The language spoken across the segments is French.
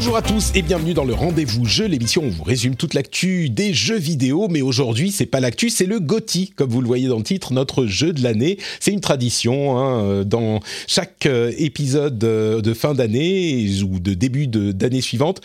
Bonjour à tous et bienvenue dans le rendez-vous jeu, l'émission où on vous résume toute l'actu des jeux vidéo, mais aujourd'hui c'est pas l'actu, c'est le GOTY, comme vous le voyez dans le titre, notre jeu de l'année. C'est une tradition hein, dans chaque euh, épisode euh, de fin d'année ou de début d'année suivante.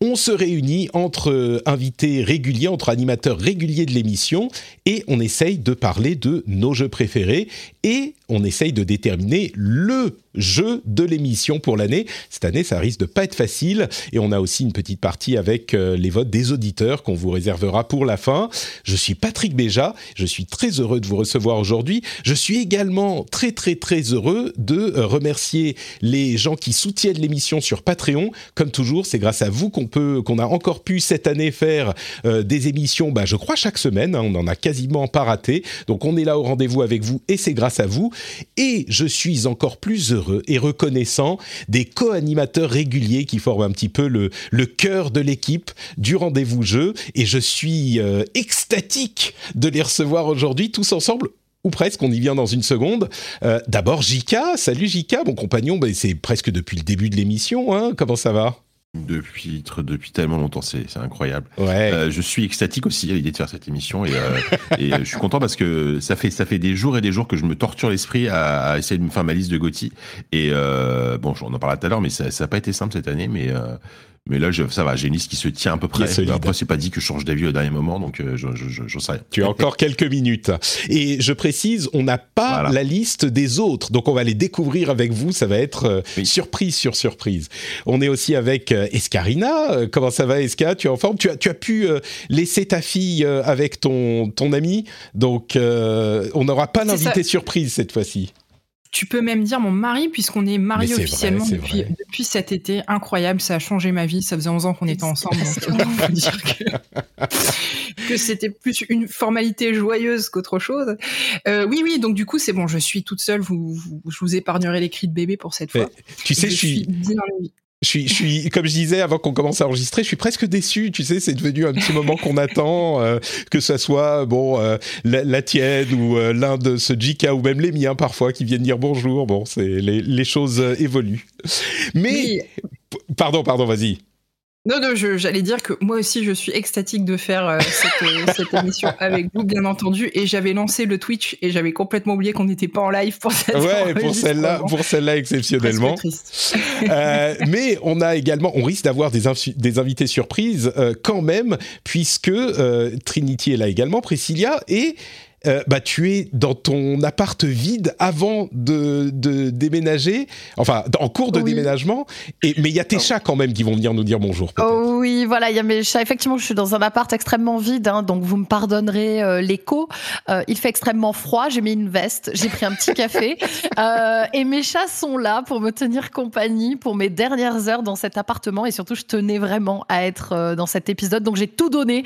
On se réunit entre euh, invités réguliers, entre animateurs réguliers de l'émission, et on essaye de parler de nos jeux préférés, et on essaye de déterminer le jeu de l'émission pour l'année. Cette année, ça risque de pas être facile, et on a aussi une petite partie avec euh, les votes des auditeurs qu'on vous réservera pour la fin. Je suis Patrick Béja, je suis très heureux de vous recevoir aujourd'hui. Je suis également très très très heureux de euh, remercier les gens qui soutiennent l'émission sur Patreon. Comme toujours, c'est grâce à vous qu'on peut, qu'on a encore pu cette année faire euh, des émissions. Bah, je crois chaque semaine, hein, on en a quasiment pas raté. Donc on est là au rendez-vous avec vous et c'est grâce à vous. Et je suis encore plus heureux et reconnaissant des co-animateurs réguliers qui forment un petit peu le, cœur de l'équipe du rendez-vous jeu. Et je suis euh, extatique de les recevoir aujourd'hui tous ensemble ou presque, on y vient dans une seconde. Euh, D'abord, Jika. Salut Jika, mon compagnon. Ben, c'est presque depuis le début de l'émission. Hein. Comment ça va? Depuis, depuis tellement longtemps, c'est incroyable. Ouais. Euh, je suis extatique aussi à l'idée de faire cette émission et, euh, et euh, je suis content parce que ça fait ça fait des jours et des jours que je me torture l'esprit à, à essayer de me faire ma liste de Gotti et euh, bon on en parlera tout à l'heure mais ça n'a pas été simple cette année mais euh, mais là je, ça va j'ai une liste qui se tient à peu près après c'est pas dit que je change d'avis au dernier moment donc euh, je je, je, j'en sais rien. Tu as encore quelques minutes. Et je précise, on n'a pas Voilà. la liste des autres. Donc on va les découvrir avec vous. Ça va être euh, Oui. surprise sur surprise. On est aussi avec euh, Escarina. Comment ça va, Esca Tu es en forme? Tu as, tu as pu euh, laisser ta fille euh, avec ton, ton ami. Donc euh, on n'aura pas l'invité surprise cette fois-ci. Tu peux même dire mon mari, puisqu'on est mariés officiellement vrai, depuis, cet été. Incroyable, ça a changé ma vie. Ça faisait 11 ans qu'on était ensemble. Donc, on peut dire que, que c'était plus une formalité joyeuse qu'autre chose. Euh, oui, oui, donc du coup, c'est bon, je suis toute seule. Vous, vous- je vous épargnerai les cris de bébé pour cette fois. tu sais, je suis, Je suis, je suis, comme je disais avant qu'on commence à enregistrer, je suis presque déçu. Tu sais, c'est devenu un petit moment qu'on attend, euh, que ça soit bon euh, la, la tienne ou euh, l'un de ce Jika ou même les miens parfois qui viennent dire bonjour. Bon, c'est les, les choses évoluent. Mais Oui. pardon, pardon, vas-y. Non, non, j'allais dire que moi aussi, je suis extatique de faire euh, cette, euh, cette émission avec vous, bien entendu. Et j'avais lancé le Twitch et j'avais complètement oublié qu'on n'était pas en live pour cette Ouais, pour celle-là, pour celle-là exceptionnellement. Euh, mais on a également, on risque d'avoir des, des invités surprises quand même, puisque Trinity est là également, Priscilla, et euh, bah, tu es dans ton appart vide avant de, de déménager, enfin en cours de Oui. déménagement, et, mais il y a tes chats quand même qui vont venir nous dire bonjour. Oh oui, voilà, il y a mes chats. Effectivement, je suis dans un appart extrêmement vide, hein, donc vous me pardonnerez euh, l'écho. Euh, il fait extrêmement froid, j'ai mis une veste, j'ai pris un petit café, et mes chats sont là pour me tenir compagnie pour mes dernières heures dans cet appartement. Et surtout, je tenais vraiment à être dans cet épisode, donc j'ai tout donné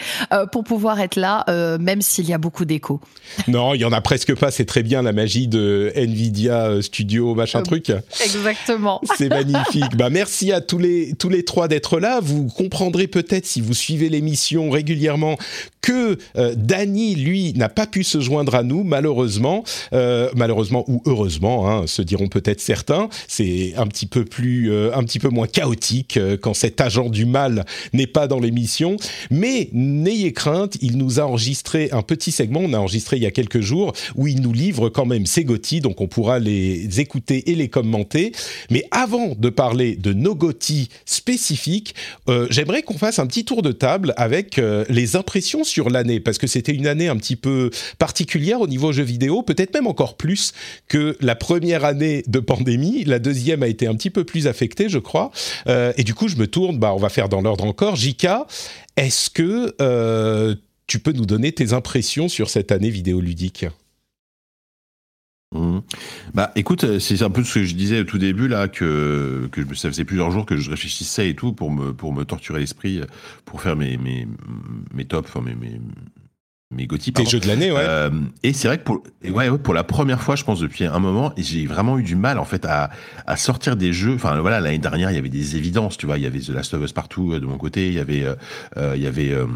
pour pouvoir être là, même s'il y a beaucoup d'écho. Non, il y en a presque pas, c'est très bien la magie de Nvidia euh, Studio, machin Euh, truc. Exactement. C'est magnifique. bah merci à tous les tous les trois d'être là. Vous comprendrez peut-être si vous suivez l'émission régulièrement que euh, Dany lui n'a pas pu se joindre à nous malheureusement, Euh, malheureusement ou heureusement, hein, se diront peut-être certains. C'est un petit peu plus un petit peu moins chaotique quand cet agent du mal n'est pas dans l'émission. Mais n'ayez crainte, il nous a enregistré un petit segment. On a enregistré il y a quelques jours où il nous livre quand même ses GOTY, donc on pourra les écouter et les commenter. Mais avant de parler de nos GOTY spécifiques, euh, j'aimerais qu'on fasse un petit tour de table avec euh, les impressions sur l'année, parce que c'était une année un petit peu particulière au niveau jeux vidéo, peut-être même encore plus que la première année de pandémie. La deuxième a été un petit peu plus affectée, je crois. Euh, et du coup, je me tourne, bah, on va faire dans l'ordre encore. Jika, est-ce que tu peux nous donner tes impressions sur cette année vidéoludique. Mmh. Bah, écoute, c'est un peu ce que je disais au tout début là, que, que ça faisait plusieurs jours que je réfléchissais et tout pour me pour me torturer l'esprit, pour faire mes mes mes tops, enfin mes mes mes Gotti, Tes jeux de l'année, ouais. Euh, et c'est vrai que pour, ouais, ouais, pour la première fois, je pense depuis un moment, j'ai vraiment eu du mal en fait à, à sortir des jeux. Enfin voilà, l'année dernière, il y avait des évidences, tu vois, il y avait The Last of Us partout euh, de mon côté, il y avait, euh, euh il y avait euh,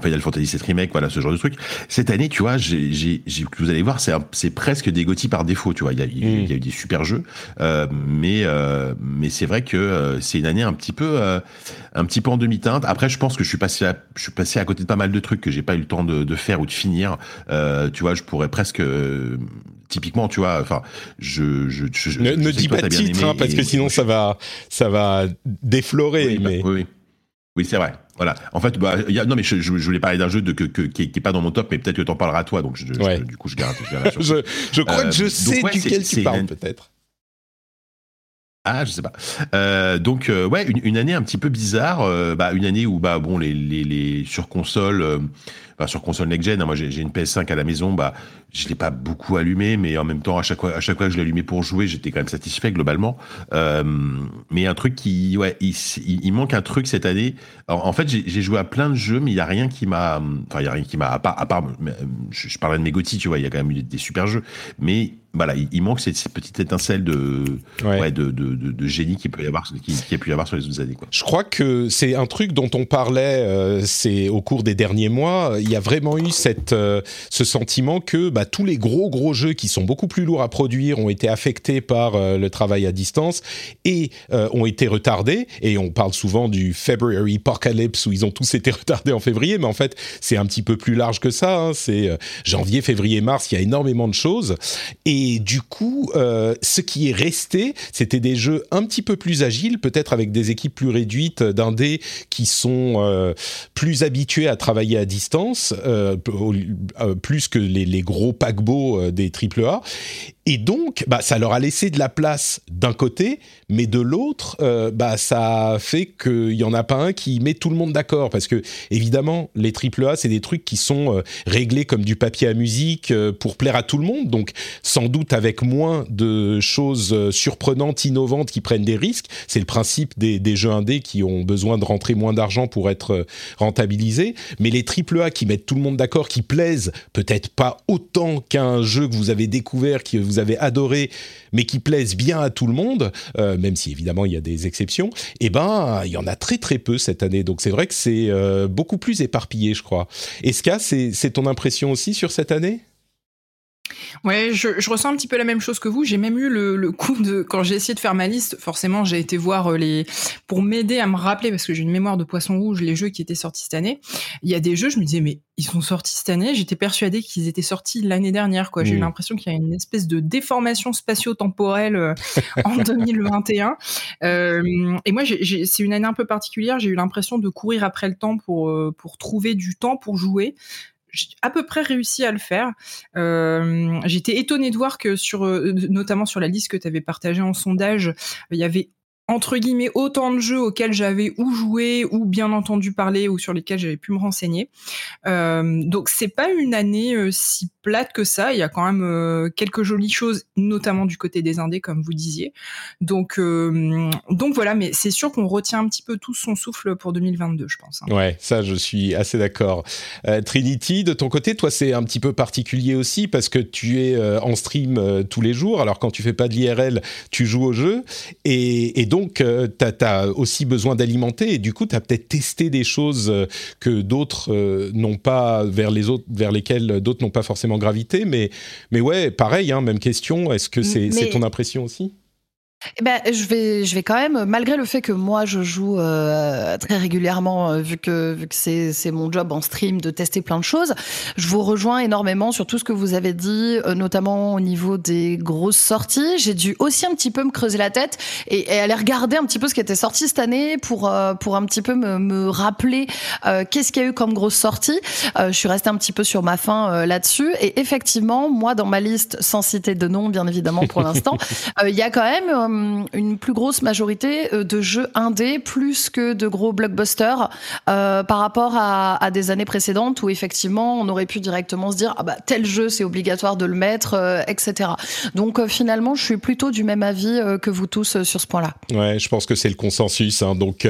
Final Fantasy 7 Remake, voilà ce genre de truc. Cette année, tu vois, j'ai, j'ai, vous allez voir, c'est, c'est presque des par défaut, tu vois. Il y a, il y a eu des super jeux, euh, mais euh, mais c'est vrai que euh, c'est une année un petit peu euh, un petit peu en demi-teinte. Après, je pense que je suis passé à, je suis passé à côté de pas mal de trucs que j'ai pas eu le temps de, de faire ou de finir. Euh, tu vois, je pourrais presque typiquement, tu vois, enfin, je, je, je ne, ne dis pas de titre, hein, parce que sinon ça va ça va déflorer. Oui, bah, mais... bah, oui, oui. Oui, c'est vrai. Voilà. En fait, bah, y a, non, mais je, je, voulais parler d'un jeu de, que, que, qui, est, pas dans mon top, mais peut-être que t'en parleras toi. Donc, je, ouais. je, du coup, je garde. Je, je, je crois euh, que je sais donc, ouais, duquel tu parles, une... peut-être. Ah, je sais pas. Euh, donc, euh, ouais, une, une, année un petit peu bizarre. Euh, bah, une année où, bah, bon, les, les, les sur console, euh, bah, sur console next gen, hein, moi j'ai une PS5 à la maison, bah, je l'ai pas beaucoup allumé, mais en même temps, à chaque fois, à chaque fois que je l'allumais pour jouer, j'étais quand même satisfait globalement. Euh, mais un truc qui, ouais, il, manque un truc cette année. Alors, en fait, j'ai joué à plein de jeux, mais il y a rien qui m'a, enfin, il y a rien qui m'a, à part, à part, je, je parlais de mes tu vois, il y a quand même eu des, des super jeux, mais voilà, il, il, manque cette, cette, petite étincelle de, ouais. Ouais, de, de, de, de, génie qui peut y avoir, qui, qui, a pu y avoir sur les autres années. Quoi. Je crois que c'est un truc dont on parlait, euh, c'est au cours des derniers mois. Il y a vraiment eu cette, euh, ce sentiment que bah, tous les gros gros jeux qui sont beaucoup plus lourds à produire ont été affectés par euh, le travail à distance et euh, ont été retardés. Et on parle souvent du February Apocalypse où ils ont tous été retardés en février, mais en fait c'est un petit peu plus large que ça. Hein. C'est euh, janvier, février, mars, il y a énormément de choses. Et du coup, ce qui est resté, c'était des jeux un petit peu plus agiles, peut-être avec des équipes plus réduites d'indés qui sont plus habitués à travailler à distance, plus que les gros paquebots des AAA. Et donc, bah, ça leur a laissé de la place d'un côté, mais de l'autre, euh, bah, ça fait qu'il n'y en a pas un qui met tout le monde d'accord. Parce que, évidemment, les AAA, c'est des trucs qui sont euh, réglés comme du papier à musique euh, pour plaire à tout le monde. Donc, sans doute avec moins de choses surprenantes, innovantes, qui prennent des risques. C'est le principe des, des, jeux indés qui ont besoin de rentrer moins d'argent pour être rentabilisés. Mais les AAA qui mettent tout le monde d'accord, qui plaisent peut-être pas autant qu'un jeu que vous avez découvert, qui vous avez adoré, mais qui plaisent bien à tout le monde, euh, même si évidemment il y a des exceptions, eh ben il y en a très très peu cette année. Donc c'est vrai que c'est euh, beaucoup plus éparpillé, je crois. Que c'est ton impression aussi sur cette année? Ouais, je, je, ressens un petit peu la même chose que vous. J'ai même eu le, le coup de quand j'ai essayé de faire ma liste. Forcément, j'ai été voir euh, les pour m'aider à me rappeler parce que j'ai une mémoire de poisson rouge les jeux qui étaient sortis cette année. Il y a des jeux, je me disais mais ils sont sortis cette année. J'étais persuadée qu'ils étaient sortis l'année dernière. Quoi, j'ai mmh. eu l'impression qu'il y a une espèce de déformation spatio-temporelle euh, en 2021. Euh, et moi, c'est une année un peu particulière. J'ai eu l'impression de courir après le temps pour pour trouver du temps pour jouer j'ai à peu près réussi à le faire. Euh, J'étais étonnée de voir que sur, euh, notamment sur la liste que tu avais partagée en sondage, il y avait entre guillemets autant de jeux auxquels j'avais ou joué ou bien entendu parler ou sur lesquels j'avais pu me renseigner. Euh, donc c'est pas une année euh, si plate que ça. Il y a quand même euh, quelques jolies choses, notamment du côté des indés comme vous disiez. Donc euh, donc voilà, mais c'est sûr qu'on retient un petit peu tout son souffle pour 2022, je pense. Hein. Ouais, ça je suis assez d'accord. Euh, Trinity, de ton côté, toi c'est un petit peu particulier aussi parce que tu es en stream tous les jours. Alors quand tu fais pas de l'IRL, tu joues au jeu et, donc, tu as, aussi besoin d'alimenter et du coup, tu as peut-être testé des choses que d'autres n'ont pas, vers, les autres, vers lesquelles d'autres n'ont pas forcément gravité. Mais, mais ouais, pareil, hein, même question. Est-ce que c'est mais... ton impression aussi? Eh ben, je vais, je vais quand même, malgré le fait que moi je joue euh, très régulièrement, euh, vu que, vu que c'est, c'est mon job en stream de tester plein de choses, je vous rejoins énormément sur tout ce que vous avez dit, euh, notamment au niveau des grosses sorties. J'ai dû aussi un petit peu me creuser la tête et, et aller regarder un petit peu ce qui était sorti cette année pour, euh, pour un petit peu me, me rappeler euh, qu'est-ce qu'il y a eu comme grosse sortie. je suis restée un petit peu sur ma faim là-dessus et effectivement, moi dans ma liste, sans citer de nom bien évidemment pour l'instant, il y a quand même une plus grosse majorité de jeux indés plus que de gros blockbusters par rapport à, des années précédentes où effectivement on aurait pu directement se dire ah bah tel jeu c'est obligatoire de le mettre, etc. Donc finalement je suis plutôt du même avis que vous tous sur ce point-là. Ouais, je pense que c'est le consensus. Hein. Donc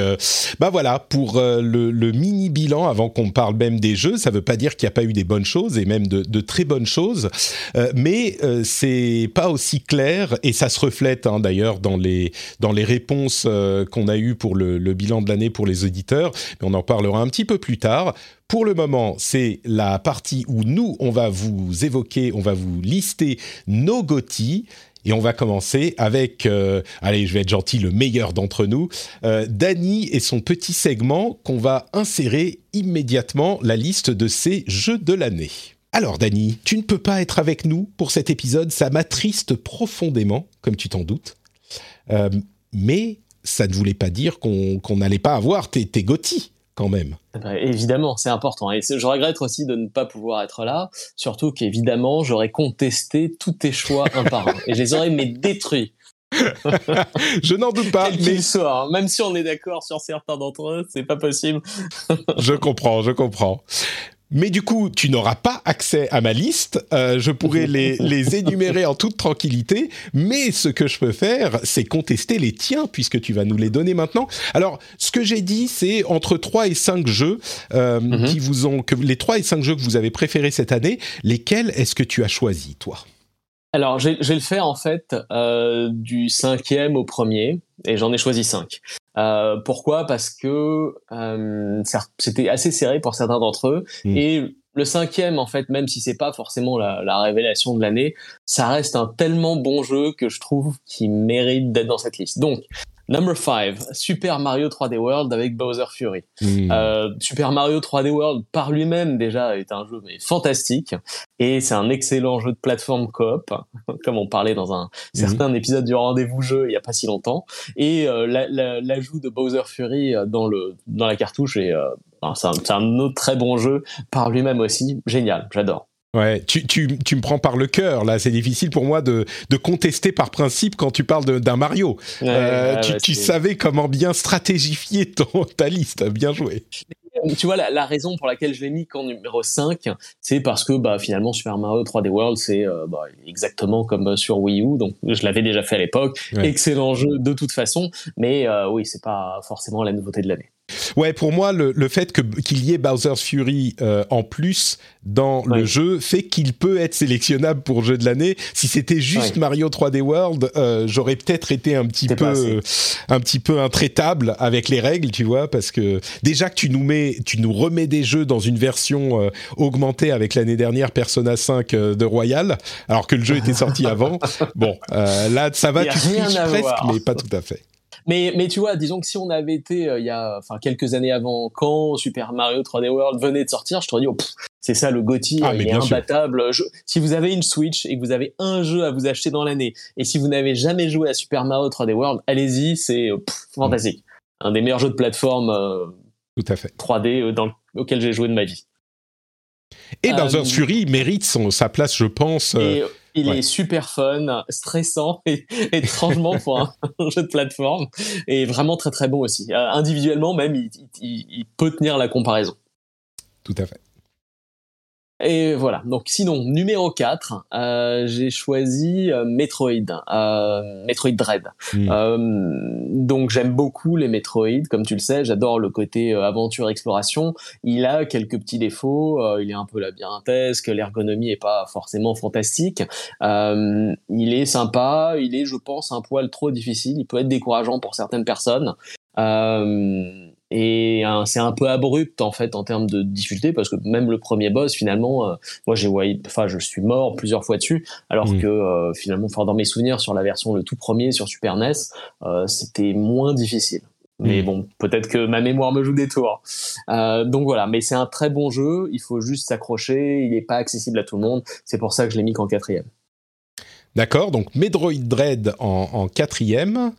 bah voilà pour le, mini bilan avant qu'on parle même des jeux. Ça veut pas dire qu'il n'y a pas eu des bonnes choses et même de, très bonnes choses, euh, mais euh, c'est pas aussi clair et ça se reflète hein, d'ailleurs dans les dans les réponses euh, qu'on a eues pour le, bilan de l'année pour les auditeurs. Mais on en parlera un petit peu plus tard. Pour le moment, c'est la partie où nous, on va vous évoquer, on va vous lister nos GOTY. Et on va commencer avec, allez, je vais être gentil, le meilleur d'entre nous, euh, Dany et son petit segment qu'on va insérer immédiatement la liste de ses jeux de l'année. Alors Dany, tu ne peux pas être avec nous pour cet épisode, ça m'attriste profondément, comme tu t'en doutes. Euh, mais ça ne voulait pas dire qu'on n'allait pas avoir tes, tes quand même. Eh ben, évidemment, c'est important. Et je regrette aussi de ne pas pouvoir être là, surtout qu'évidemment, j'aurais contesté tous tes choix un par un. Et je les aurais mais détruits. je n'en doute pas. mais soit, hein. même si on est d'accord sur certains d'entre eux, c'est pas possible. je comprends, je comprends. Mais du coup, tu n'auras pas accès à ma liste. Euh, je pourrais les, les, énumérer en toute tranquillité. Mais ce que je peux faire, c'est contester les tiens, puisque tu vas nous les donner maintenant. Alors, ce que j'ai dit, c'est entre 3 et 5 jeux euh, mhm. qui vous ont... Que, les 3 et 5 jeux que vous avez préférés cette année, lesquels est-ce que tu as choisi, toi? Alors, je vais le faire en fait euh, du cinquième au premier, et j'en ai choisi cinq. Euh, pourquoi? Parce que euh, c'était assez serré pour certains d'entre eux, hmm. et le cinquième, en fait, même si c'est pas forcément la, la révélation de l'année, ça reste un tellement bon jeu que je trouve qu'il mérite d'être dans cette liste. Donc, Number 5, Super Mario 3D World avec Bowser Fury. Hmm. Euh, Super Mario 3D World par lui-même déjà est un jeu mais fantastique et c'est un excellent jeu de plateforme coop, comme on parlait dans un hmm. certain épisode du rendez-vous jeu il y a pas si longtemps. Et euh, l'ajout de Bowser Fury dans le dans la cartouche est euh, c'est un, un autre très bon jeu par lui-même aussi, génial, j'adore. Ouais, tu, tu, tu me prends par le cœur, là. C'est difficile pour moi de, de contester par principe quand tu parles d'un Mario. euh, tu, tu savais comment bien stratégifier ton, ta liste. Bien joué. Tu vois, la, la raison pour laquelle je l'ai mis qu'en numéro 5, c'est parce que bah, finalement, Super Mario 3D World, c'est euh, bah, exactement comme sur Wii U. Donc, je l'avais déjà fait à l'époque. Excellent jeu de toute façon. Mais euh, oui, c'est pas forcément la nouveauté de l'année. Ouais, pour moi, le, le fait qu'il y ait Bowser's Fury euh, en plus dans le jeu fait qu'il peut être sélectionnable pour jeu de l'année. Si c'était juste Mario 3D World, euh, j'aurais peut-être été un petit peu, un petit peu intraitable avec les règles, tu vois, parce que déjà que tu nous mets, tu nous remets des jeux dans une version euh, augmentée avec l'année dernière Persona 5 de Royal, alors que le jeu était sorti avant. Bon, là, ça va, tu triches presque, mais pas tout à fait. Mais, mais tu vois, disons que si on avait été euh, il y a enfin quelques années avant, quand Super Mario 3D World venait de sortir, je te dis, oh, c'est ça le GOTY, ah, il est imbattable. si vous avez une Switch et que vous avez un jeu à vous acheter dans l'année, et si vous n'avez jamais joué à Super Mario 3D World, allez-y, c'est euh, fantastique. Un des meilleurs jeux de plateforme euh, Tout à fait. 3D dans auquel j'ai joué de ma vie. Et Bowser's Fury mérite son, sa place, je pense. Il est super fun, stressant et, étrangement pour un, jeu de plateforme et vraiment très très bon aussi. Euh, individuellement même, il peut tenir la comparaison. Tout à fait. Et voilà. Donc sinon, numéro 4, euh, j'ai choisi euh, Metroid, euh, Metroid Dread. Hmm. Euh, donc j'aime beaucoup les Metroid, comme tu le sais, j'adore le côté aventure exploration. Il a quelques petits défauts, il est un peu labyrinthesque, l'ergonomie est pas forcément fantastique. il est sympa, il est, je pense, un poil trop difficile. Il peut être décourageant pour certaines personnes. Euh, et c'est un peu abrupt en fait en termes de difficulté parce que même le premier boss finalement euh, moi j'ai enfin je suis mort plusieurs fois dessus alors mm. que euh, finalement enfin dans mes souvenirs sur la version le tout premier sur Super NES euh, c'était moins difficile mais mm. bon peut-être que ma mémoire me joue des tours donc voilà mais c'est un très bon jeu il faut juste s'accrocher il n'est pas accessible à tout le monde c'est pour ça que je l'ai mis qu'en quatrième D'accord, donc Metroid Dread en, en quatrième.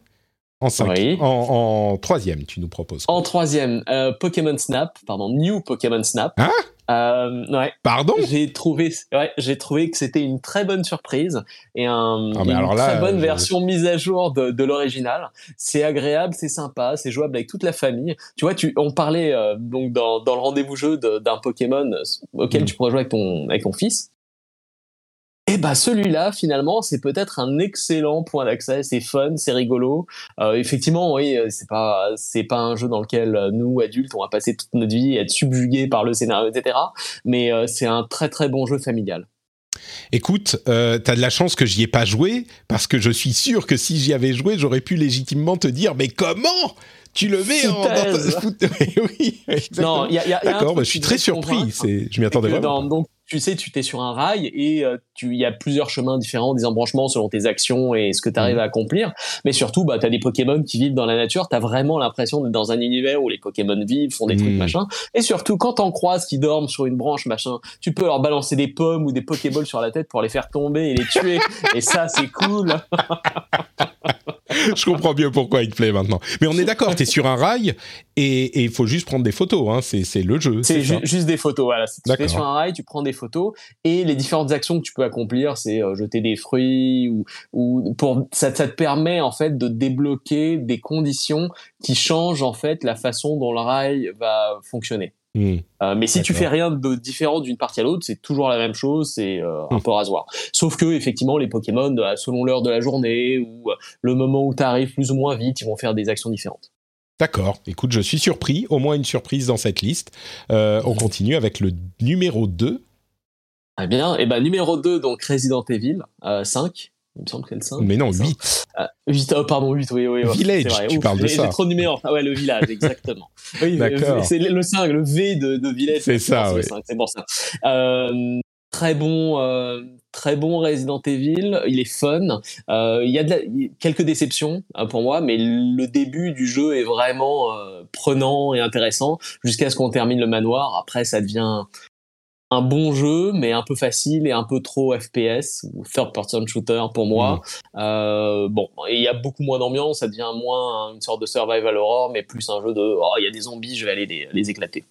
En, cinq, en, troisième, tu nous proposes. En troisième, euh, Pokémon Snap, pardon, New Pokémon Snap. Hein? Euh, ouais. Pardon? J'ai trouvé, ouais, j'ai trouvé que c'était une très bonne surprise et un, ah, une très bonne version mise à jour de, de l'original. C'est agréable, c'est sympa, c'est jouable avec toute la famille. Tu vois, tu, on parlait euh, donc dans, dans le rendez-vous jeu d'un Pokémon auquel mm. tu pourrais jouer avec ton, avec ton fils. Bah celui-là, finalement, c'est peut-être un excellent point d'accès. C'est fun, c'est rigolo. Euh, effectivement, oui, euh, c'est pas c'est pas un jeu dans lequel euh, nous adultes on va passer toute notre vie à être subjugués par le scénario, etc. Mais c'est un très très bon jeu familial. Écoute, euh, t'as de la chance que j'y ai pas joué parce que je suis sûr que si j'y avais joué, j'aurais pu légitimement te dire mais comment tu le mets en oui, Non, il y a, D'accord, bah, je suis très surpris. C'est, je m'y attendais pas. Donc, tu sais, tu t'es sur un rail et euh, il y a plusieurs chemins différents, des embranchements selon tes actions et ce que tu arrives mmh. à accomplir. Mais surtout, bah, tu as des Pokémon qui vivent dans la nature. Tu as vraiment l'impression d'être dans un univers où les Pokémon vivent, font des trucs, mmh. machin. Et surtout, quand t'en croises qui dorment sur une branche, machin, tu peux leur balancer des pommes ou des Pokéballs sur la tête pour les faire tomber et les tuer. et ça, c'est cool. je comprends mieux pourquoi il te plaît maintenant. Mais on est d'accord, tu es sur un rail et il faut juste prendre des photos. Hein. C'est le jeu. C'est juste des photos. Voilà. tu es sur un rail, tu prends des photos et les différentes actions que tu peux accomplir, c'est euh, jeter des fruits ou, ou pour ça, ça te permet en fait de débloquer des conditions qui changent en fait la façon dont le rail va fonctionner. Hmm. Euh, mais si tu fais rien de différent d'une partie à l'autre, c'est toujours la même chose, c'est euh, un hmm. peu rasoir. Sauf que effectivement, les Pokémon, euh, selon l'heure de la journée ou le moment où tu arrives plus ou moins vite, ils vont faire des actions différentes. D'accord. Écoute, je suis surpris. Au moins une surprise dans cette liste. on continue avec le numéro 2. Très bien. Et eh ben numéro 2, donc Resident Evil 5. Il me semble que c'est le 5. Mais non, 8. 8, oh, pardon, 8, oui, oui. Village, tu parles de ça. J'ai trop de numéros. Ah ouais, le village, exactement. oui, D'accord. C'est le 5, le V de, de Village. C'est ça, oui. C'est pour ça. Euh, très bon, euh, très bon Resident Evil. Il est fun. Euh, il y a de quelques déceptions hein, pour moi, mais le début du jeu est vraiment euh, prenant et intéressant jusqu'à ce qu'on termine le manoir. Après, ça devient un bon jeu, mais un peu facile et un peu trop FPS ou third person shooter pour moi. Mmh. Euh, bon, il y a beaucoup moins d'ambiance, ça devient moins une sorte de survival horror, mais plus un jeu de oh il y a des zombies, je vais aller les, les éclater.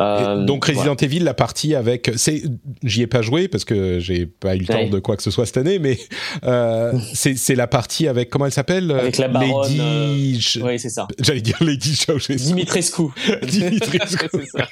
Euh, donc Resident Evil, la partie avec, c'est, j'y ai pas joué parce que j'ai pas eu le temps de quoi que ce soit cette année, mais euh, c'est la partie avec comment elle s'appelle Avec la baronne. Lady... Oui, c'est ça. J'allais dire Lady Ceausescu. Dimitrescu. Dimitrescu. c'est ça.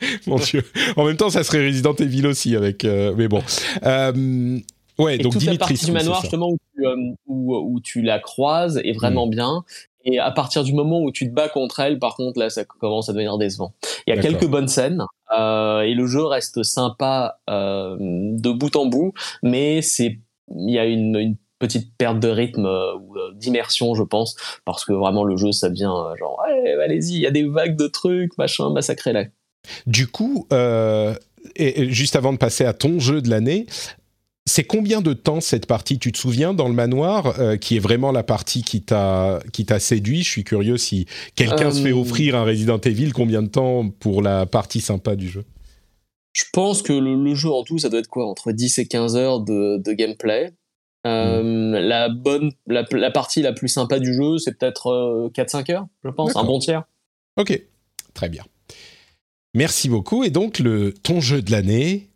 Mon Dieu. En même temps, ça serait Resident Evil aussi avec. Euh, mais bon. Euh, ouais, et donc toute la partie du manoir justement où tu, euh, où, où tu, la croises est vraiment mm. bien. Et à partir du moment où tu te bats contre elle, par contre, là, ça commence à devenir décevant. Il y a quelques bonnes scènes euh, et le jeu reste sympa de bout en bout, mais c'est il y a une, une petite perte de rythme ou d'immersion, je pense, parce que vraiment le jeu, ça devient genre, allez-y, il y a des vagues de trucs, machin, massacrez là. Du coup, euh, et, juste avant de passer à ton jeu de l'année, c'est combien de temps cette partie? Tu te souviens dans le manoir, euh, qui est vraiment la partie qui t'a qui t'a séduit? Je suis curieux si quelqu'un se fait euh, offrir un Resident Evil, combien de temps pour la partie sympa du jeu? Je pense que le, jeu en tout, ça doit être quoi? Entre 10 et 15 heures de, gameplay. Hmm. La bonne, la, partie la plus sympa du jeu, c'est peut-être 4-5 heures, je pense, un bon tiers. Ok, très bien. Merci beaucoup. Et donc, le, ton jeu de l'année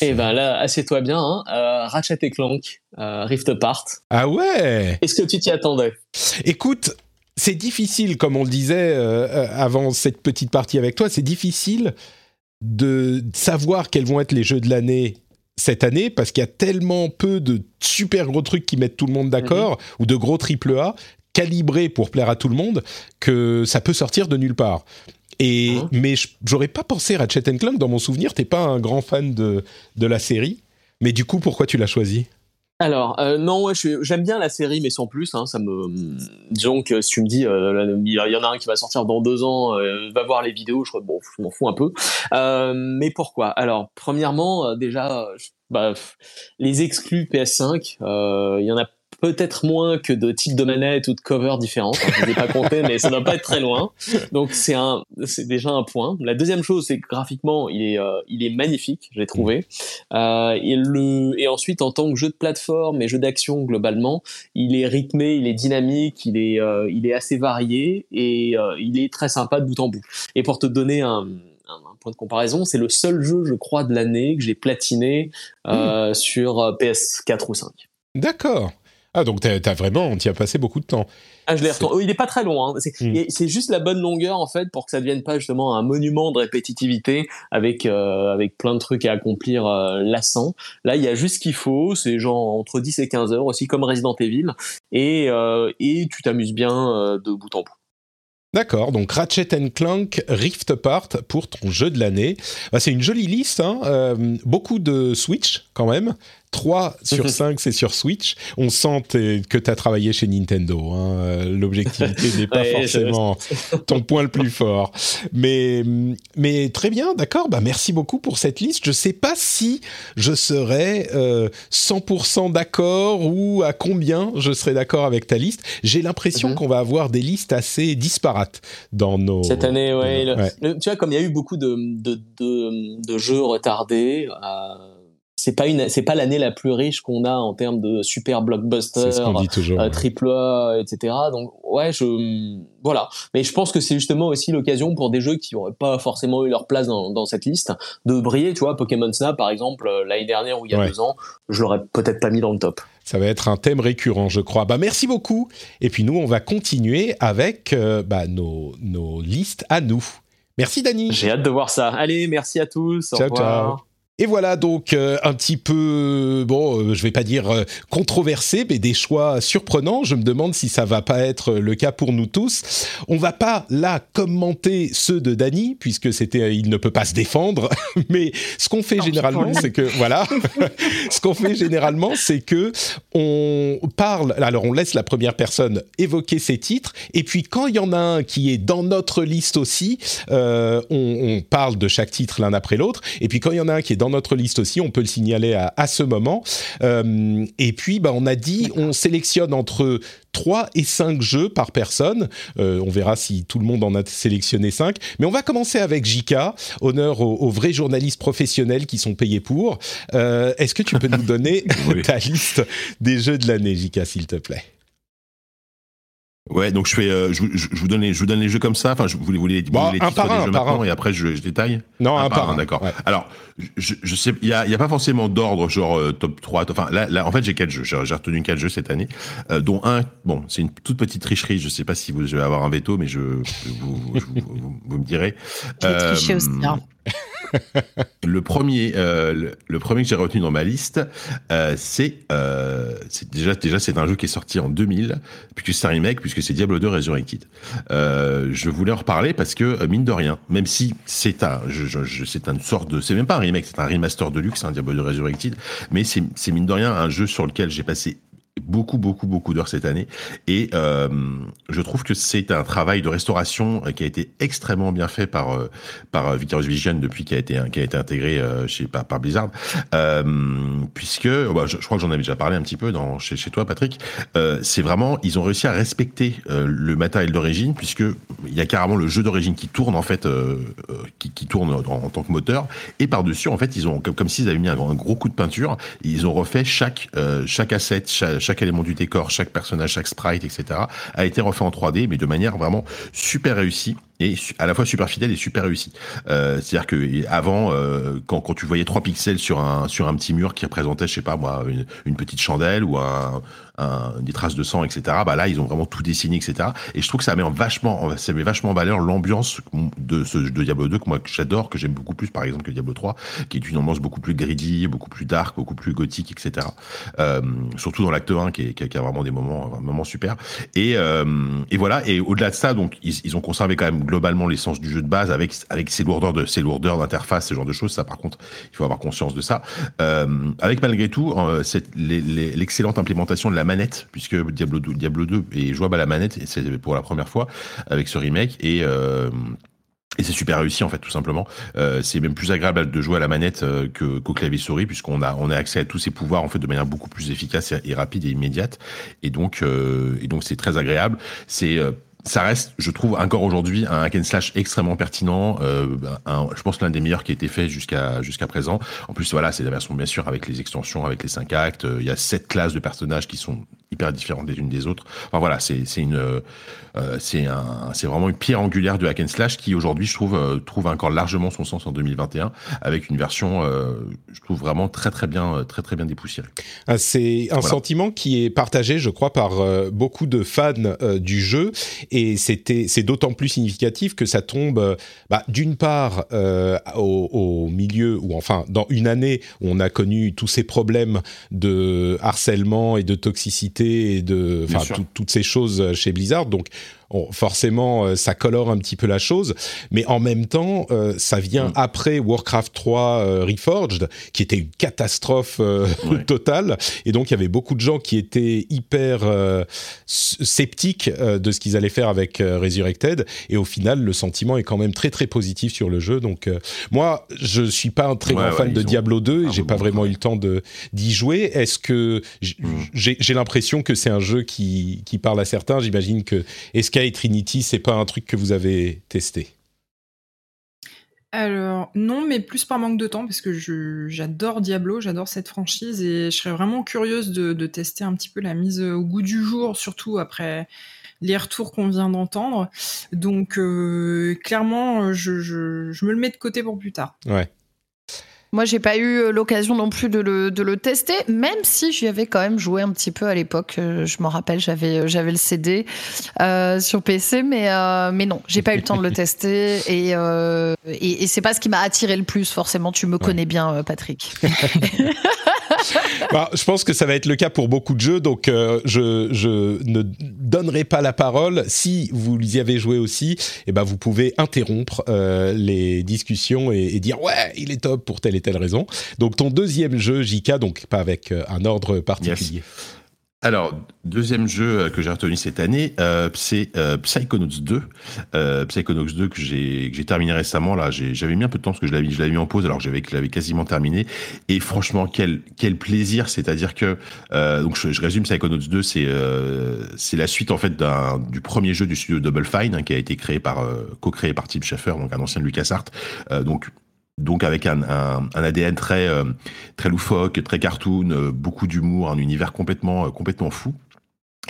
Eh ben là, assieds-toi bien. Hein. Euh, Ratchet et Clank, euh, Rift Apart. Ah ouais Est-ce que tu t'y attendais? Écoute, c'est difficile, comme on le disait euh, avant cette petite partie avec toi, c'est difficile de savoir quels vont être les jeux de l'année cette année parce qu'il y a tellement peu de super gros trucs qui mettent tout le monde d'accord mhm. ou de gros triple A calibrés pour plaire à tout le monde que ça peut sortir de nulle part. Et, hein mais j'aurais pas pensé Ratchet Clank dans mon souvenir. T'es pas un grand fan de, de la série. Mais du coup, pourquoi tu l'as choisi? Alors euh, non, j'aime bien la série, mais sans plus. Hein, ça me, disons que si tu me dis, euh, il y en a un qui va sortir dans deux ans, euh, va voir les vidéos, je, bon, je m'en fous un peu. mais pourquoi? Alors, premièrement, déjà, bah, les exclus PS5, il y en a peut-être moins que de types de manettes ou de covers différents. je ne ai pas compté, mais ça ne doit pas être très loin. Donc c'est un, c'est déjà un point. La deuxième chose, c'est que graphiquement, il est, euh, il est magnifique, j'ai trouvé. Euh, et le, et ensuite en tant que jeu de plateforme et jeu d'action globalement, il est rythmé, il est dynamique, il est, euh, il est assez varié et euh, il est très sympa de bout en bout. Et pour te donner un, un point de comparaison, c'est le seul jeu, je crois, de l'année que j'ai platiné euh, sur euh, PS4 ou 5. D'accord. Ah, donc t'as as vraiment, on t'y a passé beaucoup de temps. Ah, je l'ai retourné. Il est pas très long. Hein. C'est Hmm. c'est juste la bonne longueur en fait pour que ça devienne pas justement un monument de répétitivité avec euh, avec plein de trucs à accomplir euh, lassants. Là, il y a juste ce qu'il faut. C'est genre entre 10 et 15 heures aussi comme Resident Evil et euh, et tu t'amuses bien de bout en bout. D'accord, donc Ratchet Clank Rift Apart pour ton jeu de l'année. Bah, c'est une jolie liste, hein, beaucoup de Switch quand même. 3 sur 5, c'est sur Switch. On sent que tu as travaillé chez Nintendo. Hein. L'objectivité n'est pas Ouais, forcément ton point le plus fort. Mais, mais très bien, d'accord. Bah, merci beaucoup pour cette liste. Je sais pas si je serais euh, 100% d'accord ou à combien je serais d'accord avec ta liste. J'ai l'impression Mhm. qu'on va avoir des listes assez disparates dans nos... Cette année, Ouais. le- tu vois, comme il y a eu beaucoup de, de, de, de jeux retardés, euh, c'est pas une, c'est pas l'année la plus riche qu'on a en termes de super C'est blockbusters, ce qu'on dit toujours. euh, triple A, etc. Donc ouais, je voilà. Mais je pense que c'est justement aussi l'occasion pour des jeux qui n'auraient pas forcément eu leur place dans, dans cette liste de briller. Tu vois, Pokémon Snap par exemple euh, l'année dernière ou il y a Ouais. deux ans, je l'aurais peut-être pas mis dans le top. Ça va être un thème récurrent, je crois. Bah, merci beaucoup. Et puis nous, on va continuer avec euh, bah, nos, nos listes à nous. Merci, Dany. J'ai hâte de voir ça. Allez, merci à tous. au Ciao, revoir. ciao. Et voilà donc euh, un petit peu, bon, euh, je vais pas dire euh, controversé, mais des choix surprenants. Je me demande si ça va pas être le cas pour nous tous. On va pas là commenter ceux de Dany, puisque c'était, il ne peut pas se défendre. mais ce qu'on fait généralement, c'est que voilà, ce qu'on fait généralement, c'est que on parle. Alors on laisse la première personne évoquer ses titres, et puis quand il y en a un qui est dans notre liste aussi, euh, on, on parle de chaque titre l'un après l'autre. Et puis quand il y en a un qui est dans notre liste aussi, on peut le signaler à, à ce moment. Euh, et puis bah, on a dit, on sélectionne entre 3 et 5 jeux par personne. Euh, on verra si tout le monde en a sélectionné 5. Mais on va commencer avec Jika. Honneur aux, aux vrais journalistes professionnels qui sont payés pour. Euh, Est-ce que tu peux nous donner Oui. ta liste des jeux de l'année, Jika, s'il te plaît? Ouais, donc je fais, euh, je, vous- je, je vous donne les, je vous donne les jeux comme ça. Enfin, je vous, vous les, vous Bon, les un titres des un, jeux un par maintenant un. et après je, je détaille. Non, un, par un. d'accord. Ouais. Alors, je, je sais, il y a, il y a pas forcément d'ordre, genre euh, top 3. top- Enfin, là, là, en fait, j'ai quatre jeux. J'ai retenu quatre jeux cette année, euh, dont un. Bon, c'est une toute petite tricherie. Je sais pas si vous allez avoir un veto, mais je, vous, vous, je- vous- vous- vous me direz. Je vais tricher aussi, hein. Le premier, euh, le, premier que j'ai retenu dans ma liste, euh, c'est euh, c'est déjà déjà c'est un jeu qui est sorti en 2000, puisque c'est un remake, puisque c'est Diablo 2 Resurrected. Je voulais en reparler parce que mine de rien, même si c'est un, je, c'est une sorte de, c'est même pas un remake, c'est un remaster de luxe, un Diablo 2 Resurrected, mais c'est mine de rien un jeu sur lequel j'ai passé beaucoup beaucoup beaucoup d'heures cette année. Et euh, je trouve que c'est un travail de restauration euh, qui a été extrêmement bien fait par euh, par Vicarious Vision depuis qu'il a été qui a été intégré chez par, par Blizzard. Puisque bah, je, crois que j'en avais déjà parlé un petit peu dans chez, chez toi Patrick. C'est vraiment ils ont réussi à respecter le matériel d'origine puisque il y a carrément le jeu d'origine qui tourne en fait qui, qui tourne en, tant que moteur. Et par dessus en fait ils ont comme, comme s'ils avaient mis un, gros coup de peinture ils ont refait chaque chaque asset chaque élément du décor chaque personnage chaque sprite etc a été refait en 3D mais de manière vraiment super réussie et à la fois super fidèle et super réussi. Euh, C'est-à-dire que avant, euh, quand, tu voyais trois pixels sur un sur un petit mur qui représentait, je sais pas moi, une petite chandelle ou un, des traces de sang, etc. Bah là, ils ont vraiment tout dessiné, etc. Et je trouve que ça met en vachement, ça met vachement en valeur l'ambiance de ce de Diablo 2 que moi j'adore, que j'aime beaucoup plus par exemple que Diablo 3, qui est une ambiance beaucoup plus greedy, beaucoup plus dark, beaucoup plus gothique, etc. Euh, surtout dans l'acte 1 qui, est, qui, a, vraiment des moments, un super. Et, euh, et voilà. Et au-delà de ça, donc ils, ont conservé quand même globalement l'essence du jeu de base avec avec ses lourdeurs de ses lourdeurs d'interface, ce genre de choses. Ça, par contre, il faut avoir conscience de ça. Euh, avec malgré tout l'excellente implémentation de la manette, puisque Diablo 2, Diablo 2 est jouable à la manette, et c'est pour la première fois avec ce remake. Et euh, c'est super réussi en fait tout simplement. Euh, c'est même plus agréable de jouer à la manette euh, que qu'au clavier souris puisqu'on a on a accès à tous ces pouvoirs en fait de manière beaucoup plus efficace et, rapide et immédiate. Et donc et donc c'est très agréable. C'est ça reste, je trouve, encore aujourd'hui un hack slash extrêmement pertinent. Euh, je pense l'un des meilleurs qui a été fait jusqu'à jusqu'à présent. En plus, voilà, c'est la version bien sûr avec les extensions, avec les cinq actes. Il y a sept classes de personnages qui sont hyper différentes les unes des autres. Enfin voilà, c'est une euh, c'est un c'est vraiment une pierre angulaire du hack and slash qui aujourd'hui, je trouve, euh, trouve encore largement son sens en 2021 avec une version, euh, je trouve vraiment très très bien très très bien dépoussiérée. Ah, c'est un sentiment qui est partagé, je crois, par beaucoup de fans du jeu et c'était c'est d'autant plus significatif que ça tombe bah, d'une part au, au, milieu ou enfin dans une année où on a connu tous ces problèmes de harcèlement et de toxicité et de enfin toutes ces choses chez Blizzard. Donc forcément, euh, ça colore un petit peu la chose, mais en même temps, euh, ça vient mm. après Warcraft 3 euh, Reforged, qui était une catastrophe totale, et donc il y avait beaucoup de gens qui étaient hyper sceptiques de ce qu'ils allaient faire avec Resurrected, et au final, le sentiment est quand même très très positif sur le jeu. Donc moi, je suis pas un très grand fan de Diablo 2, et j'ai pas vraiment eu le temps de d'y jouer. Est-ce que mm. j'ai l'impression que c'est un jeu qui qui parle à certains? J'imagine que est-ce Trinity, c'est pas un truc que vous avez testé? Alors non, mais plus par manque de temps parce que j'adore Diablo, j'adore cette franchise et je serais vraiment curieuse de, tester un petit peu la mise au goût du jour, surtout après les retours qu'on vient d'entendre. Donc euh, clairement, je, je, me le mets de côté pour plus tard. Ouais. Moi, j'ai pas eu euh, l'occasion non plus de le, de le, tester, même si j'y avais quand même joué un petit peu à l'époque. Euh, je m'en rappelle, j'avais euh, j'avais le CD euh, sur PC, mais mais non, j'ai pas eu le temps de le tester et et, et c'est pas ce qui m'a attiré le plus. Forcément, tu me connais bien, Patrick. bah, je pense que ça va être le cas pour beaucoup de jeux, donc je, je ne donnerai pas la parole. Si vous y avez joué aussi, et eh ben vous pouvez interrompre les discussions et, et, dire ouais, il est top pour tel telle raison. Donc ton deuxième jeu, JK, donc pas avec euh, un ordre particulier. Alors, deuxième jeu euh, que j'ai retenu cette année, euh, c'est Psychonauts 2. Psychonauts 2 que j'ai j'ai terminé récemment. Là, j'avais mis un peu de temps parce que je l'avais je l'avais mis en pause alors que j'avais l'avais quasiment terminé. Et franchement, quel quel plaisir C'est-à-dire que donc je, résume Psychonauts 2, c'est c'est la suite en fait du premier jeu du studio Double Fine hein, qui a été créé par co-créé par Tim Schafer, donc un ancien de LucasArts. donc donc avec un, ADN très euh, très loufoque, très cartoon, euh, beaucoup d'humour, un univers complètement euh, complètement fou.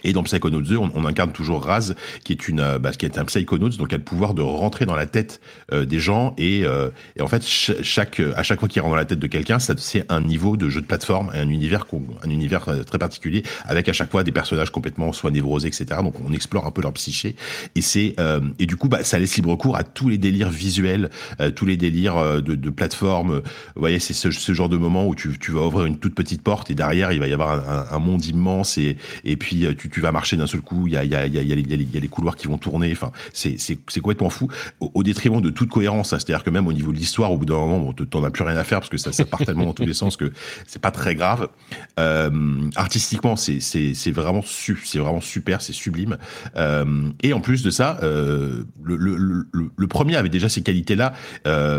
Et dans Psychonauts 2, on, on, incarne toujours Raz, qui est une, bah, qui est un Psychonauts, donc a le pouvoir de rentrer dans la tête euh, des gens et, euh, et, en fait chaque, à chaque fois qu'il rentre dans la tête de quelqu'un, c'est un niveau de jeu de plateforme, un univers, un univers euh, très particulier, avec à chaque fois des personnages complètement soit névrosés, etc. Donc on explore un peu leur psyché et c'est et du coup bah ça laisse libre cours à tous les délires visuels, tous les délires de, de plateforme. Vous voyez, c'est ce, ce, genre de moment où tu, tu vas ouvrir une toute petite porte et derrière il va y avoir un, un monde immense et et puis tu tu, vas marcher d'un seul coup, il y a, les couloirs qui vont tourner, enfin, c'est complètement fou, au, détriment de toute cohérence, hein. c'est-à-dire que même au niveau de l'histoire, au bout d'un moment, t'en as plus rien à faire parce que ça, part tellement dans tous les sens que c'est pas très grave. Euh, artistiquement, c'est vraiment, vraiment super, c'est sublime. Euh, et en plus de ça, euh, le, le, premier avait déjà ces qualités-là,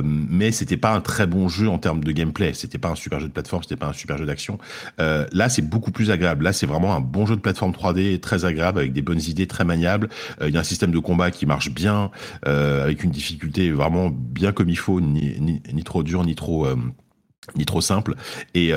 mais c'était pas un très bon jeu en termes de gameplay, c'était pas un super jeu de plateforme, c'était pas un super jeu d'action. Là, c'est beaucoup plus agréable. Là, c'est vraiment un bon jeu de plateforme 3D très agréable avec des bonnes idées très maniables. Euh, il y a un système de combat qui marche bien euh, avec une difficulté vraiment bien comme il faut, ni, ni, trop dur ni trop euh, ni trop simple et,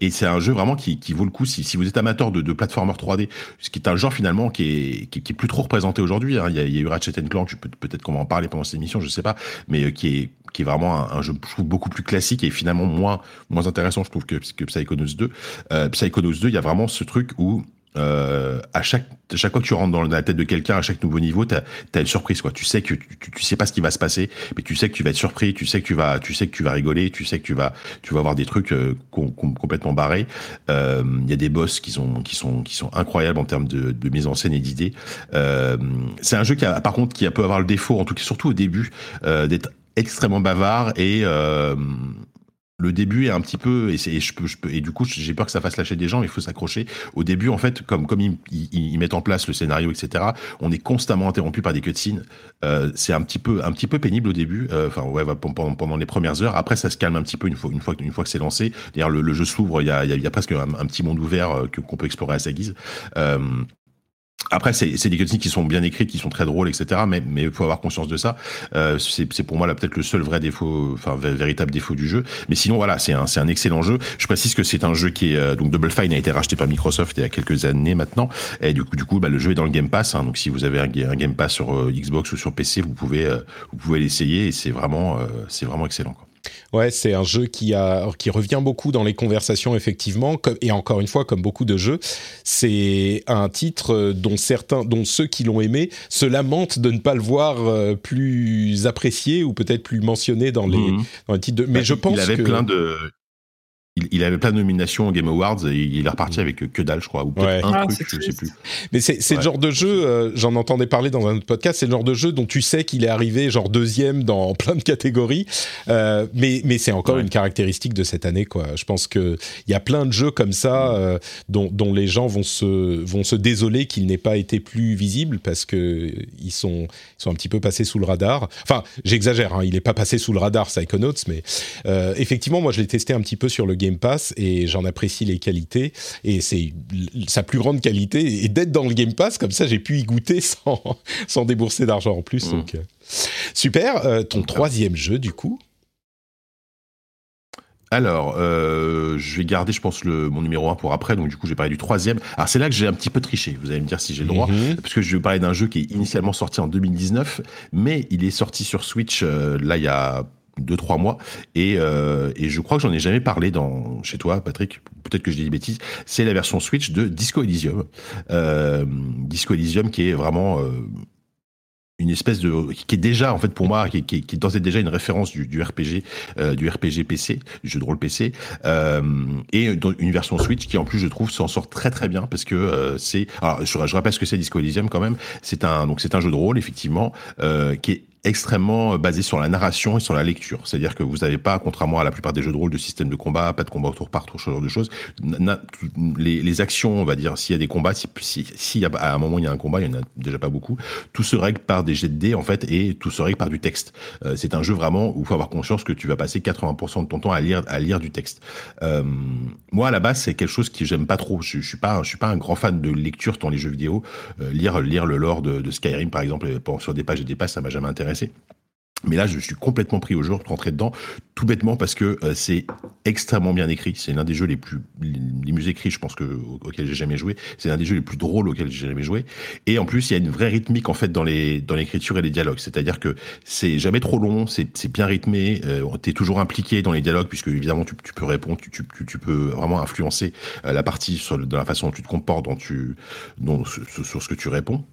et c'est un jeu vraiment qui, qui vaut le coup si, si vous êtes amateur de, de platformer 3D ce qui est un genre finalement qui est, qui, est plus trop représenté aujourd'hui hein. il, y a eu Ratchet Clank peut-être qu'on va en parler pendant cette émission je sais pas mais qui est qui est vraiment un, un, jeu je trouve beaucoup plus classique et finalement moins moins intéressant je trouve que, que Psychonauts 2 euh, Psychonauts 2 il y a vraiment ce truc où euh, à chaque à chaque fois que tu rentres dans la tête de quelqu'un, à chaque nouveau niveau, t'as as une surprise quoi. Tu sais que tu, tu, sais pas ce qui va se passer, mais tu sais que tu vas être surpris, tu sais que tu vas tu sais que tu vas rigoler, tu sais que tu vas tu vas avoir des trucs euh, complètement barrés. Euh, il y a des boss qui sont qui sont qui sont incroyables en termes de, de mise en scène et d'idées. Euh, c'est un jeu qui a par contre qui a peut avoir le défaut, en tout cas surtout au début, d'être extrêmement bavard et le début est un petit peu et, et du coup j'ai peur que ça fasse lâcher des gens mais il faut s'accrocher. Au début en fait comme comme ils, mettent en place le scénario etc on est constamment interrompu par des cutscenes. Euh, c'est un petit peu un petit peu pénible au début euh, enfin ouais pendant, pendant les premières heures. Après ça se calme un petit peu une fois une fois une fois que c'est lancé. D'ailleurs le, jeu s'ouvre il y a, y a, presque un, un, petit monde ouvert euh, qu'on peut explorer à sa guise. Euh, après, c'est des cutscenes qui sont bien écrites, qui sont très drôles, etc. Mais il faut avoir conscience de ça. Euh, c'est pour moi là peut-être le seul vrai défaut, enfin véritable défaut du jeu. Mais sinon voilà, c'est un un excellent jeu. Je précise que c'est un jeu qui est euh, donc Double Fine a été racheté par Microsoft il y a quelques années maintenant. Et du coup du coup bah, le jeu est dans le Game Pass. Hein, donc si vous avez un, un Game Pass sur euh, Xbox ou sur PC, vous pouvez euh, vous pouvez l'essayer et c'est vraiment euh, c'est vraiment excellent. Quoi. Ouais, c'est un jeu qui, a, qui revient beaucoup dans les conversations, effectivement. et encore une fois, comme beaucoup de jeux, c'est un titre dont certains, dont ceux qui l'ont aimé se lamentent de ne pas le voir euh, plus apprécié ou peut-être plus mentionné dans les, mmh. dans les titres. De... Mais bah, je pense il avait que... plein de il, il, avait plein de nominations aux Game Awards et il est reparti avec que dalle, je crois, ou peut-être ouais. un ah, truc, je sais plus. Mais c'est ouais. le genre de jeu, euh, j'en entendais parler dans un autre podcast, c'est le genre de jeu dont tu sais qu'il est arrivé genre deuxième dans plein de catégories, euh, mais, mais c'est encore ouais. une caractéristique de cette année, quoi. Je pense qu'il y a plein de jeux comme ça euh, dont, dont, les gens vont se, vont se désoler qu'il n'ait pas été plus visible parce que ils sont, ils sont un petit peu passés sous le radar. Enfin, j'exagère, hein, il n'est pas passé sous le radar, Psychonauts, mais euh, effectivement, moi je l'ai testé un petit peu sur le Game Pass et j'en apprécie les qualités et c'est sa plus grande qualité et d'être dans le Game Pass comme ça j'ai pu y goûter sans, sans débourser d'argent en plus mmh. donc euh, super euh, ton troisième jeu du coup? Alors, euh, je vais garder, je pense, le, mon numéro 1 pour après. Donc, du coup, j'ai parlé du troisième. Alors, c'est là que j'ai un petit peu triché. Vous allez me dire si j'ai le droit. Mm -hmm. Parce que je vais parler d'un jeu qui est initialement sorti en 2019, mais il est sorti sur Switch, euh, là, il y a deux trois mois. Et, euh, et je crois que j'en ai jamais parlé dans chez toi Patrick. Peut-être que je dis des bêtises. C'est la version Switch de Disco Elysium. Euh, Disco Elysium qui est vraiment euh, une espèce de qui est déjà en fait pour moi qui, qui, qui est déjà une référence du, du RPG euh, du RPG PC du jeu de rôle PC euh, et une version Switch qui en plus je trouve s'en sort très très bien parce que euh, c'est alors je, rappelle ce que c'est Disco Elysium quand même. C'est un donc c'est un jeu de rôle effectivement qui est extrêmement basé sur la narration et sur la lecture. C'est-à-dire que vous n'avez pas, contrairement à la plupart des jeux de rôle, de système de combat, pas de combat au tour par tour, ce genre de choses. Les, actions, on va dire, s'il y a des combats, si, si, si à un moment il y a un combat, il y en a déjà pas beaucoup, tout se règle par des jets de dés, en fait, et tout se règle par du texte. Euh, c'est un jeu vraiment où il faut avoir conscience que tu vas passer 80% de ton temps à lire, à lire du texte. Euh, moi, à la base, c'est quelque chose que j'aime pas trop. Je, je suis pas, suis pas un grand fan de lecture dans les jeux vidéo. Euh, lire, lire le lore de, de Skyrim, par exemple, sur des pages et des pages, ça m'a jamais intéressé. Mais là, je suis complètement pris au jeu, rentré dedans, tout bêtement parce que euh, c'est extrêmement bien écrit. C'est l'un des jeux les plus, les mieux écrits, je pense que auxquels j'ai jamais joué. C'est l'un des jeux les plus drôles auxquels j'ai jamais joué. Et en plus, il y a une vraie rythmique en fait dans les dans l'écriture et les dialogues. C'est-à-dire que c'est jamais trop long, c'est bien rythmé. Euh, T'es toujours impliqué dans les dialogues puisque évidemment tu, tu peux répondre, tu, tu, tu, peux vraiment influencer euh, la partie sur dans la façon dont tu te comportes, dont tu, dont, sur ce que tu réponds.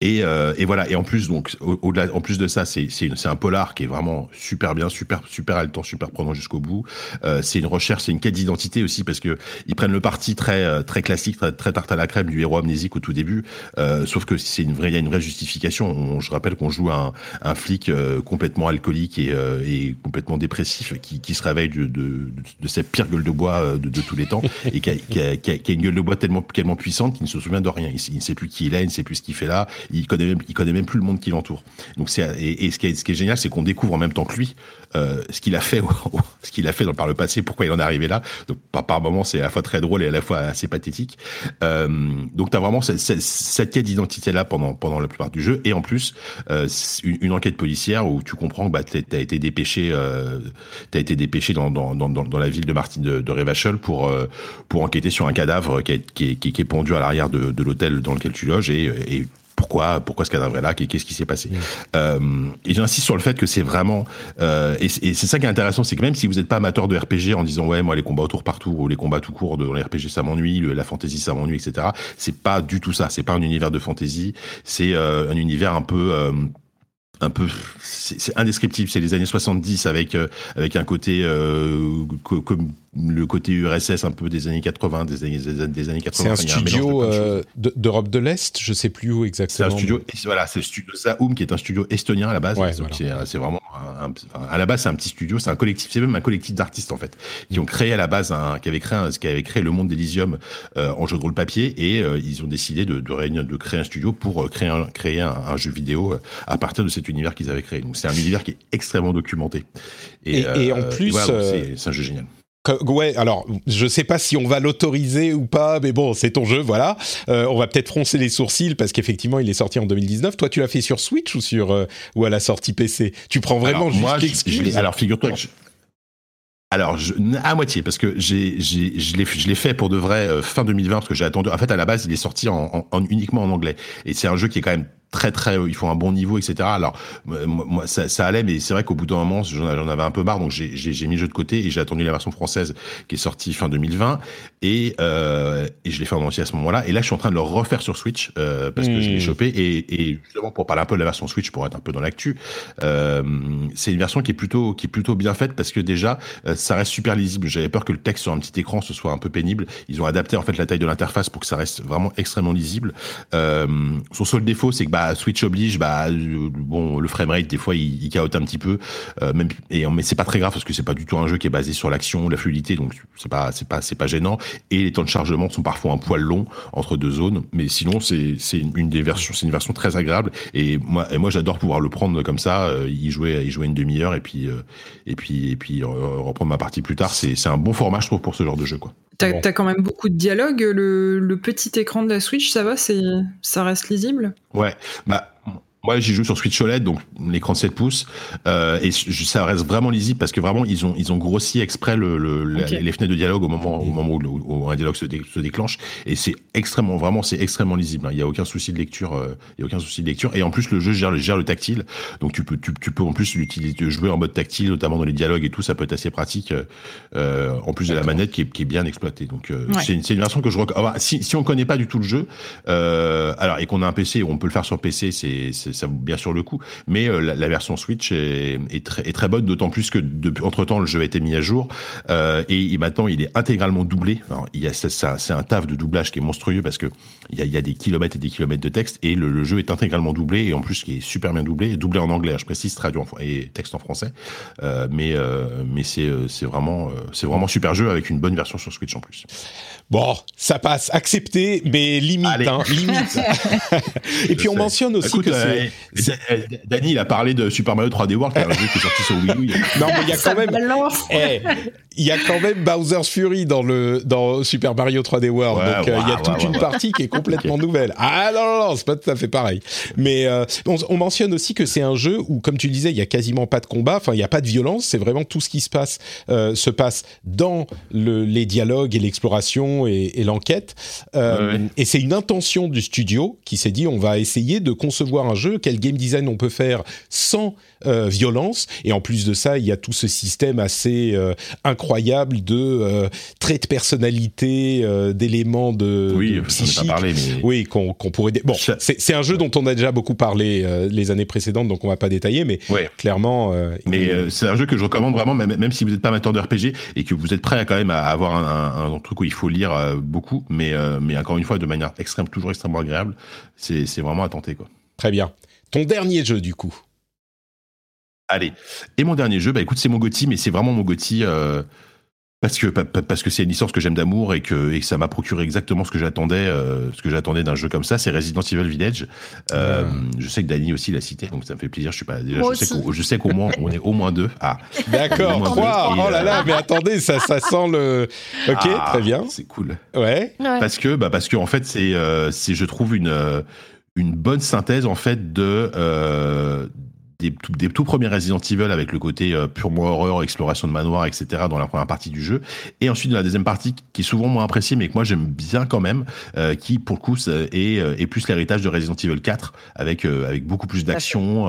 Et, euh, et, voilà. Et en plus, donc, au-delà, au en plus de ça, c'est un polar qui est vraiment super bien, super super haletant, super prenant jusqu'au bout. Euh, c'est une recherche, c'est une quête d'identité aussi parce que ils prennent le parti très euh, très classique, très, très tarte à la crème du héros amnésique au tout début. Euh, sauf que c'est une vraie, il y a une vraie justification. On, je rappelle qu'on joue un, un flic euh, complètement alcoolique et, euh, et complètement dépressif qui, qui se réveille de, de, de, cette pire gueule de bois de, de tous les temps et qui a, qui, a, qui, a, qui a, une gueule de bois tellement tellement puissante qu'il ne se souvient de rien. Il, il ne sait plus qui il est, il ne sait plus ce qu'il fait là il connaît même, il connaît même plus le monde qui l'entoure. Donc c'est et, ce qui est, ce qui est génial, c'est qu'on découvre en même temps que lui euh, ce qu'il a fait, ce qu'il a fait par le passé, pourquoi il en est arrivé là. Donc par, par moments, c'est à la fois très drôle et à la fois assez pathétique. Euh, donc t'as vraiment cette, cette, quête d'identité là pendant pendant la plupart du jeu, et en plus euh, une, enquête policière où tu comprends que bah, t'as été dépêché, euh, t'as été dépêché dans, dans, dans, dans la ville de Martin de, de pour pour enquêter sur un cadavre qui est, qui est, pendu à l'arrière de, l'hôtel dans lequel tu loges et pourquoi, pourquoi ce cadavre est là, qu'est-ce qui s'est passé. Mmh. Euh, et j'insiste sur le fait que c'est vraiment, euh, et, c'est ça qui est intéressant, c'est que même si vous n'êtes pas amateur de RPG en disant ouais moi les combats au tour par tour ou les combats tout court dans les RPG ça m'ennuie, la fantasy ça m'ennuie, etc. C'est pas du tout ça. C'est pas un univers de fantasy, c'est euh, un univers un peu euh, un peu c'est indescriptible c'est les années 70 avec euh, avec un côté euh, comme le côté URSS un peu des années 80 des années des années 80 c'est un studio euh, d'Europe de, de l'Est je sais plus où exactement c'est un studio voilà c'est le studio Zaum qui est un studio estonien à la base ouais, donc voilà. À la base, c'est un petit studio, c'est un collectif, c'est même un collectif d'artistes en fait, qui ont créé à la base, un, qui avait créé, un, qui avait créé le monde d'Elysium euh, en jeu de rôle papier, et euh, ils ont décidé de, de, réunir, de créer un studio pour euh, créer un, créer un, jeu vidéo à partir de cet univers qu'ils avaient créé. Donc c'est un univers qui est extrêmement documenté. Et, et, en plus, c'est un jeu génial. Ouais, alors je sais pas si on va l'autoriser ou pas, mais bon, c'est ton jeu, voilà. Euh, on va peut-être froncer les sourcils parce qu'effectivement, il est sorti en 2019. Toi, tu l'as fait sur Switch ou sur euh, ou à la sortie PC Tu prends vraiment alors, moi, je, Alors, figure-toi que alors, je, à moitié, parce que j'ai, j'ai, je l'ai, je l'ai fait pour de vrai euh, fin 2020, parce que j'ai attendu. En fait, à la base, il est sorti en, en, uniquement en anglais, et c'est un jeu qui est quand même très très ils font un bon niveau etc alors moi ça, ça allait mais c'est vrai qu'au bout d'un moment j'en avais un peu marre donc j'ai mis le jeu de côté et j'ai attendu la version française qui est sortie fin 2020 et euh, et je l'ai fait en entier à ce moment-là. Et là je suis en train de le refaire sur Switch euh, parce que je l'ai mmh. chopé. Et, et justement pour parler un peu de la version Switch pour être un peu dans l'actu euh, c'est une version qui est plutôt qui est plutôt bien faite parce que déjà ça reste super lisible. J'avais peur que le texte sur un petit écran ce soit un peu pénible. Ils ont adapté en fait la taille de l'interface pour que ça reste vraiment extrêmement lisible. Son seul défaut c'est que bah, Switch oblige, bah bon, le framerate des fois il, il caote un petit peu, euh, même et mais c'est pas très grave parce que c'est pas du tout un jeu qui est basé sur l'action, la fluidité, donc c'est pas c'est pas c'est pas gênant. Et les temps de chargement sont parfois un poil longs entre deux zones, mais sinon c'est c'est une des versions, c'est une version très agréable. Et moi et moi j'adore pouvoir le prendre comme ça, euh, y jouer y jouer une demi-heure et puis euh, et puis et puis reprendre ma partie plus tard. C'est c'est un bon format je trouve pour ce genre de jeu quoi. T'as as quand même beaucoup de dialogue. Le, le, petit écran de la Switch, ça va, c'est ça reste lisible? Ouais, bah moi, j'y joue sur Switch OLED, donc l'écran de 7 pouces, euh, et ça reste vraiment lisible parce que vraiment ils ont ils ont grossi exprès le, le les fenêtres de dialogue au moment au moment où, un dialogue se, déclenche, et c'est extrêmement vraiment c'est extrêmement lisible. Hein. Il y a aucun souci de lecture, euh, il y a aucun souci de lecture, et en plus le jeu gère le gère le tactile, donc tu peux tu, tu peux en plus l'utiliser jouer en mode tactile, notamment dans les dialogues et tout, ça peut être assez pratique. Euh, en plus de la manette qui est, qui est bien exploitée, donc euh, c'est une, une, version que je recommande. Si si on connaît pas du tout le jeu, euh, alors et qu'on a un PC, on peut le faire sur PC, c'est ça vaut bien sûr le coup. Mais euh, la, version Switch est, est, très, est très bonne, d'autant plus que depuis entre temps le jeu a été mis à jour euh, et, maintenant il est intégralement doublé. Alors, il y a c'est un taf de doublage qui est monstrueux parce que il y a, il y a des kilomètres et des kilomètres de texte et le, jeu est intégralement doublé et en plus qui est super bien doublé, doublé en anglais. Je précise, traduit en, et texte en français. Euh, mais euh, mais c'est c'est vraiment c'est vraiment super jeu avec une bonne version sur Switch en plus. Bon, ça passe, accepté, mais limite, hein, limite. et puis on mentionne aussi que c'est Danny, il a parlé de Super Mario 3D World, qui est un jeu qui est sorti sur Wii U. Non, mais il y a quand même. Eh, il y a quand même Bowser's Fury dans le dans Super Mario 3D World, donc euh, il y a toute une partie qui est complètement nouvelle. Ah non non non, c'est pas tout à fait pareil. Mais euh, on, mentionne aussi que c'est un jeu où, comme tu disais, il y a quasiment pas de combat, enfin il y a pas de violence, c'est vraiment tout ce qui se passe euh, se passe dans le, les dialogues et l'exploration et, et l'enquête. Euh, Et c'est une intention du studio qui s'est dit on va essayer de concevoir un jeu quel game design on peut faire sans euh, violence. Et en plus de ça, il y a tout ce système assez euh, incroyable de euh, traits de personnalité, d'éléments de, oui, de psychique. Pas parlé, mais... Oui, qu'on pourrait. Bon, c'est un jeu dont on a déjà beaucoup parlé les années précédentes, donc on va pas détailler, mais clairement. mais c'est un jeu que je recommande vraiment, même, même si vous n'êtes pas amateur de RPG et que vous êtes prêt à quand même à avoir un, un, truc où il faut lire beaucoup, mais mais encore une fois de manière extrême, toujours extrêmement agréable. C'est vraiment à tenter quoi. Très bien. Ton dernier jeu, du coup Allez. Et mon dernier jeu, bah écoute, c'est mon Gotti, mais c'est vraiment mon Gotti euh, parce que parce que c'est une licence que j'aime d'amour et que et ça m'a procuré exactement ce que j'attendais euh, ce que j'attendais d'un jeu comme ça. C'est Resident Evil Village. Euh, Je sais que Dany aussi l'a cité, donc ça me fait plaisir. Je suis pas déjà. je sais qu'au moins on est au moins deux. Ah. D'accord. Trois. Oh là là, mais attendez, ça ça sent le. Ok, ah, très bien. C'est cool. Ouais. Parce que bah parce que en fait c'est euh, c'est je trouve une une bonne synthèse en fait de euh, des, des, tout premiers Resident Evil avec le côté euh, purement horreur, exploration de manoir, etc. dans la première partie du jeu, et ensuite dans la deuxième partie qui est souvent moins appréciée, mais que moi j'aime bien quand même, euh, qui pour le coup est, euh, est plus l'héritage de Resident Evil 4 avec avec beaucoup plus d'action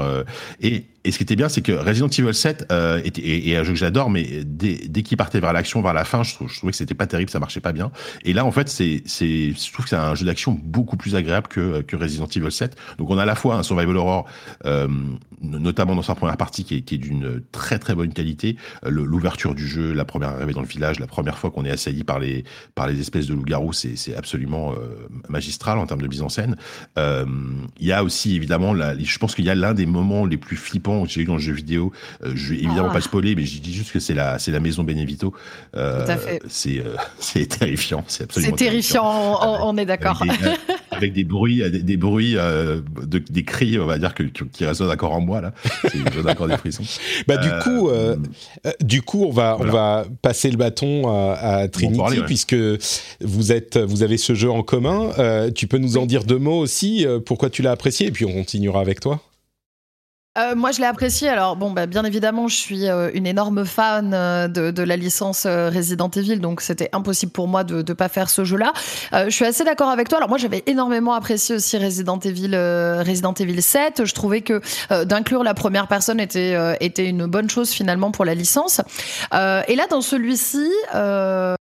et et ce qui était bien, c'est que Resident Evil 7 euh, était, un jeu que j'adore, mais dès, dès qu'il partait vers l'action, vers la fin, je, trouvais que c'était pas terrible, ça marchait pas bien. Et là, en fait, c'est, c'est, je trouve que c'est un jeu d'action beaucoup plus agréable que, que Resident Evil 7. Donc, on a à la fois un survival horror, euh, notamment dans sa première partie, qui est, d'une très très bonne qualité. Euh, l'ouverture du jeu, la première arrivée dans le village, la première fois qu'on est assailli par les par les espèces de loups-garous, c'est, c'est absolument euh, magistral en termes de mise en scène. Il y a aussi évidemment, je pense qu'il y a l'un des moments les plus flippants flippant que j'ai eu dans le jeu vidéo. je vais évidemment Ah. pas spoiler, mais je dis juste que c'est la, c'est la maison Benevito. Euh, Tout à fait. C'est, euh, c'est terrifiant. C'est C'est absolument terrifiant, on, on est d'accord. Avec des, avec des bruits, des, des bruits, euh, de, des cris, on va dire que, qui, qui résonnent encore en moi là. C'est- encore des frissons. Bah, du Euh, coup, euh, euh, du coup, on va, voilà. on va passer le bâton à, à Trinity parler, ouais. puisque vous êtes, vous avez ce jeu en commun. Euh, tu peux nous en dire deux mots aussi. euh, pourquoi tu l'as apprécié et puis on continuera avec toi. Euh, moi, je l'ai apprécié. Alors, bon, bah, bien évidemment, je suis euh, une énorme fan euh, de, de la licence euh, Resident Evil, donc c'était impossible pour moi de ne pas faire ce jeu-là. Euh, je suis assez d'accord avec toi. Alors, moi, j'avais énormément apprécié aussi Resident Evil, euh, Resident Evil 7. Je trouvais que d'inclure la première personne était, était une bonne chose finalement pour la licence. Et là, dans celui-ci,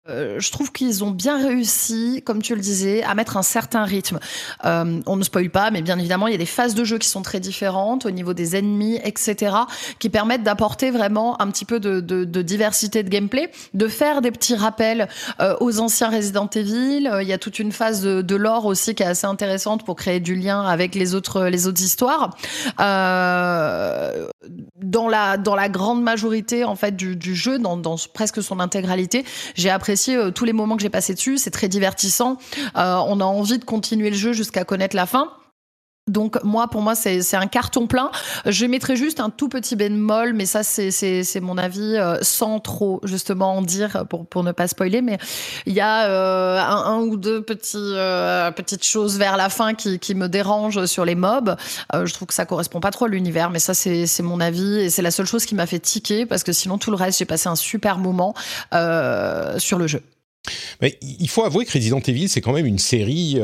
euh, je trouve qu'ils ont bien réussi, comme tu le disais, à mettre un certain rythme. Euh, on ne spoil pas, mais bien évidemment, il y a des phases de jeu qui sont très différentes au niveau des ennemis, etc., qui permettent d'apporter vraiment un petit peu de, diversité de gameplay, de faire des petits rappels euh, aux anciens Resident Evil. Il y a toute une phase de, de lore aussi qui est assez intéressante pour créer du lien avec les autres, les autres histoires. Dans la dans la grande majorité en fait du, du jeu, dans, dans presque son intégralité, j'ai apprécié euh, tous les moments que j'ai passés dessus. C'est très divertissant. Euh, on a envie de continuer le jeu jusqu'à connaître la fin. Donc moi, pour moi, c'est un carton plein. Je mettrais juste un tout petit bémol, mais ça, c'est mon avis, euh, sans trop justement en dire pour, ne pas spoiler. Mais il y a euh, un, ou deux euh, petites choses vers la fin qui, me dérangent sur les mobs. Je trouve que ça correspond pas trop à l'univers, mais ça, c'est mon avis. Et c'est la seule chose qui m'a fait tiquer, parce que sinon, tout le reste, j'ai passé un super moment sur le jeu. Mais il faut avouer que Resident Evil, c'est quand même une série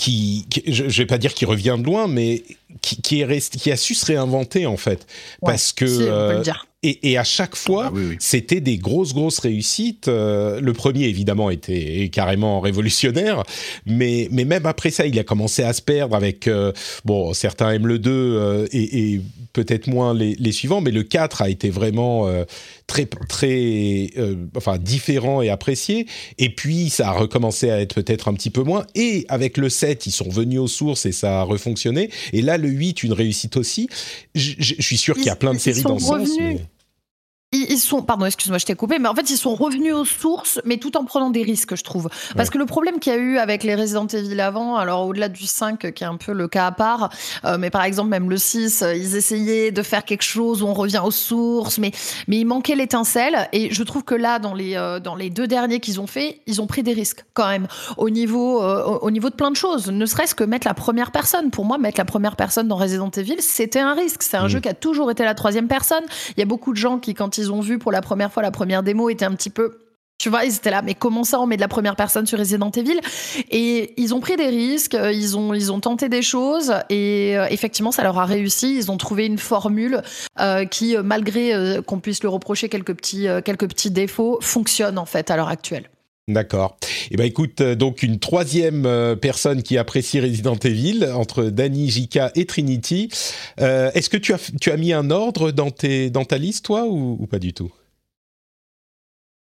qui, qui- je, je vais pas dire qui revient de loin, mais qui, qui est rest- qui a su se réinventer en fait, Ouais, parce que si, on peut euh, le dire. et, et à chaque fois, Ah oui, oui. c'était des grosses grosses réussites. Euh, le premier évidemment était carrément révolutionnaire, mais mais même après ça, il a commencé à se perdre avec euh, bon certains aiment le 2 euh, et, et peut-être moins les, les suivants, mais le 4 a été vraiment euh, très très euh, enfin différent et apprécié. Et puis ça a recommencé à être peut-être un petit peu moins. Et avec le 7, ils sont revenus aux sources et ça a refonctionné. Et là, le 8, une réussite aussi. Je suis sûr qu'il y a plein de séries dans ce sens. mais- Ils, sont, pardon, excuse-moi, je t'ai coupé, mais en fait, ils sont revenus aux sources, mais tout en prenant des risques, je trouve. Parce Ouais. que le problème qu'il y a eu avec les Resident Evil avant, alors au-delà du 5, qui est un peu le cas à part, euh, mais par exemple, même le 6, euh, ils essayaient de faire quelque chose où on revient aux sources, mais, mais il manquait l'étincelle. Et je trouve que là, dans les, euh, dans les deux derniers qu'ils ont fait, ils ont pris des risques, quand même, au niveau, euh, au au niveau de plein de choses. Ne serait-ce que mettre la première personne. Pour moi, mettre la première personne dans Resident Evil, c'était un risque. C'est un Mm. jeu qui a toujours été la troisième personne. Il y a beaucoup de gens qui, quand ils ont vu pour la première fois la première démo, étaient un petit peu. Tu vois, ils étaient là, mais comment ça, on met de la première personne sur Resident Evil? Et ils ont pris des risques, euh, ils ont, ils ont tenté des choses, et euh, effectivement, ça leur a réussi. Ils ont trouvé une formule euh, qui, malgré qu'on puisse leur reprocher quelques petits, quelques petits défauts, fonctionne en fait à l'heure actuelle. D'accord. Et ben écoute, euh, donc une troisième euh, personne qui apprécie Resident Evil entre Danny, Jika et Trinity. Euh, Est-ce que tu as tu as mis un ordre dans tes dans ta liste toi ou pas du tout?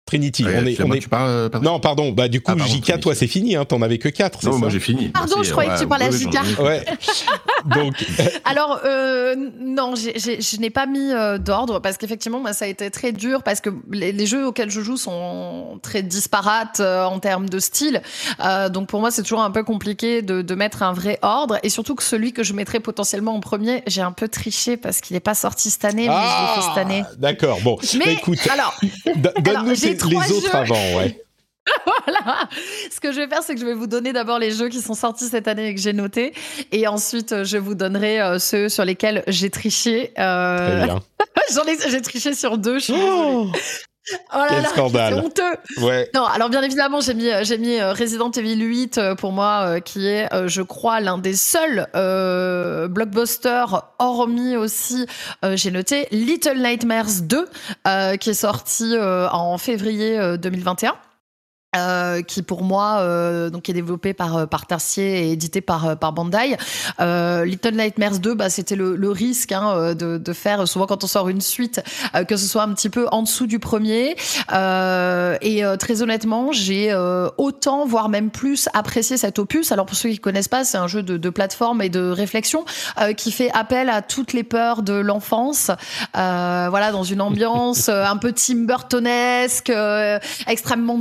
Trinity, Ouais, on est, on moi est... que tu parles, euh, Non, pardon. Bah du coup, Ah, pardon, Trinity. toi c'est fini. Hein, T'en avais que quatre. Non, c'est moi j'ai fini. Pardon, Merci, je croyais que tu parlais à ai- Ouais. donc Alors, euh, non, je n'ai pas mis euh, d'ordre parce qu'effectivement, moi, ça a été très dur parce que les, les jeux auxquels je joue sont très disparates euh, en termes de style. Euh, donc, pour moi, c'est toujours un peu compliqué de, de mettre un vrai ordre. Et surtout que celui que je mettrais potentiellement en premier, j'ai un peu triché parce qu'il n'est pas sorti cette année, mais je l'ai fait cette année. Ah, D'accord. Bon, Mais bah, écoute, alors, do- donne-nous tes- trois les autres jeux. avant, ouais. voilà. Ce que je vais faire, c'est que je vais vous donner d'abord les jeux qui sont sortis cette année et que j'ai notés. Et ensuite, euh, je vous donnerai euh, ceux sur lesquels j'ai triché. Euh. J'en ai, j'ai triché sur deux. Je suis. Oh, Oh là quel là, scandale. Honteux. ouais. Non, alors bien évidemment, j'ai mis, j'ai mis euh, Resident Evil 8 euh, pour moi, euh, qui est, euh, je crois, l'un des seuls euh, blockbusters, hormis aussi, euh, j'ai noté Little Nightmares 2, euh, qui est sorti euh, en février euh, 2021. Euh, qui pour moi euh, donc est développé par euh, par Tertier et édité par par Bandai. Little Nightmares 2, bah c'était le, le, risque hein, de, de faire souvent quand on sort une suite que ce soit un petit peu en dessous du premier. et très honnêtement, j'ai autant voire même plus apprécié cet opus. Alors pour ceux qui connaissent pas, c'est un jeu de, de plateforme et de réflexion qui fait appel à toutes les peurs de l'enfance. voilà dans une ambiance un peu Tim Burtonesque, extrêmement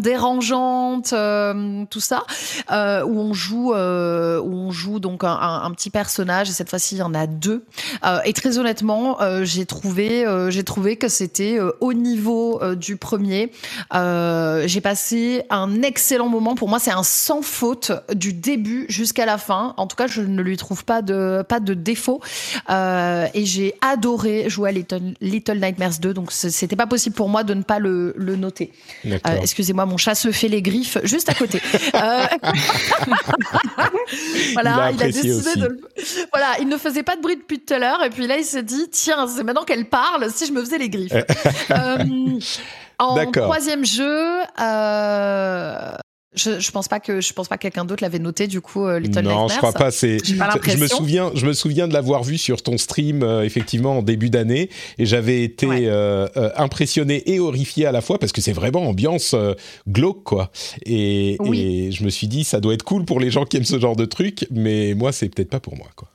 euh, tout ça, euh, où on joue, euh, où on joue donc un, petit personnage. Et cette fois-ci, il y en a deux. et très honnêtement, j'ai trouvé, j'ai trouvé que c'était au niveau du premier. j'ai passé un excellent moment. Pour moi, c'est un sans faute du début jusqu'à la fin. En tout cas, je ne lui trouve pas de pas de défaut. et j'ai adoré jouer à Little, Little Nightmares 2. Donc, c'était pas possible pour moi de ne pas le, le noter. Excusez-moi, mon chat se fait les griffes juste à côté. Euh, voilà, il a, décidé de. Voilà, il ne faisait pas de bruit depuis tout à l'heure, et puis là, il s'est dit tiens, c'est maintenant qu'elle parle, si je me faisais les griffes. euh, en troisième jeu, euh, je, je pense pas que je pense pas que quelqu'un d'autre l'avait noté du coup euh, Little Non, je crois pas. C'est. Je me souviens, je me souviens de l'avoir vu sur ton stream euh, effectivement en début d'année et j'avais été euh, impressionné et horrifié à la fois parce que c'est vraiment ambiance glauque quoi. Et, et, je me suis dit ça doit être cool pour les gens qui aiment ce genre de truc, mais moi c'est peut-être pas pour moi quoi.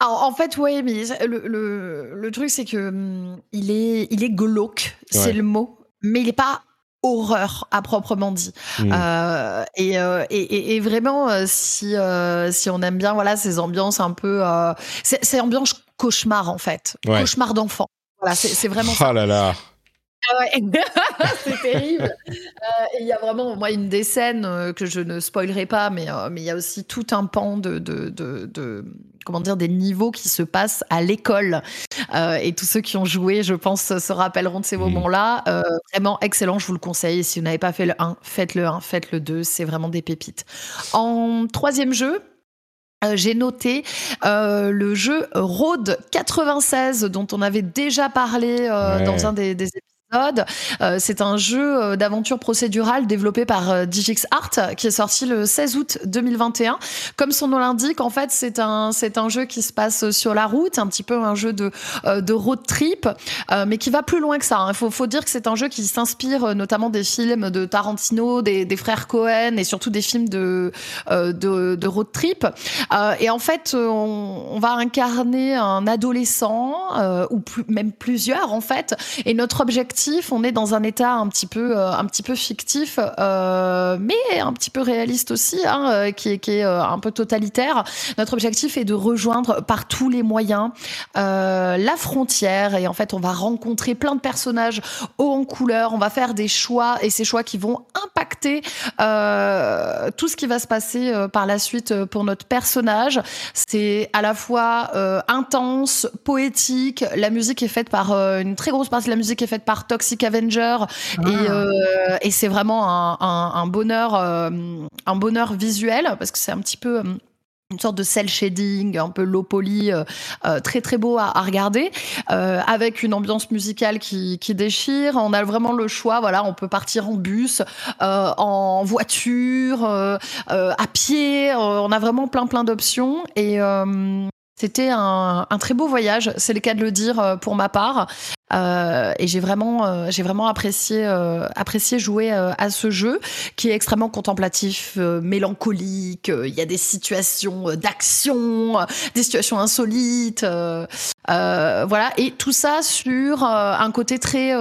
en fait, oui, mais le, le, le truc, c'est que hum, il est, il est glauque, c'est le mot, mais il est pas horreur à proprement dit. Mmh. Euh, et, euh, et, et, vraiment, euh, si, euh, si on aime bien voilà, ces ambiances un peu... Euh, c'est ambiance cauchemar en fait. Cauchemar d'enfant. Voilà, c'est vraiment... Oh là là ah c'est terrible. Il y a vraiment, moi, une des scènes que je ne spoilerai pas, mais mais il y a aussi tout un pan de, de, de, de comment dire, des niveaux qui se passent à l'école. Euh, et tous ceux qui ont joué, je pense, se rappelleront de ces mmh. moments-là. Euh, vraiment excellent, je vous le conseille. Si vous n'avez pas fait le 1, faites le 1, faites le 2, c'est vraiment des pépites. En troisième jeu, euh, j'ai noté euh, le jeu Road 96 dont on avait déjà parlé euh, dans un des, des euh, c'est un jeu euh, d'aventure procédurale développé par euh, Digix Art qui est sorti le 16 août 2021. Comme son nom l'indique, en fait, c'est un c'est un jeu qui se passe sur la route, un petit peu un jeu de de road trip, mais qui va plus loin que ça. Il hein. faut faut dire que c'est un jeu qui s'inspire notamment des films de Tarantino, des, des frères Cohen et surtout des films de de, de road trip. et en fait, on, on, va incarner un adolescent ou plus, même plusieurs en fait. Et notre objectif on est dans un état un petit peu, euh, un petit peu fictif, euh, mais un petit peu réaliste aussi, hein, euh, qui est, un peu totalitaire. Notre objectif est de rejoindre par tous les moyens la frontière et en fait on va rencontrer plein de personnages hauts en couleur. On va faire des choix et ces choix qui vont impacter tout ce qui va se passer par la suite pour notre personnage. C'est à la fois intense, poétique. La musique est faite par une très grosse partie de la musique est faite par Toxic Avenger et, ah. euh, et c'est vraiment un, un, bonheur, euh, un bonheur visuel parce que c'est un petit peu euh, une sorte de cel shading, un peu low poly, très très beau à, regarder, avec une ambiance musicale qui, qui, déchire. On a vraiment le choix, voilà, on peut partir en bus, en voiture, à pied. on a vraiment plein plein d'options et c'était un, un, très beau voyage, c'est le cas de le dire pour ma part. Euh, et j'ai vraiment, euh, j'ai vraiment apprécié, euh, apprécié jouer à ce jeu qui est extrêmement contemplatif, mélancolique. Il y a des situations d'action, des situations insolites, voilà. Et tout ça sur un côté très,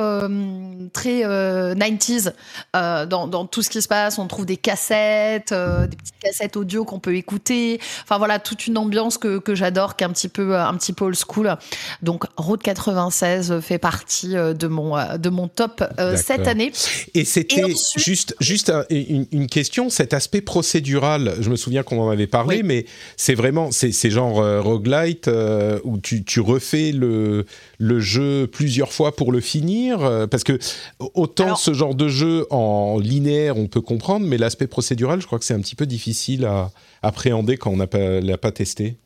très 90s dans, dans, tout ce qui se passe. On trouve des cassettes, des petites cassettes audio qu'on peut écouter. Enfin voilà, toute une ambiance que, que j'adore, qui est un petit peu, un petit peu old school. Donc Route 96 fait partie euh, de mon, euh, de mon top euh, cette année. Et c'était juste, juste une, question, cet aspect procédural, je me souviens qu'on en avait parlé, mais c'est vraiment, c'est genre roguelite où tu, tu refais le, le jeu plusieurs fois pour le finir Parce que autant ce genre de jeu en linéaire, on peut comprendre, mais l'aspect procédural, je crois que c'est un petit peu difficile à appréhender quand on n'a pas, l'a pas testé.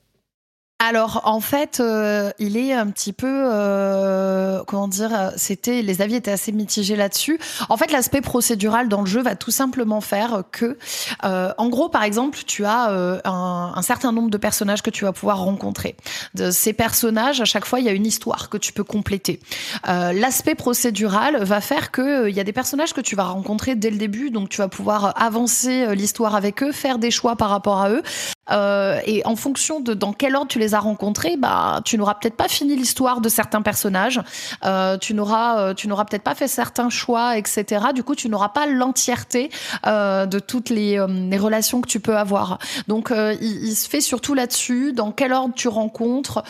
Alors en fait, euh, il est un petit peu, euh, comment dire, euh, c'était les avis étaient assez mitigés là-dessus. En fait, l'aspect procédural dans le jeu va tout simplement faire que, en gros, par exemple, tu as un, un, certain nombre de personnages que tu vas pouvoir rencontrer. De ces personnages, à chaque fois, il y a une histoire que tu peux compléter. l'aspect procédural va faire que il y a des personnages que tu vas rencontrer dès le début, donc tu vas pouvoir avancer l'histoire avec eux, faire des choix par rapport à eux, et en fonction de dans quel ordre tu les les as rencontrés, bah, tu n'auras peut-être pas fini l'histoire de certains personnages, euh, tu n'auras, euh, tu n'auras peut-être pas fait certains choix, etc. Du coup, tu n'auras pas l'entièreté euh, de toutes les, relations que tu peux avoir. Donc, il, se fait surtout là-dessus, dans quel ordre tu rencontres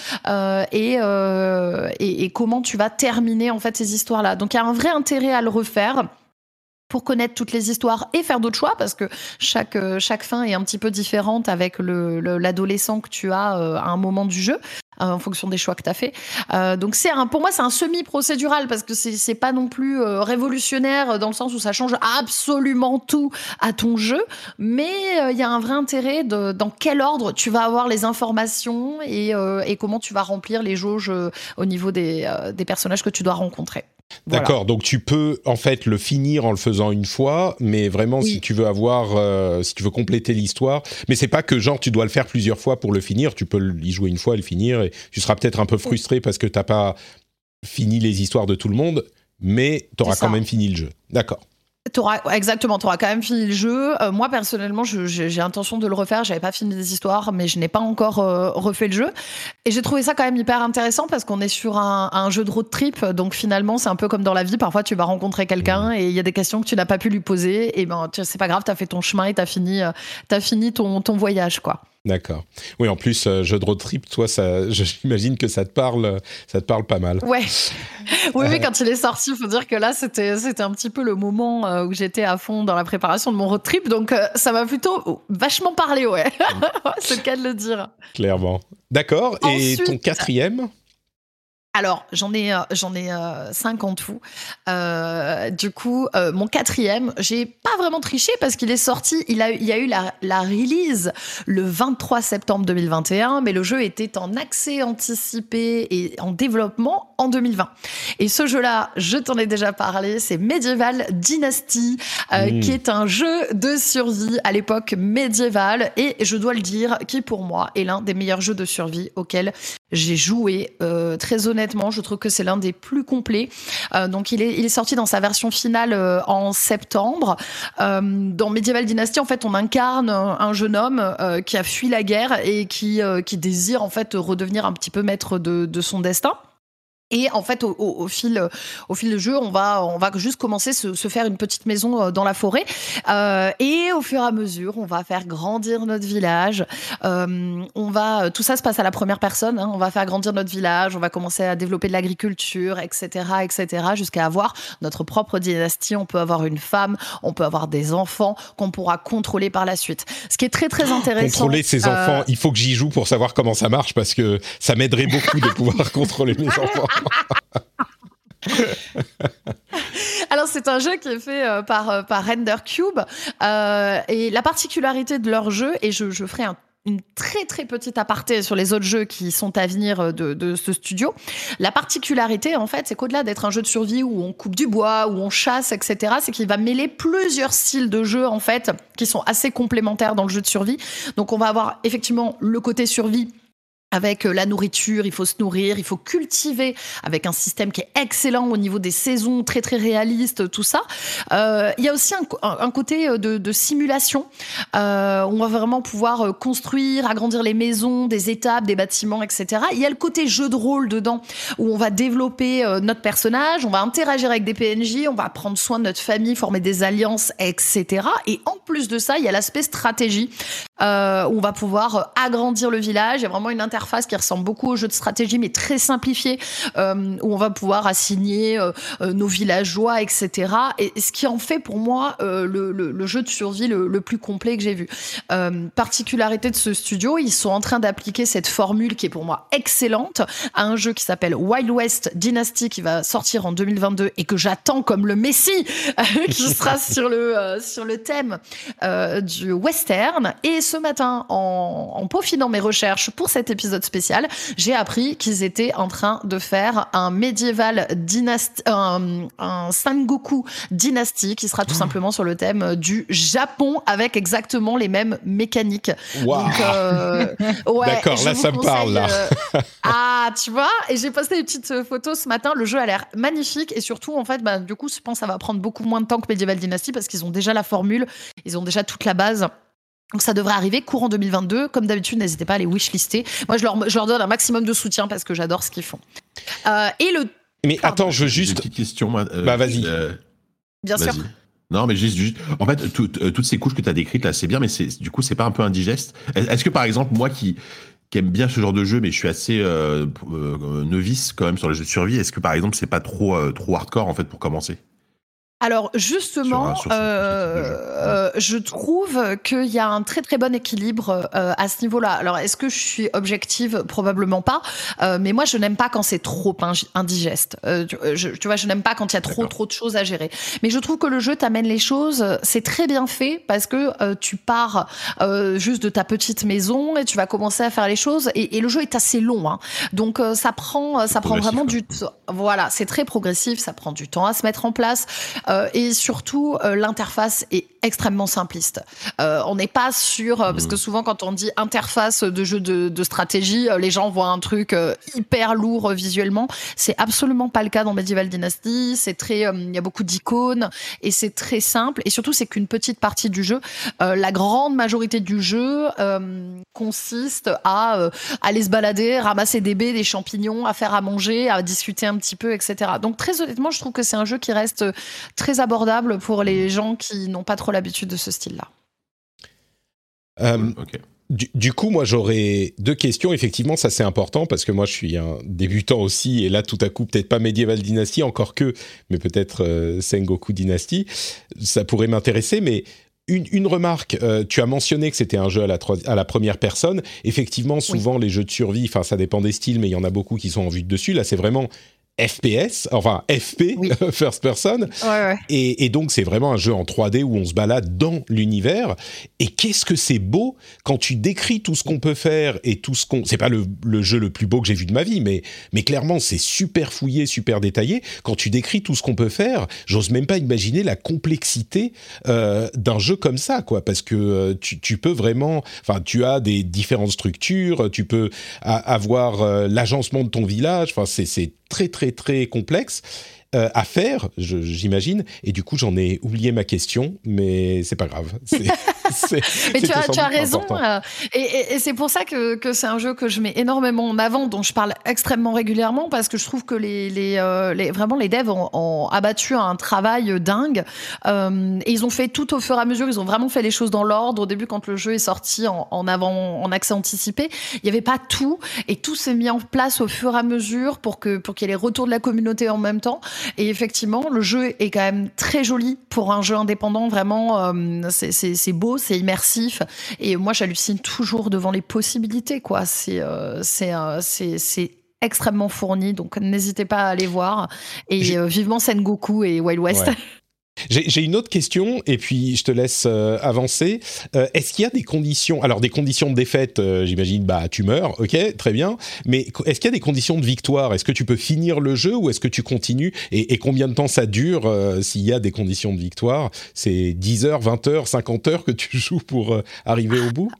et, et, et comment tu vas terminer en fait ces histoires-là. Donc, il y a un vrai intérêt à le refaire pour connaître toutes les histoires et faire d'autres choix parce que chaque euh, chaque fin est un petit peu différente avec le l'adolescent que tu as euh, à un moment du jeu euh, en fonction des choix que tu as fait. donc c'est pour moi c'est un semi procédural parce que c'est pas non plus révolutionnaire dans le sens où ça change absolument tout à ton jeu, mais il y a un vrai intérêt de dans quel ordre tu vas avoir les informations et et comment tu vas remplir les jauges au niveau des des personnages que tu dois rencontrer. D'accord, donc tu peux en fait le finir en le faisant une fois, mais vraiment si tu veux avoir, euh, si tu veux compléter l'histoire, mais c'est pas que genre tu dois le faire plusieurs fois pour le finir, tu peux y jouer une fois, le finir, et tu seras peut-être un peu frustré parce que t'as pas fini les histoires de tout le monde, mais tu auras quand même fini le jeu. D'accord. Auras, exactement, tu auras quand même fini le jeu. Euh, moi, personnellement, j'ai intention de le refaire. J'avais pas fini les histoires, mais je n'ai pas encore euh, refait le jeu. Et j'ai trouvé ça quand même hyper intéressant parce qu'on est sur un, un, jeu de road trip. Donc finalement, c'est un peu comme dans la vie. Parfois, tu vas rencontrer quelqu'un et il y a des questions que tu n'as pas pu lui poser. Et ben, c'est pas grave, tu as fait ton chemin et tu as fini, euh, as fini ton, ton voyage, quoi. D'accord. Oui, en plus, euh, jeu de road trip, toi, ça, j'imagine que ça te parle, ça te parle pas mal. Ouais. oui, oui, quand il est sorti, il faut dire que là, c'était, c'était un petit peu le moment euh, où j'étais à fond dans la préparation de mon road trip, donc euh, ça m'a plutôt vachement parlé, ouais. C'est le cas de le dire. Clairement. D'accord. Et ton quatrième? Alors, j'en ai, euh, j'en ai euh, cinq en tout. Euh, du coup, mon quatrième, j'ai pas vraiment triché parce qu'il est sorti. Il, a, il y a eu la, la, release le 23 septembre 2021, mais le jeu était en accès anticipé et en développement en 2020. Et ce jeu-là, je t'en ai déjà parlé, c'est Medieval Dynasty, mmh. qui est un jeu de survie à l'époque médiévale et je dois le dire, qui pour moi est l'un des meilleurs jeux de survie auxquels j'ai joué. très honnêtement je trouve que c'est l'un des plus complets. Euh, donc il est, sorti dans sa version finale euh, en septembre. Euh, dans Medieval Dynasty, en fait, on incarne un jeune homme qui a fui la guerre et qui, désire en fait redevenir un petit peu maître de son destin. Et en fait, au, au, fil, au fil du jeu, on va, on va juste commencer se, se faire une petite maison euh, dans la forêt. Euh, et au fur et à mesure, on va faire grandir notre village. Euh, on va, tout ça se passe à la première personne. Hein. On va faire grandir notre village. On va commencer à développer de l'agriculture, etc., etc., jusqu'à avoir notre propre dynastie. On peut avoir une femme, on peut avoir des enfants qu'on pourra contrôler par la suite. Ce qui est très très intéressant. Contrôler ses enfants, il faut que j'y joue pour savoir comment ça marche parce que ça m'aiderait beaucoup de pouvoir contrôler mes enfants. Alors c'est un jeu qui est fait euh, par, euh, par Render Cube euh, et la particularité de leur jeu, et je, ferai un une très très petite aparté sur les autres jeux qui sont à venir de, de ce studio. La particularité, en fait, c'est qu'au-delà d'être un jeu de survie où on coupe du bois, où on chasse, etc., c'est qu'il va mêler plusieurs styles de jeu, en fait, qui sont assez complémentaires dans le jeu de survie. Donc, on va avoir effectivement le côté survie avec euh, la nourriture, il faut se nourrir, il faut cultiver avec un système qui est excellent au niveau des saisons, très très réaliste, tout ça. Euh, il y a aussi un, côté euh, de, simulation. Euh, on va vraiment pouvoir construire, agrandir les maisons, des étapes, des bâtiments, etc. Il y a le côté jeu de rôle dedans où on va développer notre personnage, on va interagir avec des PNJ, on va prendre soin de notre famille, former des alliances, etc. Et en plus de ça, il y a l'aspect stratégie euh, où on va pouvoir agrandir le village. Il y a vraiment une interface qui ressemble beaucoup au jeu de stratégie, mais très simplifié, euh, où on va pouvoir assigner euh, euh nos villageois, etc. Et ce qui en fait pour moi euh, le, le, le, jeu de survie le, le plus complet que j'ai vu. Euh, particularité de ce studio, ils sont en train d'appliquer cette formule qui est pour moi excellente à un jeu qui s'appelle Wild West Dynasty qui va sortir en 2022 et que j'attends comme le Messi qui sera sur le sur le thème du western et ce matin, en, en peaufinant mes recherches pour cet épisode, spécial, j'ai appris qu'ils étaient en train de faire un médiéval dynastie, un, un Sangoku dynastie qui sera tout simplement sur le thème du Japon avec exactement les mêmes mécaniques. Donc, euh, ouais, D'accord, là, ça me parle, là. euh, ah, tu vois, et j'ai posté des petites euh, photos ce matin. Le jeu a l'air magnifique et surtout, en fait, bah, du coup, je pense que ça va prendre beaucoup moins de temps que Medieval Dynasty parce qu'ils ont déjà la formule, ils ont déjà toute la base. Donc ça devrait arriver courant 2022. Comme d'habitude, n'hésitez pas à les wishlister. Moi, je leur, je leur donne un maximum de soutien parce que j'adore ce qu'ils font. Euh, et le, Mais Pardon. attends, je veux J'ai une juste. petite question. moi, euh, Bah, vas-y. euh, bien sûr. Non, mais juste, juste. En fait, tout- euh, toutes ces couches que tu as décrites là, c'est bien, mais c'est du coup, c'est pas un peu indigeste. Est- Est-ce que par exemple, moi qui, qui aime bien ce genre de jeu, mais je suis assez euh, euh, novice quand même sur les jeux de survie, est-ce que par exemple, c'est pas trop euh, trop hardcore en fait pour commencer? Alors justement, Sur un- sur ce- euh, euh, je trouve qu'il y a un très très bon équilibre euh, à ce niveau-là. Alors est-ce que je suis objective? Probablement pas. Mais moi je n'aime pas quand c'est trop indigeste. Tu, je- tu vois, je n'aime pas quand il y a trop trop de choses à gérer. Mais je trouve que le jeu t'amène les choses. C'est très bien fait parce que tu pars juste de ta petite maison et tu vas commencer à faire les choses. Et, et le jeu est assez long, hein. donc ça prend ça prend vraiment du temps. Voilà, c'est très progressif. Ça prend du temps à se mettre en place. Euh, et surtout, euh, l'interface est extrêmement simpliste. Euh, on n'est pas euh, parce que souvent quand on dit interface de jeu de, de stratégie, euh, les gens voient un truc euh, hyper lourd euh, visuellement. C'est absolument pas le cas dans Medieval Dynasty. C'est très, euh, il y a beaucoup d'icônes et c'est très simple. Et surtout, c'est qu'une petite partie du jeu. Euh, la grande majorité du jeu euh, consiste à euh, aller se balader, ramasser des baies, des champignons, à faire à manger, à discuter un petit peu, etc. Donc très honnêtement, je trouve que c'est un jeu qui reste euh, très abordable pour les gens qui n'ont pas trop l'habitude de ce style-là. Euh. Du, du coup, moi, j'aurais deux questions. Effectivement, ça c'est important parce que moi, je suis un débutant aussi, et là, tout à coup, peut-être pas Medieval Dynasty, encore que, mais peut-être euh, Sengoku Dynasty. Ça pourrait m'intéresser, mais une, une remarque. euh, tu as mentionné que c'était un jeu à la, troi- à la première personne. Effectivement, souvent les jeux de survie, enfin, ça dépend des styles, mais il y en a beaucoup qui sont en vue de dessus. Là, c'est vraiment FPS, enfin FP, Oui. first person. Ouais, ouais. Et, et donc, c'est vraiment un jeu en 3D où on se balade dans l'univers. Et qu'est-ce que c'est beau quand tu décris tout ce qu'on peut faire et tout ce qu'on. C'est pas le, le jeu le plus beau que j'ai vu de ma vie, mais, mais clairement, c'est super fouillé, super détaillé. Quand tu décris tout ce qu'on peut faire, j'ose même pas imaginer la complexité euh, d'un jeu comme ça, quoi. Parce que euh, tu, tu peux vraiment. Enfin, tu as des différentes structures, tu peux a- avoir euh, l'agencement de ton village. Enfin, c'est c'est très, très, très complexe euh, à faire, j'imagine. Et du coup, j'en ai oublié ma question, mais c'est pas grave. Mais tu as, tu as raison. euh, et et- et c'est pour ça que, que c'est un jeu que je mets énormément en avant, dont je parle extrêmement régulièrement, parce que je trouve que les, les, euh, les- vraiment les devs ont, ont abattu un travail dingue. Euh, et ils ont fait tout au fur et à mesure. Ils ont vraiment fait les choses dans l'ordre. Au début, quand le jeu est sorti en, en avant, en accès anticipé, il n'y avait pas tout. Et tout s'est mis en place au fur et à mesure pour que pour qu'il y ait les retours de la communauté en même temps. Et effectivement, le jeu est quand même très joli pour un jeu indépendant. Vraiment, c'est- c'est beau, c'est immersif. Et moi, j'hallucine toujours devant les possibilités. quoi. C'est euh, c'est euh, c'est c'est extrêmement fourni. Donc, n'hésitez pas à aller voir. Et euh, vivement Sengoku et Wild West. Ouais. J'ai une autre question, et puis je te laisse euh, avancer. Euh, Est-ce qu'il y a des conditions Alors, des conditions de défaite, euh, j'imagine, bah, tu meurs, ok, très bien. Mais est-ce qu'il y a des conditions de victoire? Est-ce que tu peux finir le jeu ou est-ce que tu continues? Et, et combien de temps ça dure euh, s'il y a des conditions de victoire? C'est 10 heures, 20 heures, 50 heures que tu joues pour arriver au bout?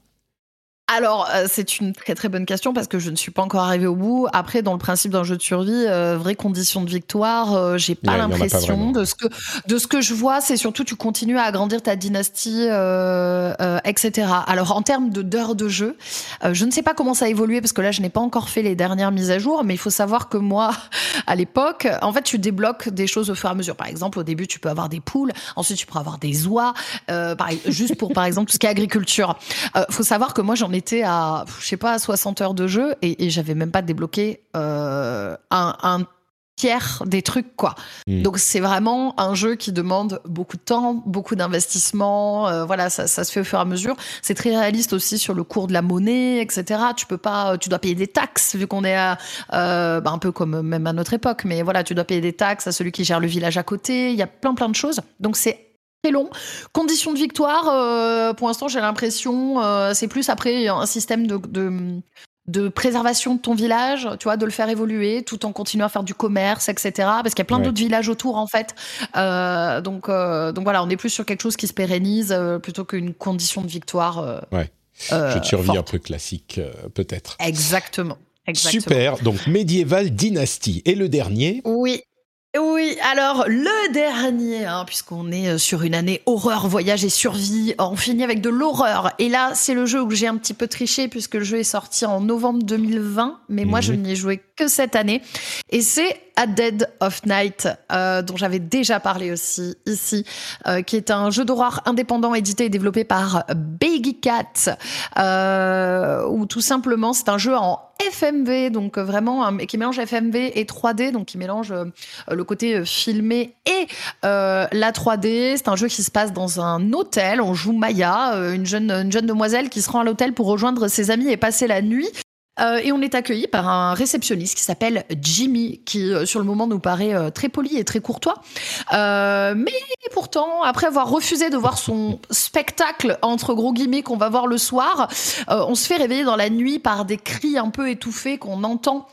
Alors, euh, c'est une très très bonne question parce que je ne suis pas encore arrivée au bout. Après, dans le principe d'un jeu de survie, euh, vraie condition de victoire, euh, j'ai pas Ouais, l'impression. De ce que de ce que je vois, c'est surtout tu continues à agrandir ta dynastie, euh, euh, etc. Alors, en termes de d'heures de jeu, euh, je ne sais pas comment ça a évolué parce que là, je n'ai pas encore fait les dernières mises à jour, mais il faut savoir que moi, à l'époque, en fait, tu débloques des choses au fur et à mesure. Par exemple, au début, tu peux avoir des poules, ensuite, tu peux avoir des oies, euh, pareil, juste pour, par exemple, tout ce qui est agriculture. Euh, faut savoir que moi, j'en étais à, je sais pas, à 60 heures de jeu et, et j'avais même pas débloqué euh, un, un tiers des trucs, quoi. Mm. Donc, c'est vraiment un jeu qui demande beaucoup de temps, beaucoup d'investissement. euh, voilà, ça, ça se fait au fur et à mesure. C'est très réaliste aussi sur le cours de la monnaie, etc. Tu peux pas, tu dois payer des taxes vu qu'on est à, euh, bah, un peu comme même à notre époque, mais voilà, tu dois payer des taxes à celui qui gère le village à côté. Il y a plein plein de choses. Donc c'est long. Conditions de victoire, euh, pour l'instant j'ai l'impression, euh, c'est plus après un système de, de de préservation de ton village, tu vois, de le faire évoluer tout en continuant à faire du commerce, etc. Parce qu'il y a plein d'autres villages autour, en fait. Euh, donc, euh, donc voilà, on est plus sur quelque chose qui se pérennise euh, plutôt qu'une condition de victoire. ouais. Je te survis un peu classique, peut-être. Exactement. Exactement. Super. Donc, médiéval dynastie. Et le dernier? Oui. Oui, alors le dernier, hein, puisqu'on est euh, sur une année horreur, voyage et survie, on finit avec de l'horreur. Et là, c'est le jeu où j'ai un petit peu triché, puisque le jeu est sorti en novembre 2020, mais moi je mhm. n'y ai joué que cette année. Et c'est A Dead of Night, euh, dont j'avais déjà parlé aussi ici, euh, qui est un jeu d'horreur indépendant édité et développé par Baggy Cat, euh, ou tout simplement c'est un jeu en FMV, donc vraiment qui mélange FMV et 3D, donc qui mélange le côté filmé et la 3D. C'est un jeu qui se passe dans un hôtel. On joue Maya, une jeune, une jeune demoiselle qui se rend à l'hôtel pour rejoindre ses amis et passer la nuit. Euh, et on est accueilli par un réceptionniste qui s'appelle Jimmy, qui euh, sur le moment nous paraît euh, très poli et très courtois. mais pourtant, après avoir refusé de voir son spectacle entre gros guillemets qu'on va voir le soir, on se fait réveiller dans la nuit par des cris un peu étouffés qu'on entend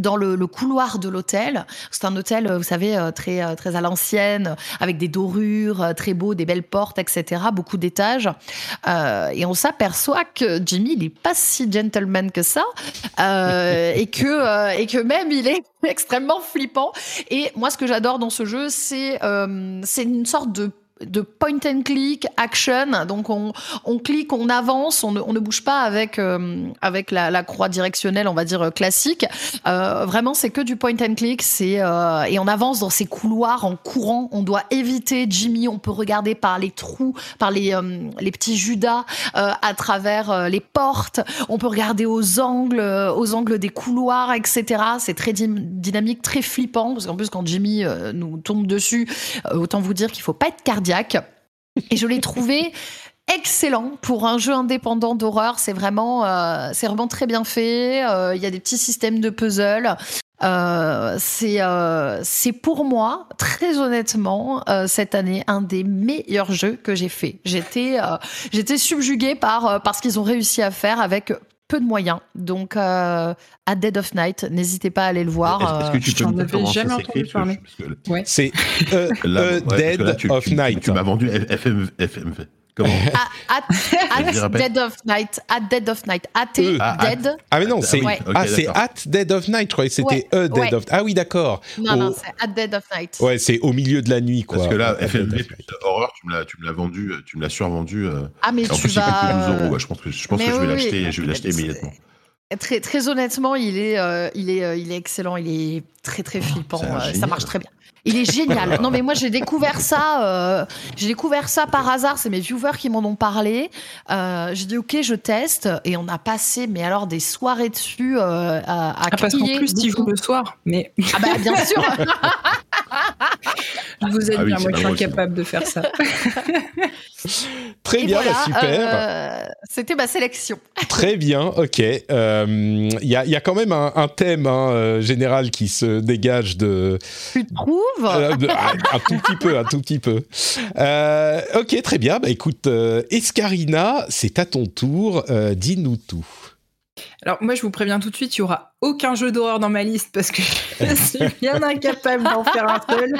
dans le, couloir de l'hôtel. C'est un hôtel, vous savez, euh, très, euh, très à l'ancienne, avec des dorures, euh, très beaux, des belles portes, etc., beaucoup d'étages. et on s'aperçoit que Jimmy, il n'est pas si gentleman que ça, et, que, et que même il est extrêmement flippant. Et moi, ce que j'adore dans ce jeu, c'est c'est une sorte de de point and click action. Donc on, on clique, on avance, on ne, on ne bouge pas avec euh, avec la, croix directionnelle, on va dire classique. Euh, vraiment, c'est que du point and click. Euh, et on avance dans ces couloirs en courant. On doit éviter Jimmy. On peut regarder par les trous, par les euh, les petits Judas à travers les portes. On peut regarder aux angles, aux angles des couloirs, etc. C'est très dynamique, très flippant parce qu'en plus quand Jimmy nous tombe dessus, autant vous dire qu'il faut pas être cardiaque et je l'ai trouvé excellent pour un jeu indépendant d'horreur. C'est vraiment, euh, c'est vraiment très bien fait. Euh, il y a des petits systèmes de puzzle. Euh, c'est c'est pour moi très honnêtement cette année un des meilleurs jeux que j'ai fait. J'étais j'étais subjuguée par par ce qu'ils ont réussi à faire avec peu de moyens. Donc, euh, à Dead of Night, n'hésitez pas à aller le voir. Est-ce que tu peux me dire jamais entendu parler. C'est Dead of Night. Tu m'as vendu FM, FMV. Comment at, Dead of Night. At Dead of Night. At e, Dead. Ah, mais non, c'est ah, c'est At Dead of Night. Je croyais que c'était E Dead of Ah oui, d'accord. Non, non, c'est At Dead of Night. Ouais, c'est au milieu de la nuit, quoi. Parce que là, FMV, horreur, tu me l'as vendu, tu me l'as survendu. Euh, ah, mais en tu plus, vas... il coûte 12 euros. Je pense que je, pense que je vais l'acheter je vais l'acheter immédiatement. Très, très honnêtement, il est, euh, il, est, euh, il est excellent. Il est très, très flippant. ça marche très bien. Il est génial. non, mais moi, j'ai découvert ça. Euh, j'ai découvert ça par hasard. C'est mes viewers qui m'en ont parlé. Euh, j'ai dit, OK, je teste. Et on a passé, mais alors, des soirées dessus euh, à, à ah, Parce qu'en plus, tu joues le soir. Mais... Ah, bah, bien sûr. je vous aide ah bien. moi, je suis incapable de faire ça. Très bien, bah, super. C'était ma sélection. Très bien, ok. Il y, a, y, a, quand même un, un thème hein, général qui se dégage de. Tu trouves euh, un, tout petit peu, un tout petit peu. Euh, ok, très bien. Bah écoute, euh, Escarina, c'est à ton tour. Dis-nous tout. Alors moi je vous préviens tout de suite, il y aura aucun jeu d'horreur dans ma liste parce que je suis bien incapable d'en faire un seul.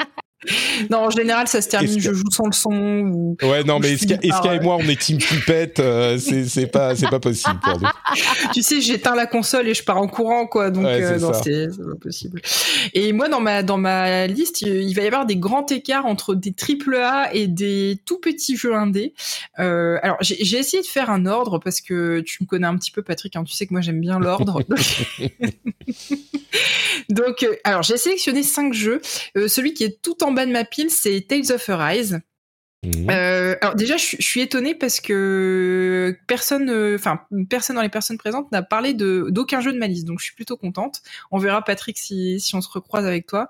non, en général, ça se termine, je joue sans le son. Ou, ouais, non, mais Eska, et moi, on est team pipette, euh, c'est pas, c'est pas possible pour nous. tu sais, j'éteins la console et je pars en courant, quoi. Donc, euh, non, c'est pas possible. Et moi, dans ma, dans ma liste, il va y avoir des grands écarts entre des triple A et des tout petits jeux indés. Euh, alors, j'ai essayé de faire un ordre parce que tu me connais un petit peu, Patrick. Hein, tu sais que moi, j'aime bien l'ordre. donc, euh, alors, j'ai sélectionné cinq jeux. Euh, celui qui est tout en bas de ma pile, c'est Tales of Arise. Mmh. Euh, alors déjà, je, suis étonnée parce que personne, euh, enfin personne dans les personnes présentes n'a parlé de d'aucun jeu de ma liste, donc je suis plutôt contente. On verra Patrick si, si on se recroise avec toi.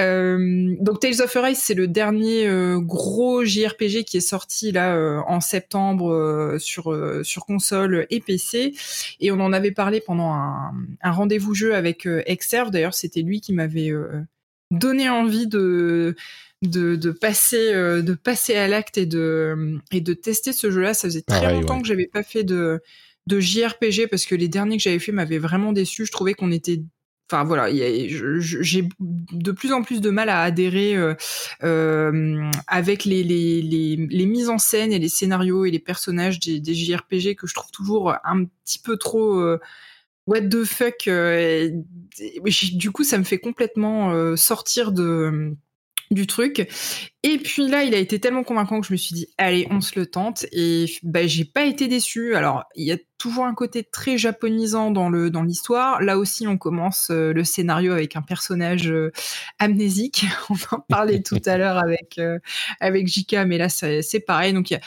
Euh, donc Tales of Arise, c'est le dernier gros JRPG qui est sorti là en septembre sur sur console et PC, et on en avait parlé pendant un, un rendez-vous jeu avec Exerve. D'ailleurs, c'était lui qui m'avait donné envie de de, de passer de passer à l'acte et de et de tester ce jeu-là. Ça faisait très longtemps que j'avais pas fait de de JRPG parce que les derniers que j'avais fait m'avaient vraiment déçu. Je trouvais qu'on était Enfin voilà, j'ai de plus en plus de mal à adhérer euh, euh, avec les, les, les, les, mises en scène et les scénarios et les personnages des, des JRPG que je trouve toujours un petit peu trop euh, what the fuck. du coup, ça me fait complètement sortir de du truc. Et puis là, il a été tellement convaincant que je me suis dit, allez, on se le tente. Et bah, j'ai pas été déçue. Alors, il y a toujours un côté très japonisant dans le dans l'histoire. Là aussi, on commence euh, le scénario avec un personnage euh, amnésique. on en parlait tout à l'heure avec euh, avec Jika, mais là, c'est pareil. Donc, il y a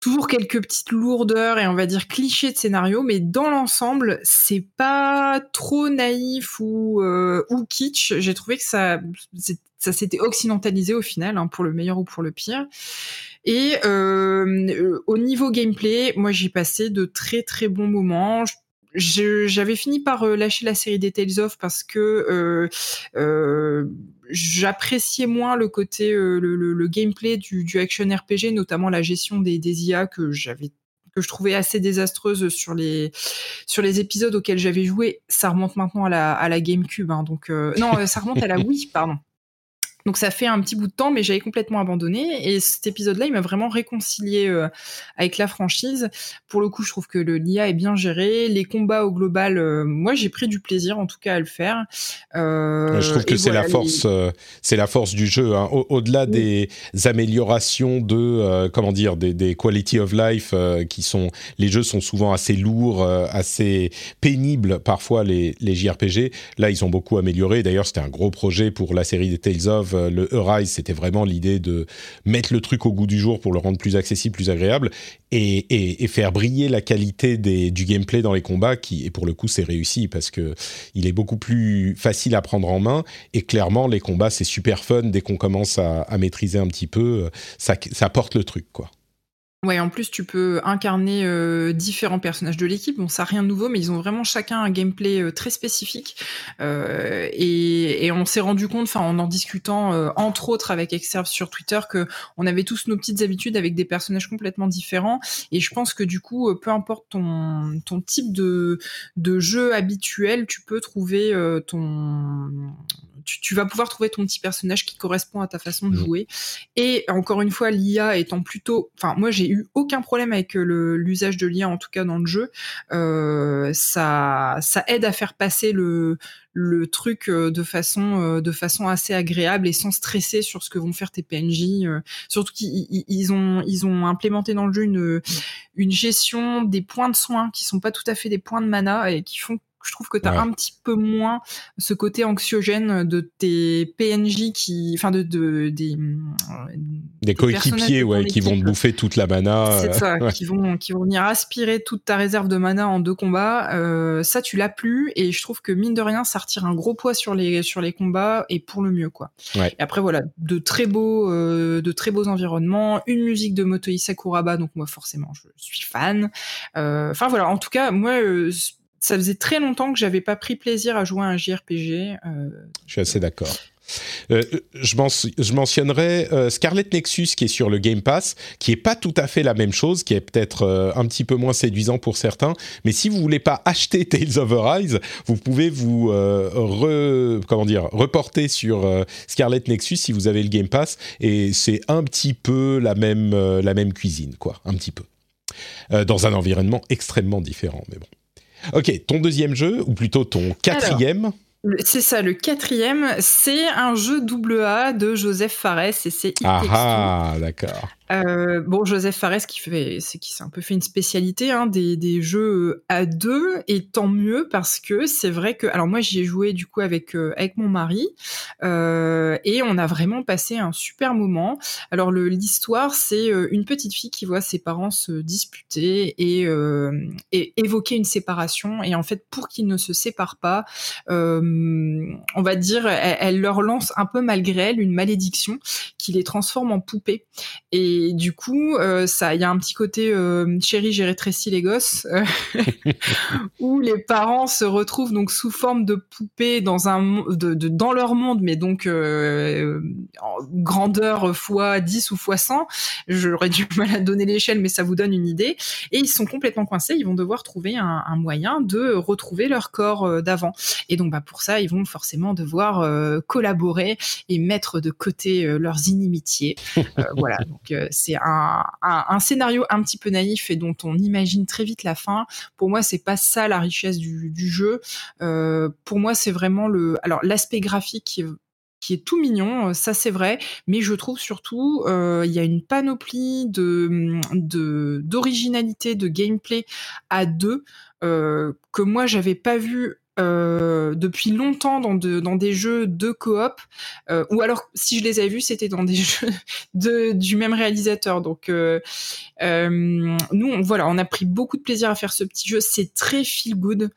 toujours quelques petites lourdeurs et on va dire clichés de scénario, mais dans l'ensemble, c'est pas trop naïf ou, ou kitsch. J'ai trouvé que ça, ça s'était occidentalisé au final, hein, pour le meilleur ou pour le pire. Et euh, au niveau gameplay, moi j'ai passé de très très bons moments. J'avais fini par euh, lâcher la série des Tales of parce que euh, euh, j'appréciais moins le côté le, le, gameplay du, du, action RPG, notamment la gestion des, des IA que j'avais que je trouvais assez désastreuse sur les sur les épisodes auxquels j'avais joué. Ça remonte maintenant à la, à la GameCube, hein, donc non, ça remonte à la Wii, pardon. Donc ça fait un petit bout de temps, mais j'avais complètement abandonné. Et cet épisode-là, il m'a vraiment réconcilié euh, avec la franchise. Pour le coup, je trouve que le l'IA est bien géré. Les combats au global, euh, moi j'ai pris du plaisir en tout cas à le faire. Euh, je trouve que c'est la force, c'est la force du jeu. Hein. Au-delà des améliorations de, comment dire, des, des, quality of life qui sont, les jeux sont souvent assez lourds, assez pénibles parfois les, les JRPG. Là, ils ont beaucoup amélioré. D'ailleurs, c'était un gros projet pour la série des Tales of le Arise, c'était vraiment l'idée de mettre le truc au goût du jour pour le rendre plus accessible, plus agréable, et, faire briller la qualité du gameplay dans les combats, et pour le coup, c'est réussi parce que il est beaucoup plus facile à prendre en main, et clairement, les combats, c'est super fun dès qu'on commence à, maîtriser un petit peu, ça, ça porte le truc, quoi. Ouais, en plus, tu peux incarner euh, différents personnages de l'équipe. Bon, ça rien de nouveau, mais ils ont vraiment chacun un gameplay euh, très spécifique. Euh, et, on s'est rendu compte, enfin, en en discutant, entre autres avec Exerve sur Twitter, que on avait tous nos petites habitudes avec des personnages complètement différents. Et je pense que du coup, peu importe ton, ton type de, de jeu habituel, tu peux trouver ton tu, vas pouvoir trouver ton petit personnage qui correspond à ta façon de mmh. jouer. Et encore une fois, l'IA étant plutôt, enfin moi j'ai eu aucun problème avec euh, l'usage de l'IA en tout cas dans le jeu. Euh, ça ça aide à faire passer le le truc euh, de façon de façon assez agréable et sans stresser sur ce que vont faire tes PNJ. surtout qu'ils ont ils ont implémenté dans le jeu une une gestion des points de soins qui sont pas tout à fait des points de mana et qui font je trouve que tu as un petit peu moins ce côté anxiogène de tes PNJ qui, enfin de, de des des coéquipiers ouais qui vont te bouffer toute la mana. C'est ça, qui vont qui vont venir aspirer toute ta réserve de mana en deux combats. Euh, ça tu l'as plus et je trouve que mine de rien ça retire un gros poids sur les sur les combats et pour le mieux quoi. Et après voilà de très beaux euh, de très beaux environnements, une musique de Motoi Sakuraba donc moi forcément je suis fan. Euh, enfin voilà en tout cas moi ça faisait très longtemps que j'avais pas pris plaisir à jouer à un JRPG. Euh, je suis assez d'accord. Euh, je, je, mentionnerai euh, Scarlet Nexus qui est sur le Game Pass, qui est pas tout à fait la même chose, qui est peut-être un petit peu moins séduisant pour certains. Mais si vous voulez pas acheter Tales of Arise, vous pouvez vous comment dire reporter sur Scarlet Nexus si vous avez le Game Pass et c'est un petit peu la même la même cuisine quoi, un petit peu dans un environnement extrêmement différent. Mais bon. Ok, ton deuxième jeu, ou plutôt ton quatrième c'est ça, le quatrième, c'est un jeu double A de Joseph Fares et c'est Ah, ah d'accord. Euh, bon, Joseph Fares qui fait, c'est qui s'est un peu fait une spécialité hein, des, des jeux à deux, et tant mieux parce que c'est vrai que, alors moi j'y ai joué du coup avec euh, avec mon mari euh, et on a vraiment passé un super moment. Alors le l'histoire, c'est euh, une petite fille qui voit ses parents se disputer et, euh, et évoquer une séparation, et en fait pour qu'ils ne se séparent pas, on va dire, elle, leur lance un peu malgré elle une malédiction qui les transforme en poupées Et du coup, euh, il y a un petit côté euh, chérie, j'ai rétréci les gosses, euh, où les parents se retrouvent donc sous forme de poupées dans leur monde, mais donc en grandeur fois 10 ou fois 100. J'aurais du mal à donner l'échelle, mais ça vous donne une idée. Et ils sont complètement coincés. Ils vont devoir trouver un, moyen de retrouver leur corps d'avant. Et donc, bah, pour ça, ils vont forcément devoir collaborer et mettre de côté leurs inimitiés. Voilà, c'est un, scénario un petit peu naïf et dont on imagine très vite la fin. Pour moi, c'est pas ça la richesse du, jeu. Euh, pour moi, c'est vraiment l'aspect graphique qui est tout mignon, euh, ça c'est vrai, mais je trouve surtout euh, il y a une panoplie d'originalité de, gameplay à deux que moi j'avais pas vu euh, depuis longtemps dans, de, dans des jeux de coop, euh, ou alors si je les avais vus, c'était dans des jeux de, du même réalisateur. Donc euh, euh, nous, voilà, on a pris beaucoup de plaisir à faire ce petit jeu. C'est très feel good.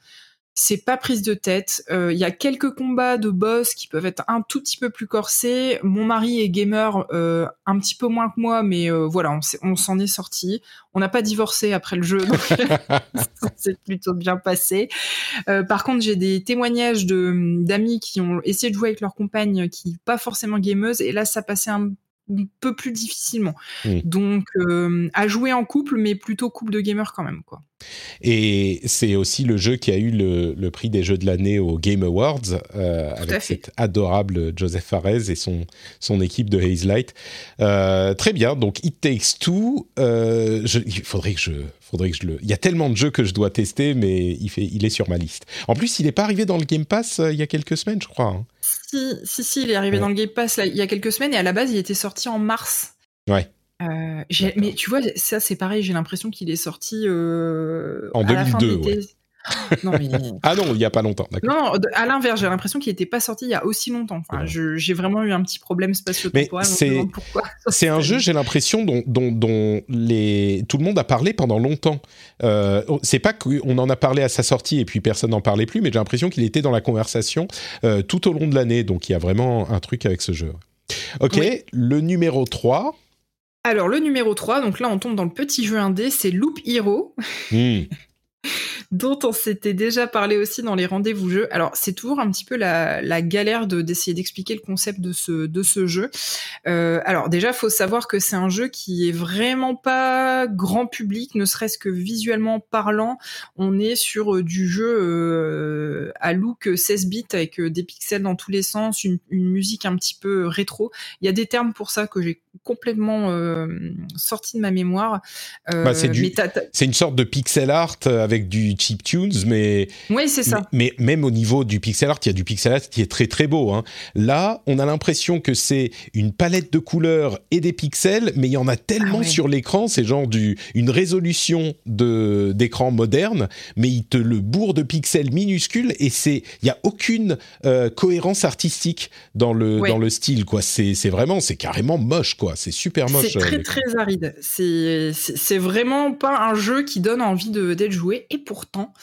C'est pas prise de tête. Euh, Il y a quelques combats de boss qui peuvent être un tout petit peu plus corsés. Mon mari est gamer euh, un petit peu moins que moi, mais euh, voilà, on s'en est sorti. On n'a pas divorcé après le jeu, donc c'est plutôt bien passé. Euh, par contre, j'ai des témoignages de d'amis qui ont essayé de jouer avec leur compagne, qui pas forcément gameuse, et là, ça passait un peu plus difficilement. Donc, euh, à jouer en couple, mais plutôt couple de gamers quand même, quoi. Et c'est aussi le jeu qui a eu le, le prix des jeux de l'année au Game Awards euh, avec cet adorable Joseph Fares et son, son équipe de Haze Light. Euh, très bien, donc It Takes Two. euh, je- il faudrait que je, faudrait que je le. Il y a tellement de jeux que je dois tester, mais il fait, il est sur ma liste. En plus, il n'est pas arrivé dans le Game Pass il y a quelques semaines, je crois. hein. Si, si, si, il est arrivé Ouais. dans le Game Pass là, il y a quelques semaines, et à la base, il était sorti en mars. Ouais. Euh, mais tu vois, ça c'est pareil, j'ai l'impression qu'il est sorti euh, En à la fin de 2002, l'été. Non, mais Ah non, il n'y a pas longtemps. Non, à l'inverse, j'ai l'impression qu'il n'était pas sorti il y a aussi longtemps. Enfin, Ouais. j'ai vraiment eu un petit problème spatio-temporel. C'est-. C'est un jeu, j'ai l'impression, dont, dont, dont les... tout le monde a parlé pendant longtemps. Euh, c'est pas qu'on en a parlé à sa sortie et puis personne n'en parlait plus, mais j'ai l'impression qu'il était dans la conversation euh, tout au long de l'année. Donc il y a vraiment un truc avec ce jeu. Ok, Oui. le numéro 3. Alors, le numéro 3, donc là, on tombe dans le petit jeu indé, c'est Loop Hero, Hmm. dont on s'était déjà parlé aussi dans les rendez-vous jeux. Alors, c'est toujours un petit peu la, galère de- d'essayer d'expliquer le concept de ce, jeu. Euh, alors, déjà, faut savoir que c'est un jeu qui est vraiment pas grand public, ne serait-ce que visuellement parlant. On est sur euh, du jeu euh, à look 16 bits avec des pixels dans tous les sens, une musique un petit peu rétro. Il y a des termes pour ça que j'ai complètement euh, sorti de ma mémoire. Euh, Bah, c'est une sorte de pixel art avec du cheap tunes, mais Oui, c'est ça. Mais, mais même au niveau du pixel art, il y a du pixel art qui est très très beau. hein. Là, on a l'impression que c'est une palette de couleurs et des pixels, mais il y en a tellement Ah ouais. sur l'écran, c'est genre du, une résolution de d'écran moderne, mais il te le bourre de pixels minuscules et c'est il y a aucune euh, cohérence artistique dans le Ouais. dans le style quoi. C'est c'est vraiment c'est carrément moche quoi. C'est super moche. C'est euh, très l'écran. très aride. C'est vraiment pas un jeu qui donne envie de d'être joué. Et pourtant,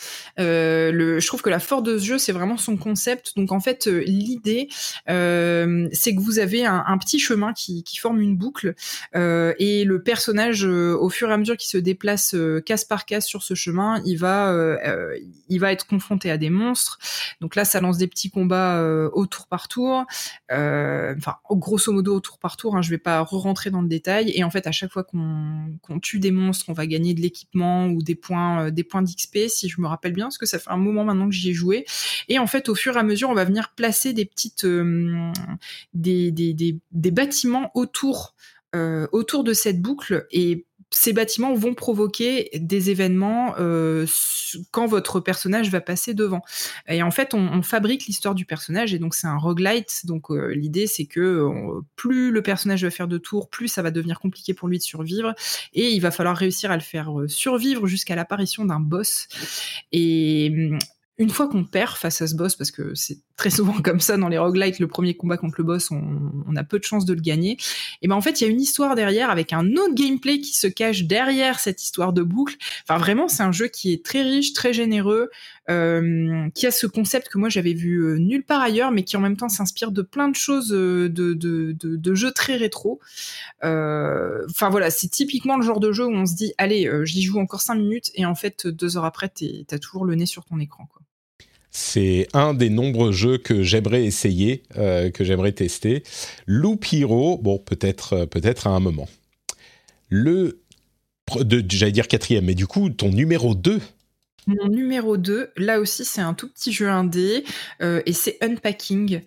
euh, le, je trouve que la force de ce jeu, c'est vraiment son concept. Donc en fait, euh, l'idée, euh, c'est que vous avez un, un petit chemin qui, qui forme une boucle, euh, et le personnage, euh, au fur et à mesure qu'il se déplace euh, case par case sur ce chemin, il va euh, euh, il va être confronté à des monstres. Donc là, ça lance des petits combats euh, au tour par tour. Euh, enfin, grosso modo au tour par tour. Hein, je vais pas re-rentrer dans le détail. Et en fait, à chaque fois qu'on tue des monstres, on va gagner de l'équipement ou des points, euh, des points d'XP, si je me rappelle bien, parce que ça fait un moment maintenant que j'y ai joué. Et en fait, au fur et à mesure, on va venir placer des petites, euh, des, des, des, des bâtiments autour, euh, autour de cette boucle et ces bâtiments vont provoquer des événements euh, quand votre personnage va passer devant. Et en fait, on, fabrique l'histoire du personnage et donc c'est un roguelite. Donc euh, l'idée c'est que euh, plus le personnage va faire de tours, plus ça va devenir compliqué pour lui de survivre et il va falloir réussir à le faire survivre jusqu'à l'apparition d'un boss. Et hum, une fois qu'on perd face à ce boss, parce que c'est très souvent comme ça dans les roguelites, le premier combat contre le boss, on, a peu de chances de le gagner. Et ben en fait, il y a une histoire derrière avec un autre gameplay qui se cache derrière cette histoire de boucle. Enfin, vraiment, c'est un jeu qui est très riche, très généreux. euh, qui a ce concept que moi j'avais vu euh, nulle part ailleurs, mais qui en même temps s'inspire de plein de choses de, de, de, de jeux très rétro. Enfin voilà, c'est typiquement le genre de jeu où on se dit, allez, j'y joue encore 5 minutes, et en fait, deux heures après, t'as toujours le nez sur ton écran. Quoi. C'est un des nombreux jeux que j'aimerais essayer, que j'aimerais tester. Loop Hero, bon, peut-être peut-être à un moment. Le j'allais dire quatrième, mais du coup, ton numéro 2 mon numéro 2, là aussi, c'est un tout petit jeu indé euh, et c'est Unpacking.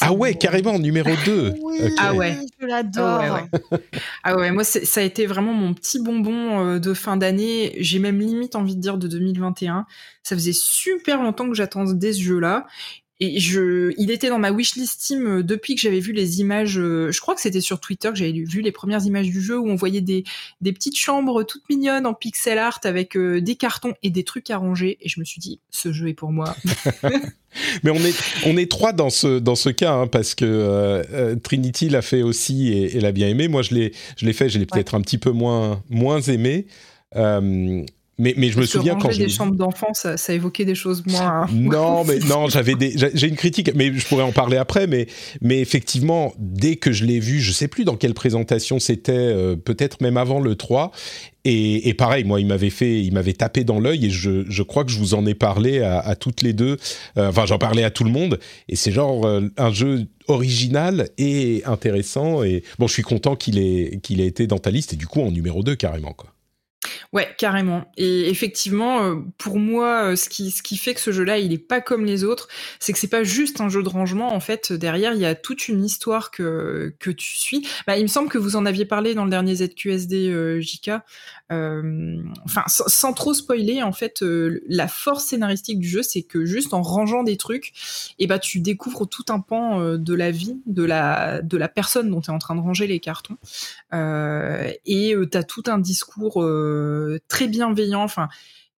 Ah ouais, carrément, numéro 2. Ah ouais. Je l'adore. ah ouais, moi, ça a été vraiment mon petit bonbon euh, de fin d'année. J'ai même limite envie de dire de 2021. Ça faisait super longtemps que j'attendais ce jeu-là et je, il était dans ma wishlist Steam euh, depuis que j'avais vu les images. Euh, je crois que c'était sur Twitter que j'avais vu les premières images du jeu où on voyait des, des petites chambres toutes mignonnes en pixel art avec euh, des cartons et des trucs à ranger. Et je me suis dit, ce jeu est pour moi. Mais on est on est trois dans ce dans ce cas hein, parce que Trinity l'a fait aussi et, l'a bien aimé. Moi je l'ai je l'ai fait, je l'ai peut-être un petit peu moins moins aimé. Mais, mais je me souviens quand j'ai des chambres d'enfants, ça, ça, évoquait des choses moins. Hein. Non, mais non, j'avais des, j'ai une critique, mais je pourrais en parler après. Mais, mais effectivement, dès que je l'ai vu, je sais plus dans quelle présentation c'était, euh, peut-être même avant le 3. Et, et pareil, moi, il m'avait fait, il m'avait tapé dans l'œil, et je, je crois que je vous en ai parlé à, à toutes les deux. Euh, enfin, j'en parlais à tout le monde. Et c'est genre euh, un jeu original et intéressant. Et bon, je suis content qu'il ait, qu'il ait été dans ta liste et du coup en numéro 2 carrément quoi. Ouais, carrément. Et effectivement, euh, pour moi, euh, ce qui, ce qui fait que ce jeu-là, il est pas comme les autres, c'est que c'est pas juste un jeu de rangement. En fait, derrière, il y a toute une histoire que, que tu suis. Bah, il me semble que vous en aviez parlé dans le dernier ZQSD euh, JK. Euh, enfin, sans, trop spoiler, en fait, la force scénaristique du jeu, c'est que juste en rangeant des trucs, et eh bah, tu découvres tout un pan de la vie de la, de la personne dont tu es en train de ranger les cartons. et tu as tout un discours euh, très bienveillant. Enfin,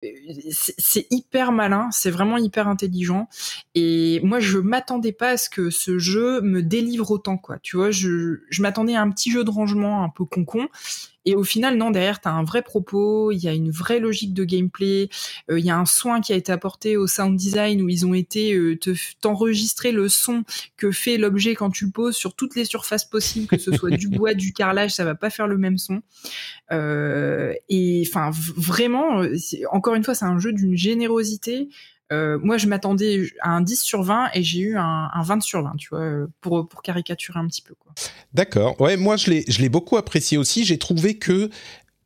euh, c'est hyper malin, c'est vraiment hyper intelligent. Et moi, je m'attendais pas à ce que ce jeu me délivre autant, quoi. Tu vois, je, je m'attendais à un petit jeu de rangement un peu concon. Et au final, non, derrière, tu as un vrai propos, il y a une vraie logique de gameplay, euh, il y a un soin qui a été apporté au sound design où ils ont été euh, t'enregistrer le son que fait l'objet quand tu le poses sur toutes les surfaces possibles, que ce soit du bois, du carrelage, ça va pas faire le même son. Euh, et enfin, vraiment, encore une fois, c'est un jeu d'une générosité. Euh, moi, je m'attendais à un 10 sur 20 et j'ai eu un, 20 sur 20, tu vois, euh, pour, pour caricaturer un petit peu. D'accord. Ouais, moi, je l'ai beaucoup apprécié aussi. J'ai trouvé que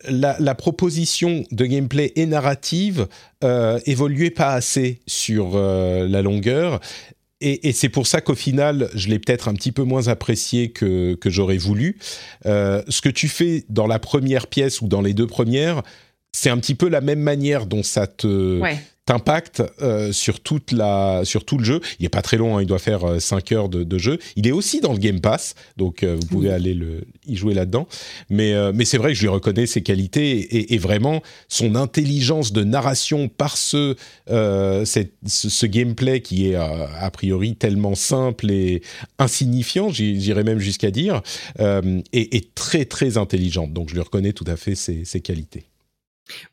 la, proposition de gameplay et narrative euh, évoluait pas assez sur euh, la longueur. Et, c'est pour ça qu'au final, je l'ai peut-être un petit peu moins apprécié que, que j'aurais voulu. ce que tu fais dans la première pièce ou dans les deux premières, c'est un petit peu la même manière dont ça te, t'impacte euh, sur toute la sur tout le jeu. Il est pas très long, hein, il doit faire 5 euh, heures de, jeu. Il est aussi dans le Game Pass, donc euh, vous pouvez aller le, y jouer là-dedans. Mais mais c'est vrai que je lui reconnais ses qualités et, vraiment son intelligence de narration par ce ce, gameplay qui est a priori tellement simple et insignifiant, j'irais même jusqu'à dire, est, très très intelligente. Donc je lui reconnais tout à fait ses qualités.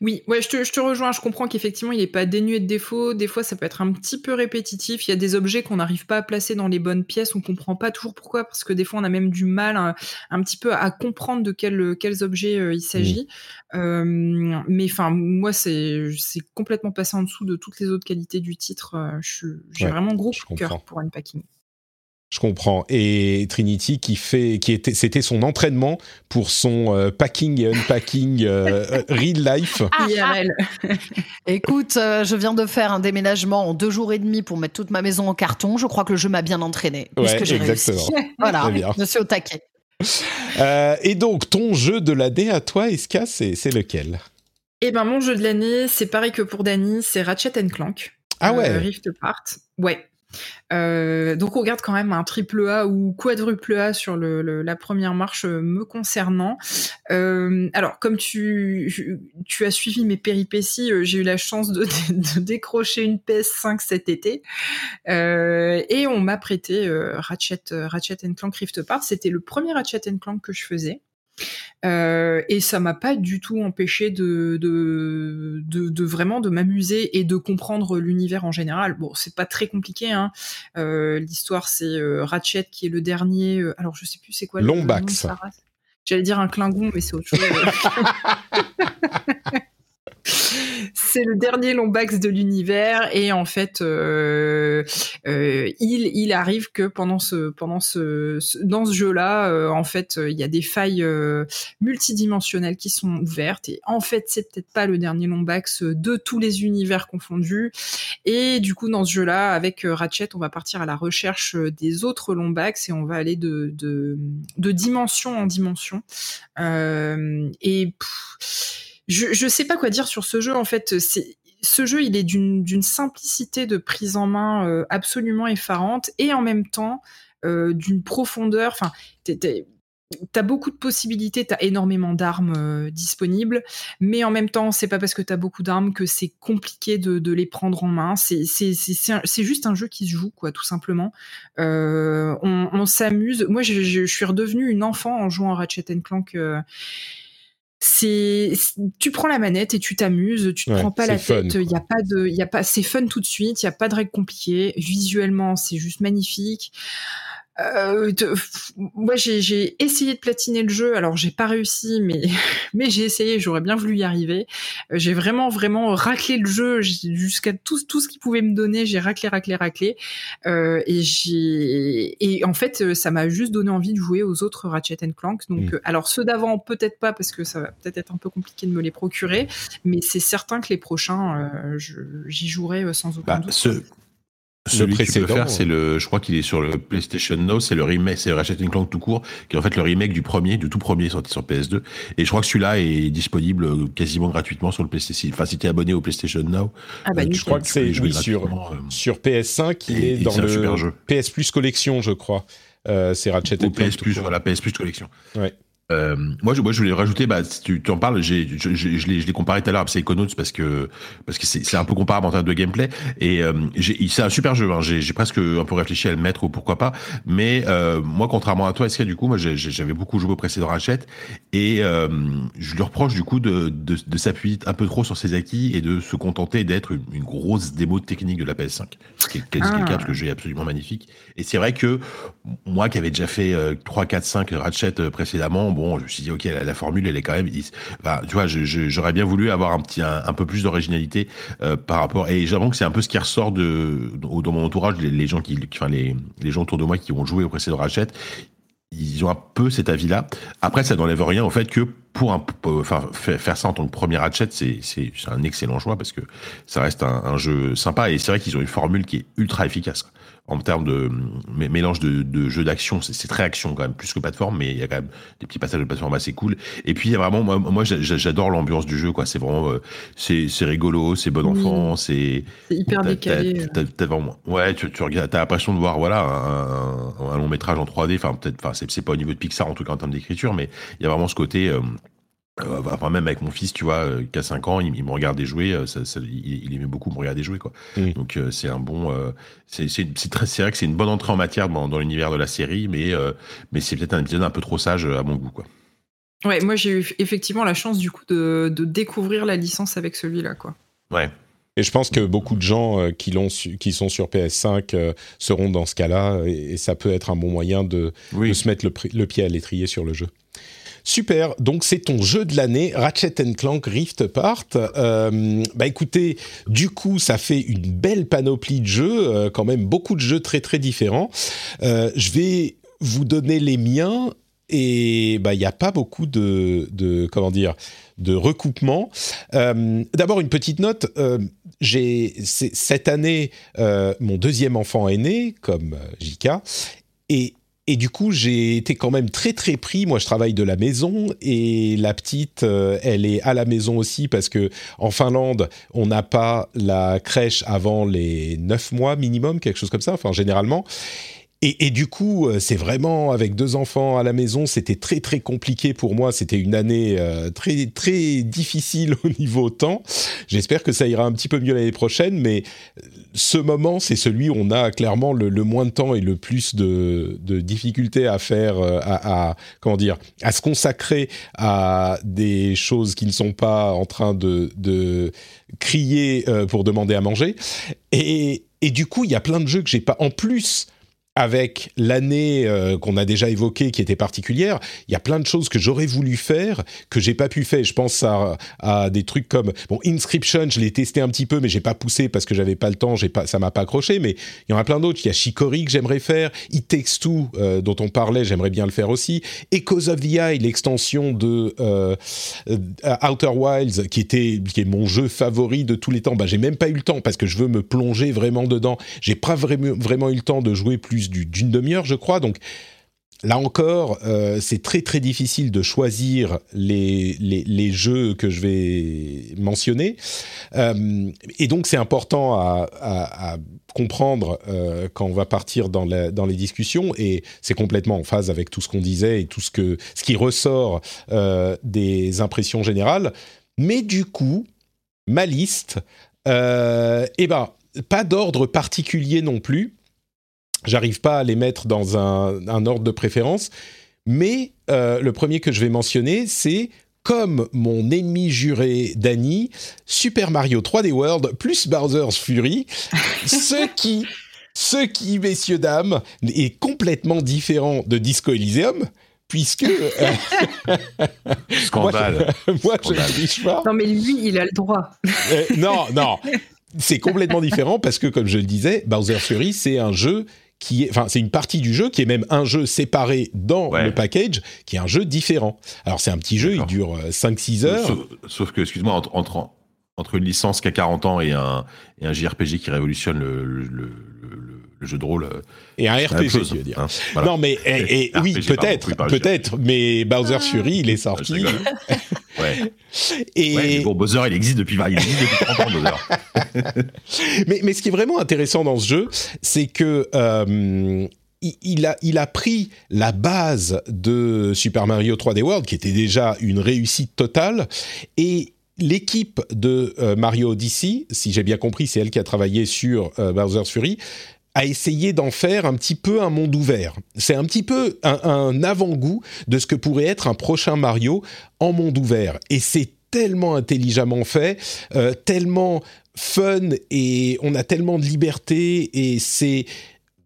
Oui, ouais, je te, je te rejoins. Je comprends qu'effectivement, il n'est pas dénué de défauts. Des fois, ça peut être un petit peu répétitif. Il y a des objets qu'on n'arrive pas à placer dans les bonnes pièces. On comprend pas toujours pourquoi, parce que des fois, on a même du mal un, petit peu à comprendre de quel, quels objets euh, il s'agit. Euh, mais enfin, moi, c'est complètement passé en dessous de toutes les autres qualités du titre. Euh, j'ai vraiment gros cœur pour Unpacking. Je comprends. Et Trinity qui fait, qui était, c'était son entraînement pour son euh, packing et unpacking euh, euh, real life. Ah, Écoute, je viens de faire un déménagement en deux jours et demi pour mettre toute ma maison en carton. Je crois que le jeu m'a bien entraîné. Ouais, exactement. voilà, je suis au taquet. et donc, ton jeu de l'année à toi, Eska, c'est, c'est lequel? Eh ben, mon jeu de l'année, c'est pareil que pour Dany, c'est Ratchet Clank. Ah ouais. Rift Apart. Ouais. Euh, donc on regarde quand même un triple A ou quadruple A sur le, la première marche euh, me concernant. Euh, alors comme tu, tu as suivi mes péripéties, j'ai eu la chance de, décrocher une PS5 cet été et on m'a prêté Ratchet, Ratchet Clank Rift Apart. C'était le premier Ratchet Clank que je faisais. Euh, et ça m'a pas du tout empêché de, de, de, de vraiment de m'amuser et de comprendre l'univers en général. Bon, c'est pas très compliqué. Hein. Euh, L'histoire, c'est euh, Ratchet qui est le dernier. Alors, je sais plus c'est quoi. Lombax. J'allais dire un Klingon, mais c'est autre chose. c'est le dernier Lombax de l'univers et en fait euh, euh, il, arrive que pendant ce pendant ce, dans ce jeu là euh, en fait il y a des failles multidimensionnelles qui sont ouvertes et en fait c'est peut-être pas le dernier Lombax de tous les univers confondus. Et du coup dans ce jeu là avec Ratchet on va partir à la recherche des autres Lombax et on va aller de de, dimension en dimension. Et je, je sais pas quoi dire sur ce jeu en fait. Ce jeu, il est d'une simplicité de prise en main euh, absolument effarante et en même temps euh, d'une profondeur. Enfin, T'as beaucoup de possibilités, t'as énormément d'armes euh, disponibles, mais en même temps, c'est pas parce que t'as beaucoup d'armes que c'est compliqué de, les prendre en main. C'est juste un jeu qui se joue, quoi, tout simplement. On, s'amuse. Moi, je, je, je, suis redevenue une enfant en jouant à Ratchet Clank. C'est tu prends la manette et tu t'amuses, tu te prends pas la tête, il y a pas de il y a pas c'est fun tout de suite, il y a pas de règles compliquées, visuellement, c'est juste magnifique. Euh, moi, j'ai essayé de platiner le jeu. Alors, j'ai pas réussi, mais mais j'ai essayé. J'aurais bien voulu y arriver. Euh, j'ai vraiment vraiment raclé le jeu jusqu'à tout tout ce qu'il pouvait me donner. J'ai raclé, raclé, raclé. Euh, et j'ai et en fait, ça m'a juste donné envie de jouer aux autres Ratchet Clank. Donc, mm. alors ceux d'avant peut-être pas parce que ça va peut-être être un peu compliqué de me les procurer, mais c'est certain que les prochains, j'y jouerai sans aucun bah, doute. Ce ce que tu peux faire, c'est le, je crois qu'il est sur le PlayStation Now, c'est le remake, c'est Ratchet Clank tout court, qui est en fait le remake du premier, du tout premier sorti sur PS2. Et je crois que celui-là est disponible quasiment gratuitement sur le PlayStation. Enfin, si t'es abonné au PlayStation Now, ah bah, euh, je crois que c'est oui, sur euh, sur PS5, il est dans le PS Plus collection, je crois. Euh, c'est Ratchet Clank. PS Plus, voilà, PS Plus collection. Ouais. Euh, moi, je, moi, je voulais rajouter, bah, si tu, tu en parles, j'ai, je, je, je l'ai comparé tout à l'heure à Psychonauts parce que parce que c'est un peu comparable en termes de gameplay et euh, c'est un super jeu. Hein, j'ai presque un peu réfléchi à le mettre ou pourquoi pas. Mais euh, moi, contrairement à toi, est-ce que du coup, moi, j'avais beaucoup joué au précédent Ratchet et je lui reproche du coup de, de, de s'appuyer un peu trop sur ses acquis et de se contenter d'être une, une, grosse démo technique de la PS5, ce qui est, ah. le cas parce que est absolument magnifique. Et c'est vrai que moi, qui avais déjà fait 3, 4, 5 Ratchet précédemment bon, je me suis dit, ok, la, formule, elle est quand même. Tu vois, j'aurais bien voulu avoir un petit, un, peu plus d'originalité euh, par rapport. Et j'avoue que c'est un peu ce qui ressort de dans mon entourage, les, gens qui, enfin les, les gens autour de moi qui ont joué au précédent Ratchet, ils ont un peu cet avis-là. Après, ça n'enlève rien au fait que pour enfin, faire ça en tant que premier Ratchet, c'est, c'est, un excellent choix parce que ça reste un, un jeu sympa et c'est vrai qu'ils ont une formule qui est ultra efficace en termes de mélange de, de jeux d'action, c'est très action quand même, plus que plateforme, mais il y a quand même des petits passages de plateforme assez cool. Et puis il y a vraiment, moi, moi j'adore l'ambiance du jeu, quoi. C'est vraiment, euh, c'est rigolo, c'est bon enfant, c'est hyper décalé. Vraiment, ouais, tu, tu regardes, t'as l'impression de voir, voilà, un, un, long métrage en 3D. Enfin, peut-être, enfin, c'est pas au niveau de Pixar en tout cas en termes d'écriture, mais il y a vraiment ce côté. Euh, enfin, même avec mon fils, tu vois, euh, qui a 5 ans, il, me regardait jouer, euh, ça, ça, il, il, aimait beaucoup me regarder jouer, quoi. Oui. Donc, c'est un bon. c'est c'est vrai que c'est une bonne entrée en matière dans, dans l'univers de la série, mais, mais c'est peut-être un épisode un peu trop sage à mon goût, quoi. Ouais, moi j'ai eu effectivement la chance du coup de, de découvrir la licence avec celui-là, quoi. Ouais. Et je pense que beaucoup de gens euh, qui, l'ont qui sont sur PS5 euh, seront dans ce cas-là, et, et, ça peut être un bon moyen de, oui. de se mettre le, le pied à l'étrier sur le jeu. Super, donc c'est ton jeu de l'année, Ratchet Clank Rift Apart. Euh, bah écoutez, du coup, ça fait une belle panoplie de jeux, euh, quand même beaucoup de jeux très très différents. Euh, je vais vous donner les miens et bah il n'y a pas beaucoup de, comment dire de recoupement. D'abord une petite note. J'ai cette année mon deuxième enfant est né comme JK et et du coup, j'ai été quand même très très pris. Moi, je travaille de la maison et la petite, euh, elle est à la maison aussi parce que en Finlande, on n'a pas la crèche avant les 9 mois minimum, quelque chose comme ça, enfin généralement. Et, du coup, euh, c'est vraiment avec deux enfants à la maison, c'était très très compliqué pour moi. C'était une année euh, très très difficile au niveau temps. J'espère que ça ira un petit peu mieux l'année prochaine, mais euh, ce moment, c'est celui où on a clairement le, moins de temps et le plus de, difficultés à faire, à, comment dire, à se consacrer à des choses qui ne sont pas en train de, de crier pour demander à manger. Et, et du coup, il y a plein de jeux que j'ai pas. En plus avec l'année euh, qu'on a déjà évoquée qui était particulière, il y a plein de choses que j'aurais voulu faire que j'ai pas pu faire. Je pense à, des trucs comme bon Inscription, je l'ai testé un petit peu mais j'ai pas poussé parce que j'avais pas le temps, j'ai pas ça m'a pas accroché mais il y en a plein d'autres, il y a Chicory que j'aimerais faire, It Takes Two euh, dont on parlait, j'aimerais bien le faire aussi, Echoes of the Eye, l'extension de euh, Outer Wilds qui était qui est mon jeu favori de tous les temps. Bah j'ai même pas eu le temps parce que je veux me plonger vraiment dedans. J'ai pas vraiment eu le temps de jouer plus d'une demi-heure, je crois. Donc là encore, euh, c'est très très difficile de choisir les, les, jeux que je vais mentionner. Euh, et donc c'est important à, comprendre euh, quand on va partir dans, dans les discussions. Et c'est complètement en phase avec tout ce qu'on disait et tout ce, que, ce qui ressort des impressions générales. Mais du coup, ma liste, eh ben, pas d'ordre particulier non plus. J'arrive pas à les mettre dans un, ordre de préférence, mais euh, le premier que je vais mentionner, c'est comme mon ennemi juré Danny, Super Mario 3D World plus Bowser's Fury, ce qui, ce qui, messieurs dames, est complètement différent de Disco Elysium puisque euh, scandale. Moi, je ne triche pas. Non, mais lui, il a le droit. Euh, non, non, c'est complètement différent parce que, comme je le disais, Bowser's Fury, c'est un jeu qui est, enfin, c'est une partie du jeu qui est même un jeu séparé dans le package, qui est un jeu différent. Alors, c'est un petit jeu, il dure 5-6 euh, heures. Sauf, que, excuse-moi, entre, entre, une licence qui a 40 ans et un, et un JRPG qui révolutionne le, le, jeu de rôle. Euh, et un RPG, tu veux dire. Hein, non, mais et, oui, peut-être, peut-être, mais Bowser Fury, il est sorti. Ouais. Et ouais, bon, Bowser, il existe depuis, il existe depuis 30 ans, Bowser. mais, mais ce qui est vraiment intéressant dans ce jeu, c'est que euh, il a, il a pris la base de Super Mario 3D World, qui était déjà une réussite totale, et l'équipe de euh, Mario Odyssey, si j'ai bien compris, c'est elle qui a travaillé sur euh, Bowser's Fury, a essayé d'en faire un petit peu un monde ouvert. C'est un petit peu un, avant-goût de ce que pourrait être un prochain Mario en monde ouvert. Et c'est tellement intelligemment fait, euh, tellement fun et on a tellement de liberté et c'est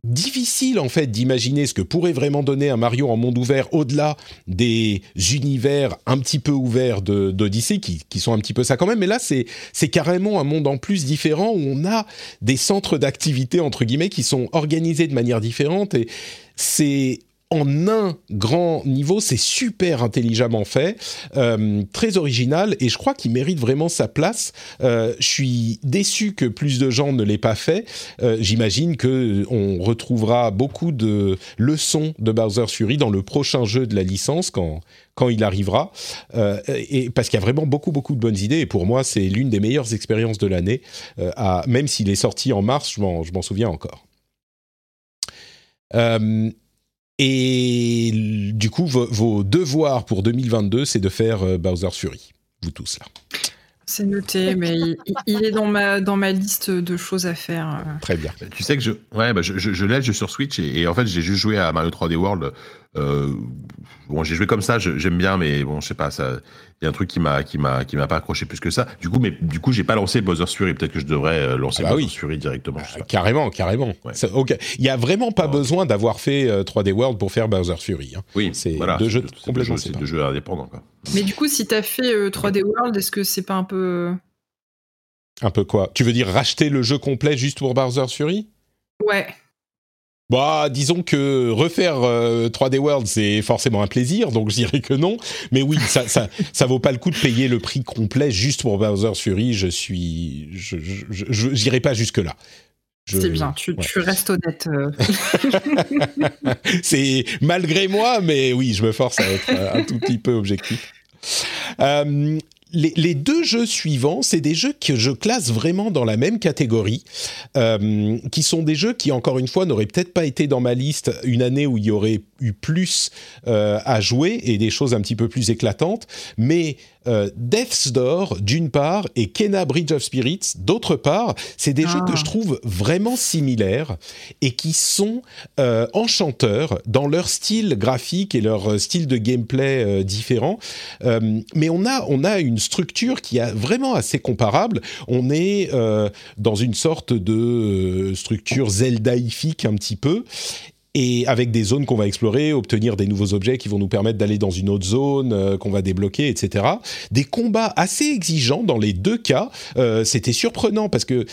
difficile en fait d'imaginer ce que pourrait vraiment donner un Mario en monde ouvert au-delà des univers un petit peu ouverts d'Odyssey qui, qui, sont un petit peu ça quand même. Mais là, c'est carrément un monde en plus différent où on a des centres d'activité entre guillemets qui sont organisés de manière différente et c'est en un grand niveau, c'est super intelligemment fait, euh, très original, et je crois qu'il mérite vraiment sa place. Euh, je suis déçu que plus de gens ne l'aient pas fait. Euh, j'imagine que on retrouvera beaucoup de leçons de Bowser Fury dans le prochain jeu de la licence quand quand il arrivera, et parce qu'il y a vraiment beaucoup beaucoup de bonnes idées. Et pour moi, c'est l'une des meilleures expériences de l'année. même s'il est sorti en mars, je m'en souviens encore. Et du coup, vos, devoirs pour 2022, c'est de faire euh, Bowser's Fury, vous tous là. C'est noté, mais il, est dans ma, dans ma liste de choses à faire. Euh. Très bien. Tu sais que je, ouais, bah je, je, je l'ai sur Switch et, en fait j'ai juste joué à Mario 3D World. Euh, bon, j'ai joué comme ça, j'aime bien, mais bon, je sais pas, ça, il y a un truc qui m'a, qui m'a, qui m'a pas accroché plus que ça. Du coup, mais du coup, j'ai pas lancé Bowser's Fury. Peut-être que je devrais euh, lancer ah bah Bowser's Fury directement. carrément, carrément. Ok. Il y a vraiment pas besoin d'avoir fait 3D World pour faire Bowser's Fury. Hein. Oui, c'est deux jeux complètement C'est deux jeux indépendants. Quoi. Mais du coup, si tu as fait 3D euh, World, est-ce que c'est pas un peu. Un peu quoi? Tu veux dire racheter le jeu complet juste pour Bowser's Fury? Ouais. Bah, disons que refaire 3D euh, World, c'est forcément un plaisir, donc je dirais que non. Mais oui, ça, ça, ça vaut pas le coup de payer le prix complet juste pour Bowser's Fury. Je suis, je, j'irai pas jusque là. C'est bien, tu, tu, restes honnête. Euh. c'est malgré moi, mais oui, je me force à être un tout petit peu objectif. Euh, les, deux jeux suivants, c'est des jeux que je classe vraiment dans la même catégorie, euh, qui sont des jeux qui, encore une fois, n'auraient peut-être pas été dans ma liste une année où il y aurait eu plus euh, à jouer et des choses un petit peu plus éclatantes, mais euh, Death's Door d'une part et Kena Bridge of Spirits d'autre part, c'est des jeux que ah. je trouve vraiment similaires et qui sont euh, enchanteurs dans leur style graphique et leur style de gameplay euh, différent. Euh, mais on a on a une structure qui est vraiment assez comparable. On est dans une sorte de structure Zeldaïfique un petit peu et avec des zones qu'on va explorer, obtenir des nouveaux objets qui vont nous permettre d'aller dans une autre zone euh, qu'on va débloquer, etc. Des combats assez exigeants dans les deux cas. Euh, C'était surprenant parce que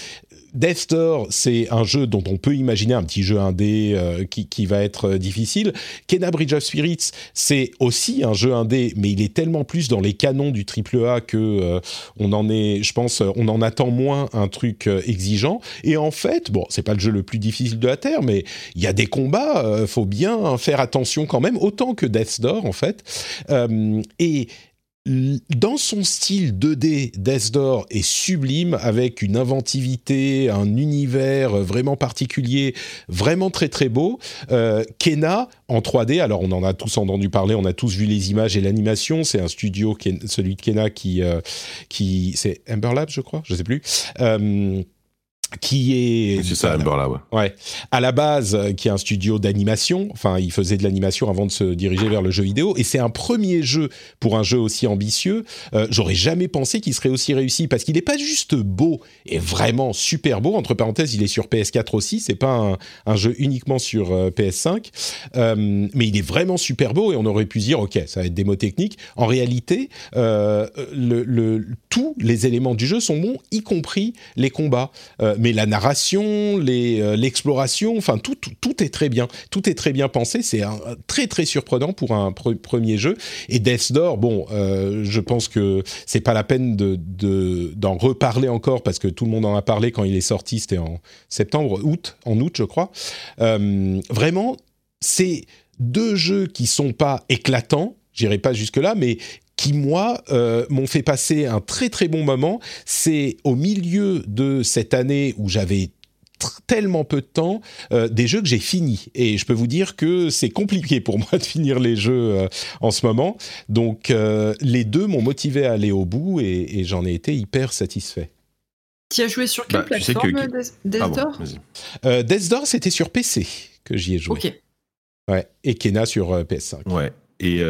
Death Store, c'est un jeu dont on peut imaginer un petit jeu indé euh, qui, qui, va être euh, difficile. Kena Bridge of Spirits, c'est aussi un jeu indé, mais il est tellement plus dans les canons du AAA que euh, on en est, je pense, on en attend moins un truc exigeant. Et en fait, bon, c'est pas le jeu le plus difficile de la terre, mais il y a des combats, faut bien faire attention quand même, autant que Death Door en fait. et dans son style 2D, Death Door est sublime avec une inventivité, un univers vraiment particulier, vraiment très très beau. Euh, Kena en 3D, alors on en a tous entendu parler, on a tous vu les images et l'animation. C'est un studio, celui de Kena qui, euh, qui c'est Ember Lab, je crois, je sais plus. Euh, qui est c'est ça Amber là ouais. ouais à la base euh, qui est un studio d'animation enfin il faisait de l'animation avant de se diriger vers le jeu vidéo et c'est un premier jeu pour un jeu aussi ambitieux. Euh, j'aurais jamais pensé qu'il serait aussi réussi parce qu'il n'est pas juste beau et vraiment super beau. Entre parenthèses il est sur PS4 aussi c'est pas un, un, jeu uniquement sur euh, PS5 euh, mais il est vraiment super beau et on aurait pu dire ok ça va être des mots techniques. En réalité le, le, tous les éléments du jeu sont bons y compris les combats mais la narration, euh, l'exploration, enfin tout, tout, est très bien, tout est très bien pensé. C'est très très surprenant pour un premier jeu. Et Death Door, bon, euh, je pense que c'est pas la peine de d'en reparler encore parce que tout le monde en a parlé quand il est sorti. C'était en septembre, août, en août, je crois. Euh, vraiment, c'est deux jeux qui sont pas éclatants, j'irai pas jusque là, mais qui, moi, euh, m'ont fait passer un très très bon moment. C'est au milieu de cette année où j'avais tellement peu de temps euh, des jeux que j'ai finis. Et je peux vous dire que c'est compliqué pour moi de finir les jeux euh, en ce moment. Donc les deux m'ont motivé à aller au bout et, j'en ai été hyper satisfait. Tu as joué sur quelle bah, plateforme Death ah Death Door c'était sur PC que j'y ai joué. Ok. Ouais et Kena sur PS5 ouais et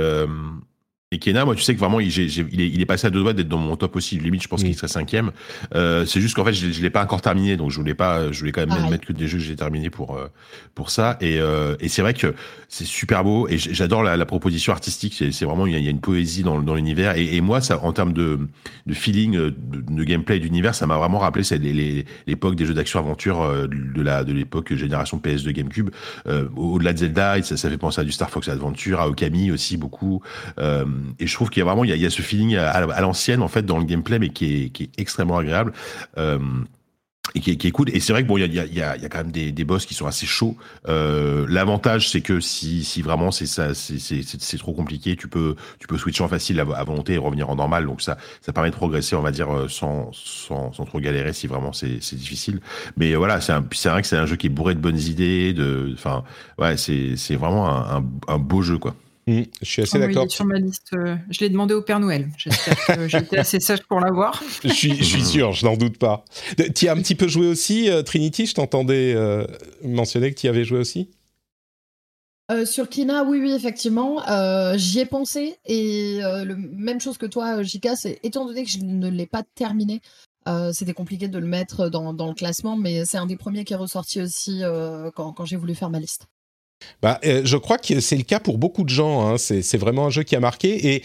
et Kena, moi, tu sais que vraiment, il, il, est, passé à deux doigts d'être dans mon top aussi. Limite, je pense qu'il serait cinquième. Euh, c'est juste qu'en fait, je, ne l'ai pas encore terminé, donc je voulais pas, je voulais quand même mettre que des jeux que j'ai terminés pour euh, pour ça. Et, euh, et c'est vrai que c'est super beau et j'adore la, la, proposition artistique. C'est vraiment, il y, a, une poésie dans, dans l'univers. Et, et, moi, ça, en termes de, de feeling, de, de gameplay, d'univers, ça m'a vraiment rappelé c'est l'époque des jeux d'action-aventure de la de l'époque génération PS2 GameCube. Au-delà de Zelda, ça, ça fait penser à du Star Fox Adventure, à Okami aussi beaucoup et je trouve qu'il y a vraiment il y a, ce feeling à, l'ancienne en fait dans le gameplay, mais qui est, qui est extrêmement agréable. Euh, et qui, est cool. Et c'est vrai que bon, il y a, y, a, y a quand même des, des boss qui sont assez chauds. Euh, L'avantage, c'est que si, si vraiment c'est ça, c'est trop compliqué, tu peux, tu peux switcher en facile à, à, volonté et revenir en normal. Donc ça, ça permet de progresser, on va dire, euh, sans, sans, sans trop galérer si vraiment c'est difficile. Mais voilà, c'est vrai que c'est un jeu qui est bourré de bonnes idées. De, enfin, ouais, c'est vraiment un, un, un beau jeu, quoi. Mmh, je suis assez d'accord. sur ma liste. Euh, je l'ai demandé au Père Noël. J'espère que j'étais assez sage pour l'avoir. je, suis, je suis sûr, je n'en doute pas. Tu as un petit peu joué aussi, euh, Trinity? Je t'entendais euh, mentionner que tu y avais joué aussi sur Kina, oui, oui, effectivement. J'y ai pensé. Et le, même chose que toi, Jika, c'est étant donné que je ne l'ai pas terminé, c'était compliqué de le mettre dans, dans le classement, mais c'est un des premiers qui est ressorti aussi quand, quand j'ai voulu faire ma liste. Bah, euh, je crois que c'est le cas pour beaucoup de gens. Hein. C'est vraiment un jeu qui a marqué. Et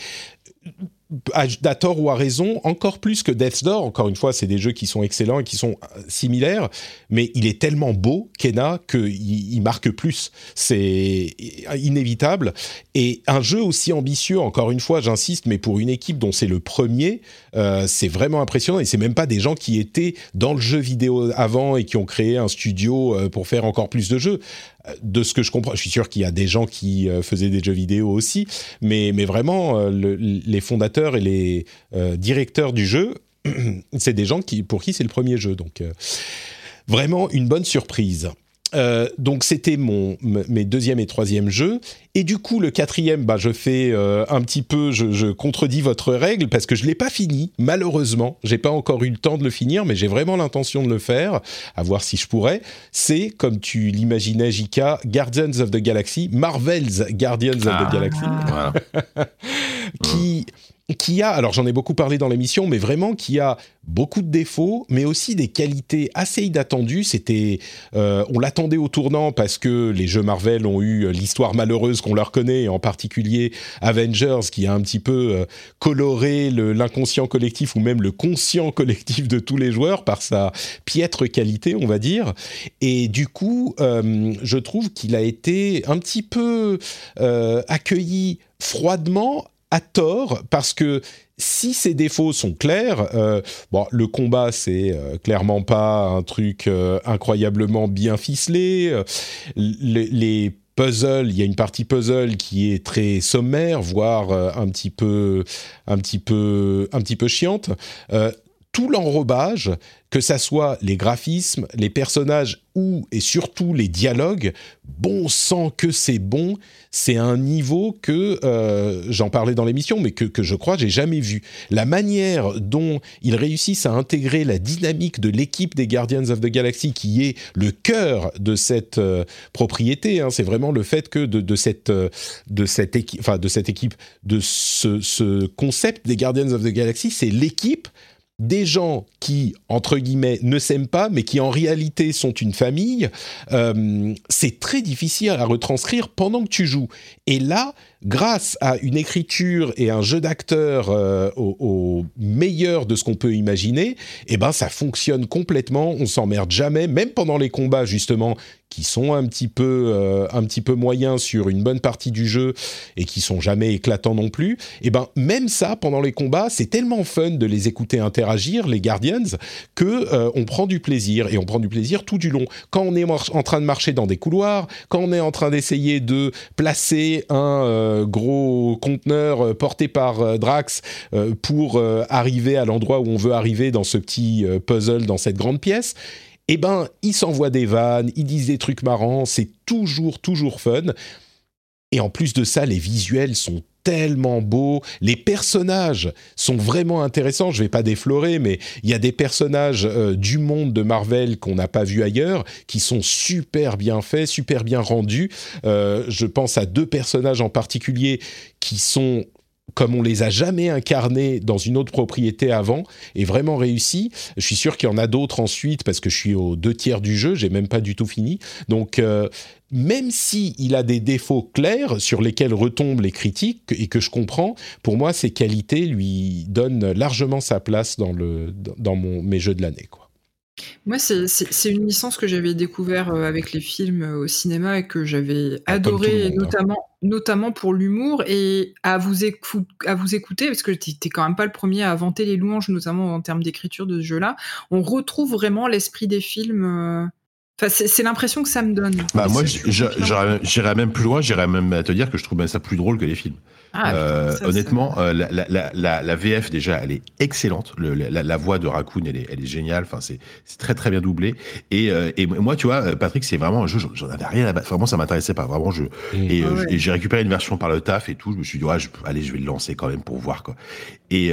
à, tort ou à raison, encore plus que Death's Door. Encore une fois, c'est des jeux qui sont excellents et qui sont euh, similaires, mais il est tellement beau, Kena, qu'il il marque plus. C'est inévitable. Et un jeu aussi ambitieux, encore une fois, j'insiste, mais pour une équipe dont c'est le premier, euh, c'est vraiment impressionnant. Et c'est même pas des gens qui étaient dans le jeu vidéo avant et qui ont créé un studio euh, pour faire encore plus de jeux de ce que je comprends, je suis sûr qu'il y a des gens qui faisaient des jeux vidéo aussi, mais, mais vraiment, le, les fondateurs et les directeurs du jeu, c'est des gens qui, pour qui c'est le premier jeu. Donc, vraiment une bonne surprise. Euh, donc c'était mon mes deuxième et troisième jeux. Et du coup le quatrième bah je fais euh, un petit peu je, je, contredis votre règle parce que je l'ai pas fini malheureusement. J'ai pas encore eu le temps de le finir mais j'ai vraiment l'intention de le faire à voir si je pourrais. C'est comme tu l'imaginais Jika Guardians of the Galaxy Marvel's Guardians of the ah. Galaxy. Qui qui a, alors j'en ai beaucoup parlé dans l'émission, mais vraiment qui a beaucoup de défauts, mais aussi des qualités assez inattendues. C'était, euh, on l'attendait au tournant parce que les jeux Marvel ont eu l'histoire malheureuse qu'on leur connaît, en particulier Avengers, qui a un petit peu euh, coloré l'inconscient collectif ou même le conscient collectif de tous les joueurs par sa piètre qualité, on va dire. Et du coup, euh, je trouve qu'il a été un petit peu accueilli froidement à tort parce que si ces défauts sont clairs, euh, bon, le combat c'est euh, clairement pas un truc euh, incroyablement bien ficelé. Les, les, puzzles, il y a une partie puzzle qui est très sommaire, voire un petit peu, un petit peu, un petit peu chiante tout l'enrobage, que ça soit les graphismes, les personnages ou et surtout les dialogues, bon sang que c'est bon, c'est un niveau que euh, j'en parlais dans l'émission, mais que, que je crois j'ai jamais vu. La manière dont ils réussissent à intégrer la dynamique de l'équipe des Guardians of the Galaxy, qui est le cœur de cette euh, propriété, hein, c'est vraiment le fait que de, de cette euh, de cette équipe, enfin de cette équipe, de ce, ce concept des Guardians of the Galaxy, c'est l'équipe des gens qui, entre guillemets, ne s'aiment pas, mais qui en réalité sont une famille, euh, c'est très difficile à retranscrire pendant que tu joues. Et là, grâce à une écriture et un jeu d'acteur euh, au, meilleur de ce qu'on peut imaginer, eh ben ça fonctionne complètement. On s'emmerde jamais, même pendant les combats justement qui sont un petit peu euh, un petit peu moyens sur une bonne partie du jeu et qui sont jamais éclatants non plus. Eh ben même ça pendant les combats, c'est tellement fun de les écouter interagir les Guardians que euh, on prend du plaisir et on prend du plaisir tout du long. Quand on est en train de marcher dans des couloirs, quand on est en train d'essayer de placer un euh, gros conteneur porté par Drax pour arriver à l'endroit où on veut arriver dans ce petit puzzle, dans cette grande pièce, eh ben, ils s'envoient des vannes, ils disent des trucs marrants, c'est toujours, toujours fun. Et en plus de ça, les visuels sont tellement beaux, les personnages sont vraiment intéressants, je vais pas déflorer, mais il y a des personnages euh, du monde de Marvel qu'on n'a pas vu ailleurs, qui sont super bien faits, super bien rendus. Euh, je pense à deux personnages en particulier qui sont comme on les a jamais incarnés dans une autre propriété avant, et vraiment réussi. Je suis sûr qu'il y en a d'autres ensuite parce que je suis aux deux tiers du jeu, j'ai même pas du tout fini. Donc euh, même si il a des défauts clairs sur lesquels retombent les critiques et que je comprends, pour moi ces qualités lui donnent largement sa place dans le dans mon, mes jeux de l'année quoi. Moi, c'est une licence que j'avais découvert euh, avec les films euh, au cinéma et que j'avais ah, adoré, hein. notamment, notamment pour l'humour et à vous, à vous écouter, parce que t'es quand même pas le premier à vanter les louanges, notamment en termes d'écriture de ce jeu-là. On retrouve vraiment l'esprit des films. Euh, enfin, c'est l'impression que ça me donne. Bah, moi, j'irais même plus loin, j'irais même à te dire que je trouve ça plus drôle que les films. Ah, euh, honnêtement, euh, la, la, la, la, VF déjà, elle est excellente. Le, la, voix de Raccoon, elle est, elle est géniale. Enfin, c'est très très bien doublé. Et, euh, et moi, tu vois, Patrick, c'est vraiment un jeu. J'en avais rien à. Vraiment, ça m'intéressait pas. Vraiment, je et, ah et j'ai récupéré une version par le taf et tout. Je me suis dit, ouais, je, allez, je vais le lancer quand même pour voir quoi. Et,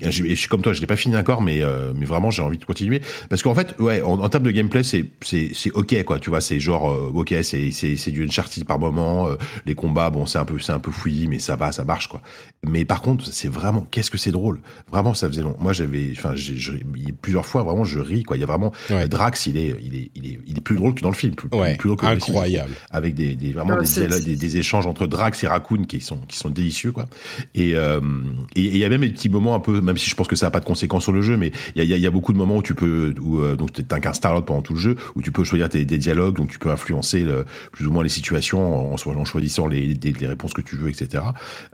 je suis comme toi, je l'ai pas fini encore, mais mais vraiment, j'ai envie de continuer parce qu'en fait, ouais, en, termes de gameplay, c'est c'est c'est ok quoi. Tu vois, c'est genre ok, c'est c'est c'est du Uncharted par moment. les combats, bon, c'est un peu c'est un peu fouillis, mais ça va ça marche quoi. Mais par contre, c'est vraiment, qu'est-ce que c'est drôle? Vraiment, ça faisait long. Moi, j'avais, enfin, plusieurs fois, vraiment, je ris quoi. Il y a vraiment Drax, il est, il est, il est, il est plus drôle que dans le film, plus, drôle que incroyable. avec des, des vraiment des, des, échanges entre Drax et Raccoon qui sont, qui sont délicieux quoi. Et euh, et il y a même des petits moments un peu, même si je pense que ça n'a pas de conséquences sur le jeu, mais il y a, y a, beaucoup de moments où tu peux, où euh, donc t'incarnes Star-Lord pendant tout le jeu, où tu peux choisir des, dialogues, donc tu peux influencer le, plus ou moins les situations en, en choisissant les, les, réponses que tu veux, etc.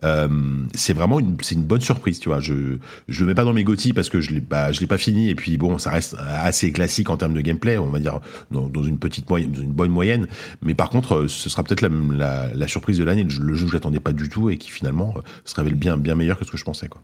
Euh, c'est vraiment une, bonne surprise, tu vois. Je je le mets pas dans mes gothi parce que je l'ai je l'ai pas fini et puis bon, ça reste assez classique en termes de gameplay, on va dire dans, une petite moyenne, bonne moyenne. Mais par contre, ce sera peut-être la, surprise de l'année, le jeu que j'attendais pas du tout et qui finalement se révèle bien bien meilleur que ce que je pensais, quoi.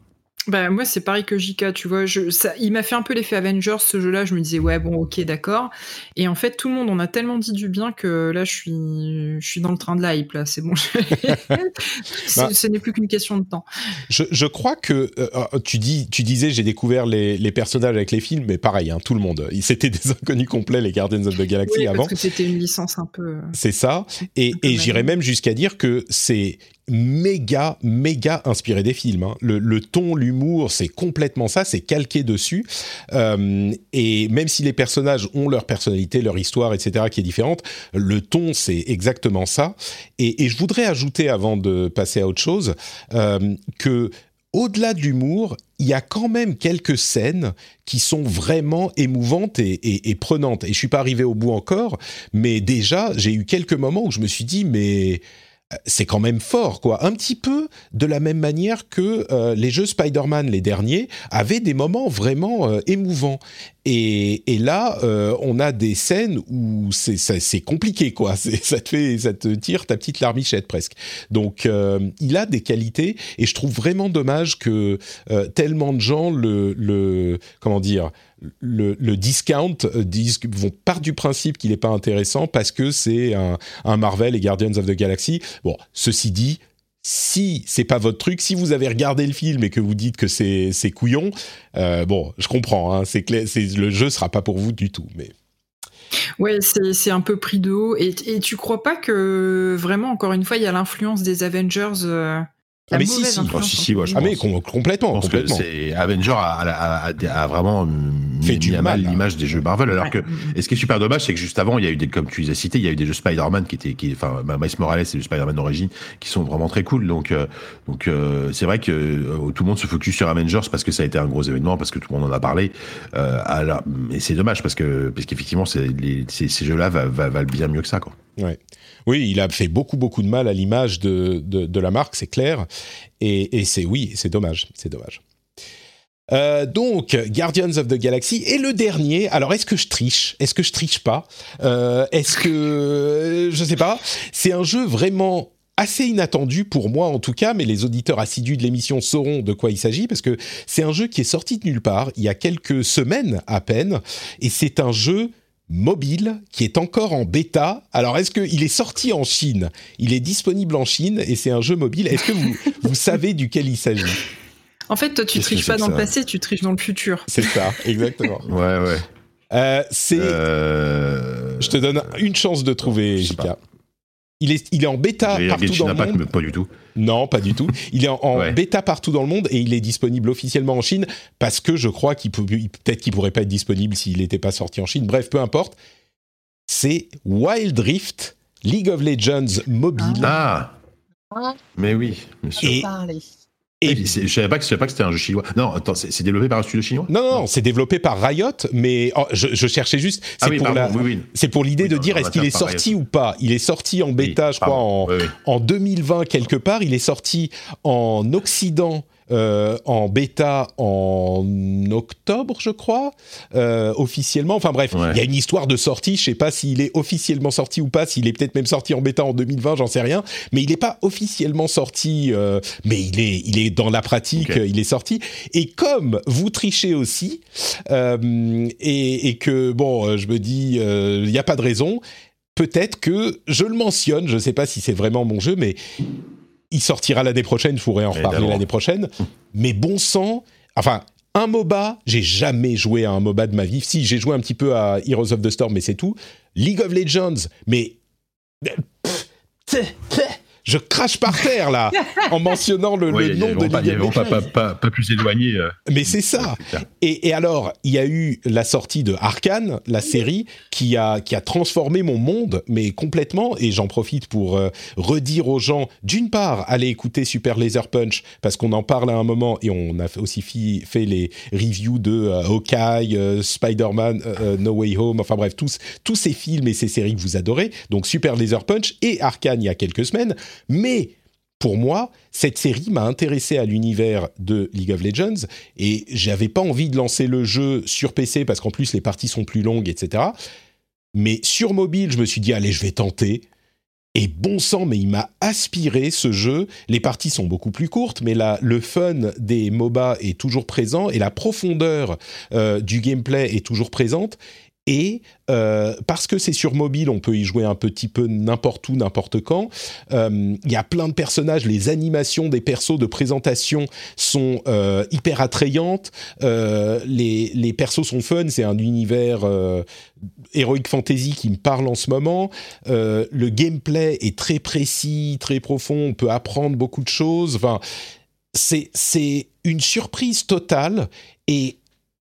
Bah, moi, c'est pareil que JK, tu vois. Je, ça, il m'a fait un peu l'effet Avengers, ce jeu-là. Je me disais, ouais, bon, ok, d'accord. Et en fait, tout le monde en a tellement dit du bien que là, je suis, je suis dans le train de la hype, là. C'est bon. bah, ce n'est plus qu'une question de temps. Je, je crois que euh, tu, dis, tu disais, j'ai découvert les, les, personnages avec les films, mais pareil, hein, tout le monde. C'était des inconnus complets, les Guardians of the Galaxy oui, avant. Parce que c'était une licence un peu. C'est ça. Et, et j'irais même jusqu'à dire que c'est méga, méga inspiré des films. Hein. Le, le, ton, l'humour, c'est complètement ça, c'est calqué dessus. Euh, et même si les personnages ont leur personnalité, leur histoire, etc., qui est différente, le ton, c'est exactement ça. Et, et, je voudrais ajouter, avant de passer à autre chose, euh, que au-delà de l'humour, il y a quand même quelques scènes qui sont vraiment émouvantes et, et, et prenantes. Et je suis pas arrivé au bout encore, mais déjà, j'ai eu quelques moments où je me suis dit, mais c'est quand même fort, quoi. Un petit peu de la même manière que euh, les jeux Spider-Man, les derniers, avaient des moments vraiment euh, émouvants. Et, là, euh, on a des scènes où c'est compliqué, quoi. Ça te fait, ça te tire ta petite larmichette presque. Donc, il a des qualités, et je trouve vraiment dommage que tellement de gens le, le comment dire, le, discount disent, vont part du principe qu'il n'est pas intéressant parce que c'est un, Marvel et Guardians of the Galaxy. Bon, ceci dit, si c'est pas votre truc, si vous avez regardé le film et que vous dites que c'est couillon, euh, bon, je comprends, hein, c'est le jeu sera pas pour vous du tout, mais. Ouais, c'est un peu pris de haut. Et, et tu crois pas que vraiment, encore une fois, il y a l'influence des Avengers euh, ah mais si, si. Oh, si, si ouais, je ah pense. mais com complètement, complètement. Que Avenger a, a, a, a, vraiment fait mis du à mal mal, l'image des jeux Marvel. Alors Ouais. que, et ce qui est super dommage, c'est que juste avant, il y a eu des, comme tu les as cités, il y a eu des jeux Spider-Man qui étaient, qui, enfin, Miles Morales et le Spider-Man d'origine, qui sont vraiment très cool. Donc, euh, donc, euh, c'est vrai que euh, tout le monde se focus sur Avengers parce que ça a été un gros événement, parce que tout le monde en a parlé. Euh, alors, mais c'est dommage parce que, parce qu'effectivement, ces, ces jeux-là va- va- valent bien mieux que ça, quoi. Ouais. Oui, il a fait beaucoup, beaucoup de mal à l'image de, de, la marque, c'est clair. Et, c'est oui, c'est dommage, c'est dommage. Euh, donc, Guardians of the Galaxy et le dernier. Alors, est-ce que je triche? Est-ce que je triche pas? Euh, Est-ce que je sais pas C'est un jeu vraiment assez inattendu pour moi en tout cas, mais les auditeurs assidus de l'émission sauront de quoi il s'agit parce que c'est un jeu qui est sorti de nulle part il y a quelques semaines à peine et c'est un jeu mobile qui est encore en bêta. Alors, est-ce qu'il est sorti en Chine? Il est disponible en Chine et c'est un jeu mobile. Est-ce que vous, vous savez duquel il s'agit? En fait, toi, tu triches pas dans le passé, tu triches dans le futur. C'est ça, exactement. Ouais, ouais. Euh, c'est. Euh... je te donne une chance de trouver, pas. Il est, il est en bêta partout dans le monde. pas du tout. Non, pas du tout. Il est en, en Ouais. bêta partout dans le monde et il est disponible officiellement en Chine parce que je crois qu'il peut, peut-être qu'il pourrait pas être disponible s'il n'était pas sorti en Chine. Bref, peu importe. C'est Wild Rift, League of Legends mobile. Ah Ah. Mais oui, sûr. Et-. Et- je savais pas que savais pas que c'était un jeu chinois. Non, attends, c'est développé par un studio chinois? Non, non, non, c'est développé par Riot, mais oh, je, je cherchais juste. C'est Ah oui, pour, la- oui, oui. c'est pour l'idée Oui, de dire est-ce qu'il est sorti ou pas? Il est sorti en bêta, je crois, en, pardon. En 2020 quelque part. Il est sorti en Occident. Euh, en bêta en octobre, je crois, euh, officiellement. Enfin bref, il Ouais. y a une histoire de sortie. Je sais pas s'il est officiellement sorti ou pas. S'il est peut-être même sorti en bêta en 2020, j'en sais rien. Mais il n'est pas officiellement sorti. euh, mais il est, il est dans la pratique. Il est sorti. Et comme vous trichez aussi, et, et que bon, je me dis, il n'y a pas de raison. Peut-être que je le mentionne. Je ne sais pas si c'est vraiment mon jeu, mais il sortira l'année prochaine. Je pourrais en reparler l'année prochaine. Mais bon sang, enfin. Un MOBA, j'ai jamais joué à un MOBA de ma vie. Si, j'ai joué un petit peu à Heroes of the Storm, mais c'est tout. League of Legends, mais je crache par terre là en mentionnant le, Ouais, nom de vraiment pas, pas, pas, pas, pas plus éloigné. euh, Mais c'est ça. Et, et alors, il y a eu la sortie de Arkane, la série, qui a, qui a transformé mon monde, mais complètement. Et j'en profite pour euh, redire aux gens, d'une part, allez écouter Super Laser Punch, parce qu'on en parle à un moment, et on a aussi fi- fait les reviews de euh, Hawkeye, euh, Spider-Man, euh, euh, No Way Home, enfin bref, tous, tous ces films et ces séries que vous adorez. Donc Super Laser Punch et Arkane il y a quelques semaines. Mais pour moi, cette série m'a intéressé à l'univers de League of Legends et j'avais pas envie de lancer le jeu sur PC parce qu'en plus les parties sont plus longues, etc. Mais sur mobile, je me suis dit allez, je vais tenter. Et bon sang, mais il m'a aspiré ce jeu. Les parties sont beaucoup plus courtes, mais là, le fun des MOBA est toujours présent et la profondeur euh, du gameplay est toujours présente. Et euh, parce que c'est sur mobile, on peut y jouer un petit peu n'importe où, n'importe quand. Euh, il y a plein de personnages, les animations des persos de présentation sont euh, hyper attrayantes. les, les persos sont fun, c'est un univers Heroic Fantasy qui me parle en ce moment. le gameplay est très précis, très profond. On peut apprendre beaucoup de choses. Enfin, c'est une surprise totale et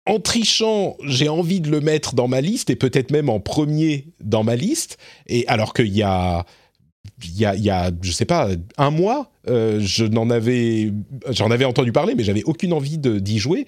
en trichant, j'ai envie de le mettre dans ma liste et peut-être même en premier dans ma liste. Et alors qu'il y a, il y a, je sais pas, un mois, euh, je n'en avais, j'en avais entendu parler, mais j'avais aucune envie d'y jouer.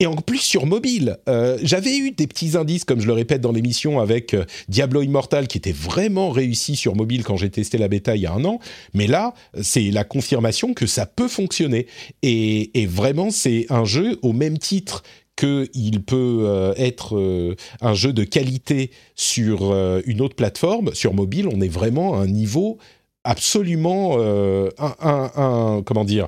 Et en plus sur mobile, euh, j'avais eu des petits indices, comme je le répète dans l'émission, avec euh, Diablo Immortal, qui était vraiment réussi sur mobile quand j'ai testé la bêta il y a un an. Mais là, c'est la confirmation que ça peut fonctionner. Et vraiment, c'est un jeu au même titre qu'il peut euh, être euh, un jeu de qualité sur euh, une autre plateforme, sur mobile, on est vraiment à un niveau absolument un, comment dire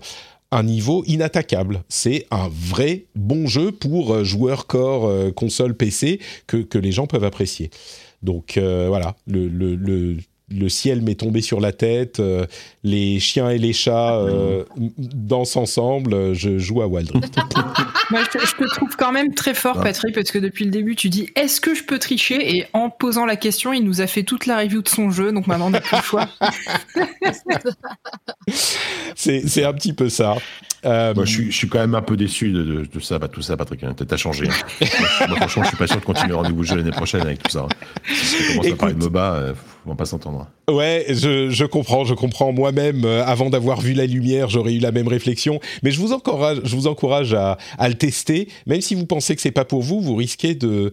un niveau inattaquable. C'est un vrai bon jeu pour joueurs corps console PC que, les gens peuvent apprécier. Donc voilà, le, le, le le ciel m'est tombé sur la tête, euh, les chiens et les chats euh, dansent ensemble, je joue à Wild Rift. Moi, je te, trouve quand même très fort, Patrick, parce que depuis le début, tu dis est-ce que je peux tricher? Et en posant la question, il nous a fait toute la review de son jeu, donc maintenant on n'a plus le choix. c'est un petit peu ça. Euh, Moi, je suis, je suis, quand même un peu déçu de, de, de ça, bah, tout ça, Patrick. Hein. T'as changé. Hein. Moi, franchement, je suis pas sûr de continuer rendez-vous jeu l'année prochaine avec tout ça. Si tu commences à parler de MOBA, euh, on va pas s'entendre. Ouais, je, comprends, je comprends. Moi-même, euh, avant d'avoir vu la lumière, j'aurais eu la même réflexion. Mais je vous encourage, je vous encourage à, le tester. Même si vous pensez que c'est pas pour vous, vous risquez de,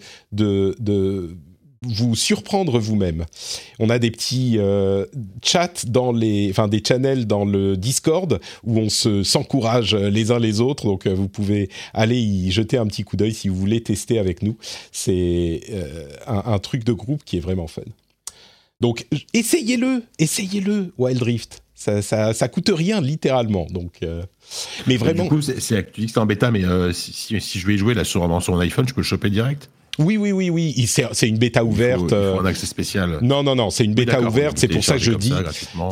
vous surprendre vous-même. On a des petits euh, chats dans les, enfin des channels dans le Discord où on se s'encourage les uns les autres. Donc euh, vous pouvez aller y jeter un petit coup d'œil si vous voulez tester avec nous. C'est euh, un, truc de groupe qui est vraiment fun. Donc essayez-le, essayez-le Wild Rift. Ça, ça, ça, coûte rien littéralement. Donc, mais vraiment. Du coup, c'est, tu dis que c'est en bêta, mais si, si, je vais y jouer là sur, sur mon iPhone, je peux le choper direct? Oui, oui, oui, oui. C'est une bêta ouverte. Il faut, il faut un accès spécial. Non, non, non. C'est une bêta ouverte. C'est pour ça que je dis.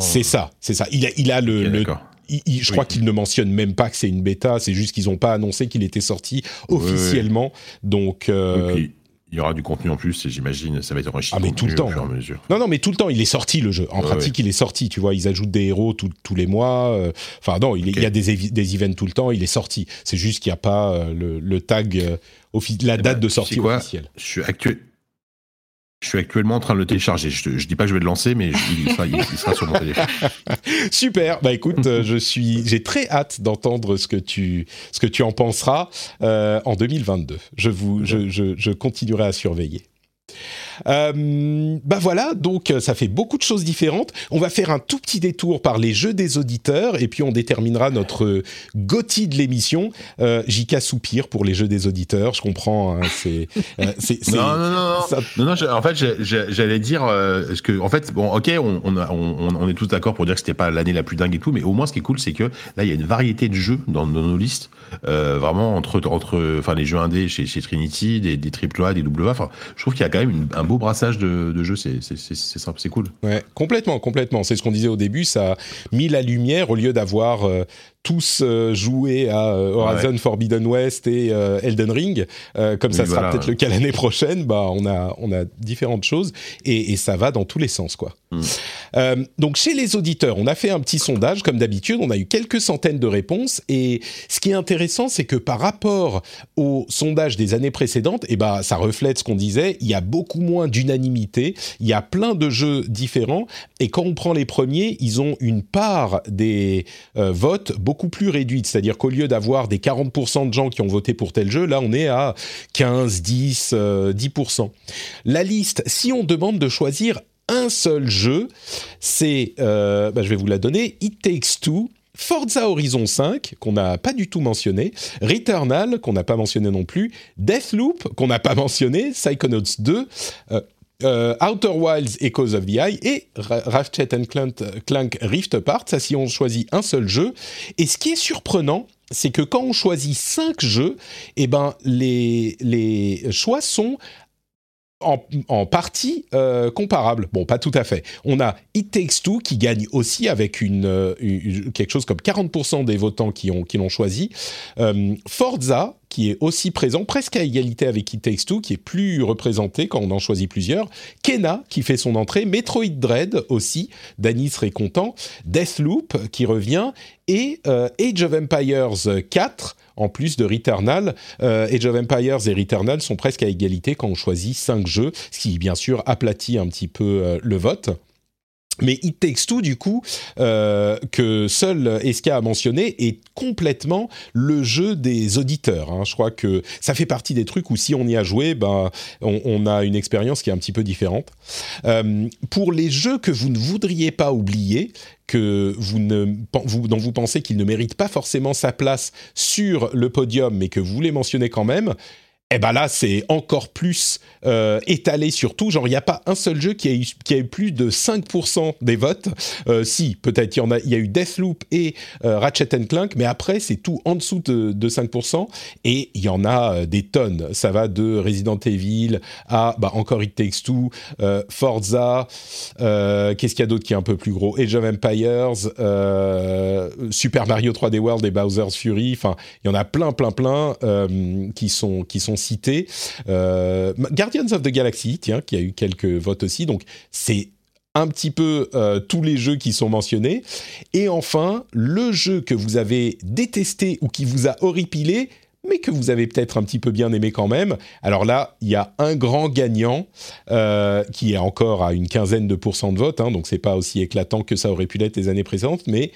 C'est ça, c'est ça. Il a, il a le. le il, je crois qu'il ne mentionne même pas que c'est une bêta. C'est juste qu'ils n'ont pas annoncé qu'il était sorti officiellement. Donc. Euh, il y aura du contenu en plus, et j'imagine, ça va être enrichi. Ah, mais tout le temps. Non, non, mais tout le temps, il est sorti le jeu. En pratique, il est sorti. Tu vois, ils ajoutent des héros tous les mois. Euh, enfin, non, il, y a des, des events tout le temps. Il est sorti. C'est juste qu'il n'y a pas euh, le, le, tag, euh, la eh date ben, de sortie officielle. Je suis actuel. Je suis actuellement en train de le télécharger. Je, je dis pas que je vais le lancer, mais il, sera, il, sera, sur mon téléphone. Super. Bah écoute, je suis, j'ai très hâte d'entendre ce que tu, ce que tu en penseras euh, en 2022. Je vous, je, je, je continuerai à surveiller. Euh, bah voilà, donc euh, ça fait beaucoup de choses différentes. On va faire un tout petit détour par les jeux des auditeurs et puis on déterminera notre gothi de l'émission. Euh, JK soupire pour les jeux des auditeurs, je comprends. Hein, c'est, euh, non, non, non, non, non, En fait, j'allais dire ce que, en fait, bon, ok, on, on, on, on est tous d'accord pour dire que c'était pas l'année la plus dingue et tout, mais au moins ce qui est cool, c'est que là, il y a une variété de jeux dans, nos listes, vraiment entre, entre, enfin, les jeux indés chez, chez Trinity, des, des AAA, des AA. Enfin, je trouve qu'il y a quand un beau brassage de, simple, c'est cool. Ouais, complètement, complètement. C'est ce qu'on disait au début, ça a mis la lumière au lieu d'avoir euh, tous euh, jouer à euh, Horizon Forbidden West et euh, Elden Ring. comme ça sera peut-être le cas l'année prochaine, bah on a on a différentes choses et, et ça va dans tous les sens quoi. Mm. donc chez les auditeurs, on a fait un petit sondage comme d'habitude. On a eu quelques centaines de réponses et ce qui est intéressant, c'est que par rapport au sondage des années précédentes, et eh bah ça reflète ce qu'on disait. Il y a beaucoup moins d'unanimité. Il y a plein de jeux différents et quand on prend les premiers, ils ont une part des votes beaucoup plus réduite. C'est-à-dire qu'au lieu d'avoir des 40% de gens qui ont voté pour tel jeu, là on est à 15, 10, 10%. La liste, si on demande de choisir un seul jeu, c'est, euh, bah, je vais vous la donner, It Takes Two, Forza Horizon 5, qu'on n'a pas du tout mentionné, Returnal, qu'on n'a pas mentionné non plus, Deathloop, qu'on n'a pas mentionné, Psychonauts 2, Outer Wilds Echoes of the Eye et Ratchet Clank, Clank Rift Apart, ça si on choisit un seul jeu. Et ce qui est surprenant, c'est que quand on choisit cinq jeux, eh ben les, les choix sont en, partie euh, comparable. Bon, pas tout à fait. On a It Takes Two qui gagne aussi avec euh, quelque chose comme 40% des votants qui ont qui l'ont choisi. Euh, Forza qui est aussi présent, presque à égalité avec It Takes Two, qui est plus représenté quand on en choisit plusieurs. Kena, qui fait son entrée. Metroid Dread aussi, Danny serait content. Deathloop, qui revient. Et euh, Age of Empires 4, en plus de Returnal. Euh, Age of Empires et Returnal sont presque à égalité quand on choisit 5 jeux, ce qui, bien sûr, aplatit un petit peu euh, le vote. Mais It Takes Two, du coup, euh, que seul SK a mentionné, est complètement le jeu des auditeurs. Hein. Je crois que ça fait partie des trucs où si on y a joué, ben, on, a une expérience qui est un petit peu différente. Euh, pour les jeux que vous ne voudriez pas oublier, que vous ne, vous, dont vous pensez qu'il ne mérite pas forcément sa place sur le podium, mais que vous voulez mentionner quand même, eh ben là, c'est encore plus euh, étalé sur tout. Genre, il n'y a pas un seul jeu qui a eu, qui a eu plus de 5% des votes. Euh, si, peut-être, il y a, y a eu Deathloop et euh, Ratchet Clank, mais après, c'est tout en dessous de, de 5%. Et il y en a euh, des tonnes. Ça va de Resident Evil à, bah, encore It Takes Two, Forza, qu'est-ce qu'il y a d'autre qui est un peu plus gros? Age of Empires, Super Mario 3D World et Bowser's Fury. Enfin, il y en a plein, plein, plein qui sont, qui sont cité. Euh, Guardians of the Galaxy, tiens, qui a eu quelques votes aussi. Donc c'est un petit peu euh, tous les jeux qui sont mentionnés. Et enfin, le jeu que vous avez détesté ou qui vous a horripilé, mais que vous avez peut-être un petit peu bien aimé quand même. Alors là, il y a un grand gagnant euh, qui est encore à une quinzaine de pourcents de vote, hein, donc c'est pas aussi éclatant que ça aurait pu l'être les années précédentes, mais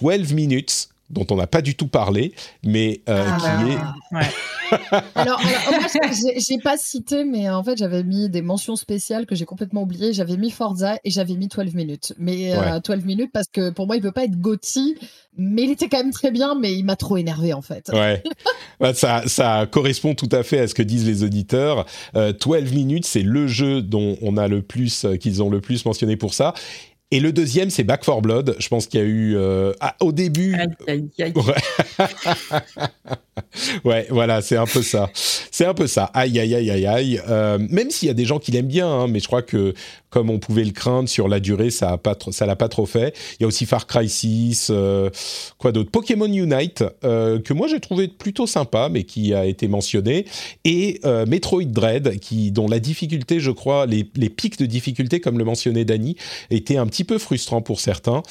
12 minutes dont on n'a pas du tout parlé, mais euh, ah, qui est. Ouais. alors, j'ai pas cité, mais en fait, j'avais mis des mentions spéciales que j'ai complètement oubliées. J'avais mis Forza et j'avais mis 12 minutes. Mais 12 euh, minutes parce que pour moi, il peut pas être Gotti, mais il était quand même très bien, mais il m'a trop énervé en fait. Ouais. Bah, ça, ça correspond tout à fait à ce que disent les auditeurs. 12 euh, minutes, c'est le jeu dont on a le plus, qu'ils ont le plus mentionné pour ça. Et le deuxième, c'est Back for Blood. Je pense qu'il y a eu euh, ah, au début. Aïe, aïe, aïe. Ouais. voilà, c'est un peu ça. C'est un peu ça. Aïe, aïe, aïe, aïe, aïe. Euh, même s'il y a des gens qui l'aiment bien, hein, mais je crois que comme on pouvait le craindre sur la durée, ça a l'a pas trop fait. Il y a aussi Far Cry 6, euh, quoi d'autre, Pokémon Unite euh, que moi j'ai trouvé plutôt sympa, mais qui a été mentionné, et Metroid Dread, dont la difficulté, je crois, les, les pics de difficulté, comme le mentionnait Dany, étaient un petit peu frustrants pour certains,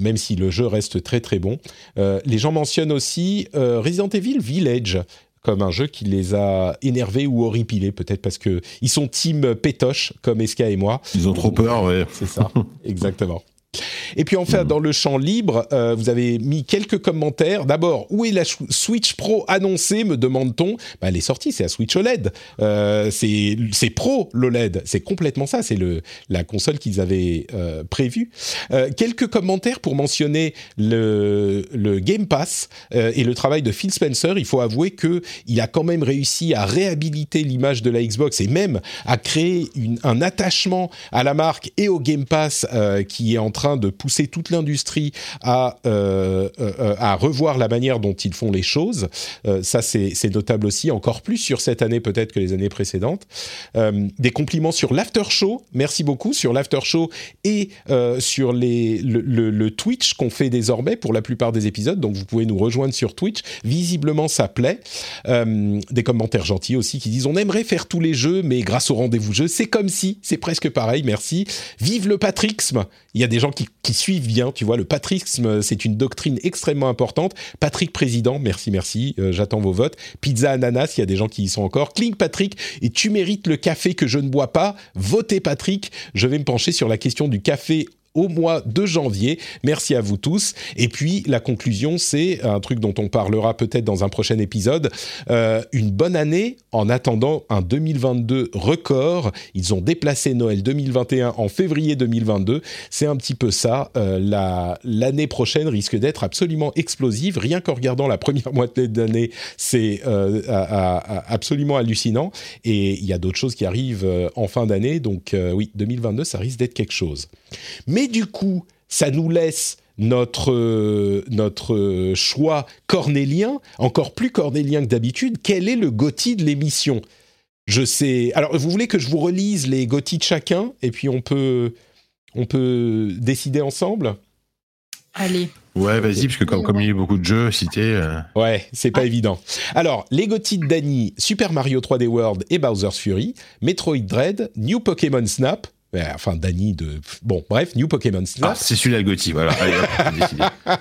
même si le jeu reste très très bon. les gens mentionnent aussi Resident Evil Village comme un jeu qui les a énervés ou horripilés, peut-être parce que ils sont team pétoche comme Eska et moi. Ils ont trop peur, ouais. C'est ça, exactement. Et puis enfin, dans le champ libre, euh, vous avez mis quelques commentaires. D'abord, où est la Switch Pro annoncée, me demande-t-on? Bah, Elle est sortie, c'est la Switch OLED. Euh, c'est Pro l'OLED, c'est complètement ça, c'est la console qu'ils avaient euh, prévue. Euh, quelques commentaires pour mentionner le, le Game Pass euh, et le travail de Phil Spencer. Il faut avouer qu'il a quand même réussi à réhabiliter l'image de la Xbox et même à créer une, un attachement à la marque et au Game Pass qui est en train de pousser toute l'industrie à, euh, euh, à revoir la manière dont ils font les choses. Euh, ça, c'est notable aussi, encore plus sur cette année peut-être que les années précédentes. des compliments sur l'after show, merci beaucoup, sur l'after show et sur les, le, le, Twitch qu'on fait désormais pour la plupart des épisodes. Donc vous pouvez nous rejoindre sur Twitch. Visiblement, ça plaît. des commentaires gentils aussi qui disent on aimerait faire tous les jeux, mais grâce au rendez-vous jeu, c'est comme si, c'est presque pareil, merci. Vive le patrixme Il y a des gens qui, suivent bien, tu vois, le patrisme, c'est une doctrine extrêmement importante. Patrick Président, merci, merci, euh, j'attends vos votes. Pizza Ananas, il y a des gens qui y sont encore. Clink Patrick, et tu mérites le café que je ne bois pas. Votez Patrick, je vais me pencher sur la question du café au mois de janvier. Merci à vous tous. Et puis la conclusion, c'est un truc dont on parlera peut-être dans un prochain épisode. Euh, une bonne année en attendant un 2022 record. Ils ont déplacé Noël 2021 en février 2022. C'est un petit peu ça. Euh, l'année prochaine risque d'être absolument explosive. Rien qu'en regardant la première moitié d'année, c'est euh, absolument hallucinant. Et il y a d'autres choses qui arrivent en fin d'année. Donc oui, 2022, ça risque d'être quelque chose. Mais du coup, ça nous laisse notre, euh, notre choix cornélien, encore plus cornélien que d'habitude. Quel est le Gotti de l'émission? Je sais. Alors, vous voulez que je vous relise les Gotti de chacun et puis on peut, on peut décider ensemble? Allez. Ouais, vas-y, parce que comme, il y a beaucoup de jeux cités. Euh. Ouais, c'est pas évident. Alors, les Gotti de Dany, Super Mario 3D World et Bowser's Fury, Metroid Dread, New Pokémon Snap, enfin Danny de bon bref New Pokémon ah, c'est celui-là le Gotti voilà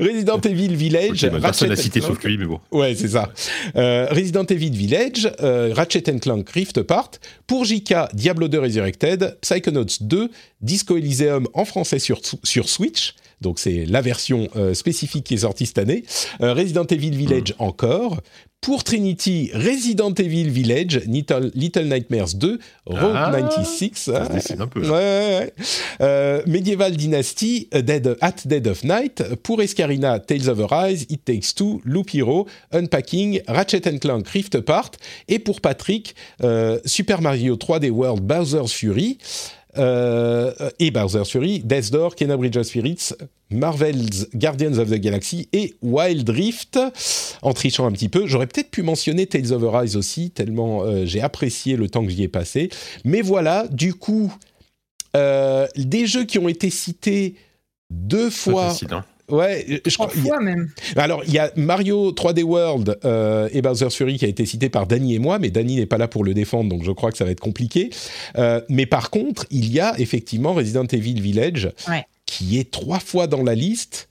Resident Evil Village. Okay, personne n'a cité sauf lui, mais bon. Ouais, c'est ça. Euh, Resident Evil Village, euh, Ratchet Clank Rift Apart, pour JK, Diablo 2 Resurrected, Psychonauts 2, Disco Elysium en français sur, sur Switch, donc c'est la version euh, spécifique qui est sortie cette année. Resident Evil Village hmm. encore, pour Trinity, Resident Evil Village, Little, Nightmares 2, Rogue 96. Ah, ça un peu. Ouais, euh, Medieval Dynasty, Dead, At Dead of Night. Pour Escarina, Tales of Arise, It Takes Two, Loop Hero, Unpacking, Ratchet Clank Rift Apart. Et pour Patrick, euh, Super Mario 3D World Bowser's Fury. Euh, et Bowser's Fury, Death Door, Kena Bridge of Spirits, Marvel's Guardians of the Galaxy et Wild Rift. En trichant un petit peu, j'aurais peut-être pu mentionner Tales of Arise aussi, tellement euh, j'ai apprécié le temps que j'y ai passé. Mais voilà, du coup, euh, des jeux qui ont été cités deux fois. Ouais, je crois. fois même. Alors, il y a Mario 3D World euh, et Bowser's Fury qui a été cité par Danny et moi, mais Danny n'est pas là pour le défendre, donc je crois que ça va être compliqué. Euh, mais par contre, il y a effectivement Resident Evil Village qui est trois fois dans la liste.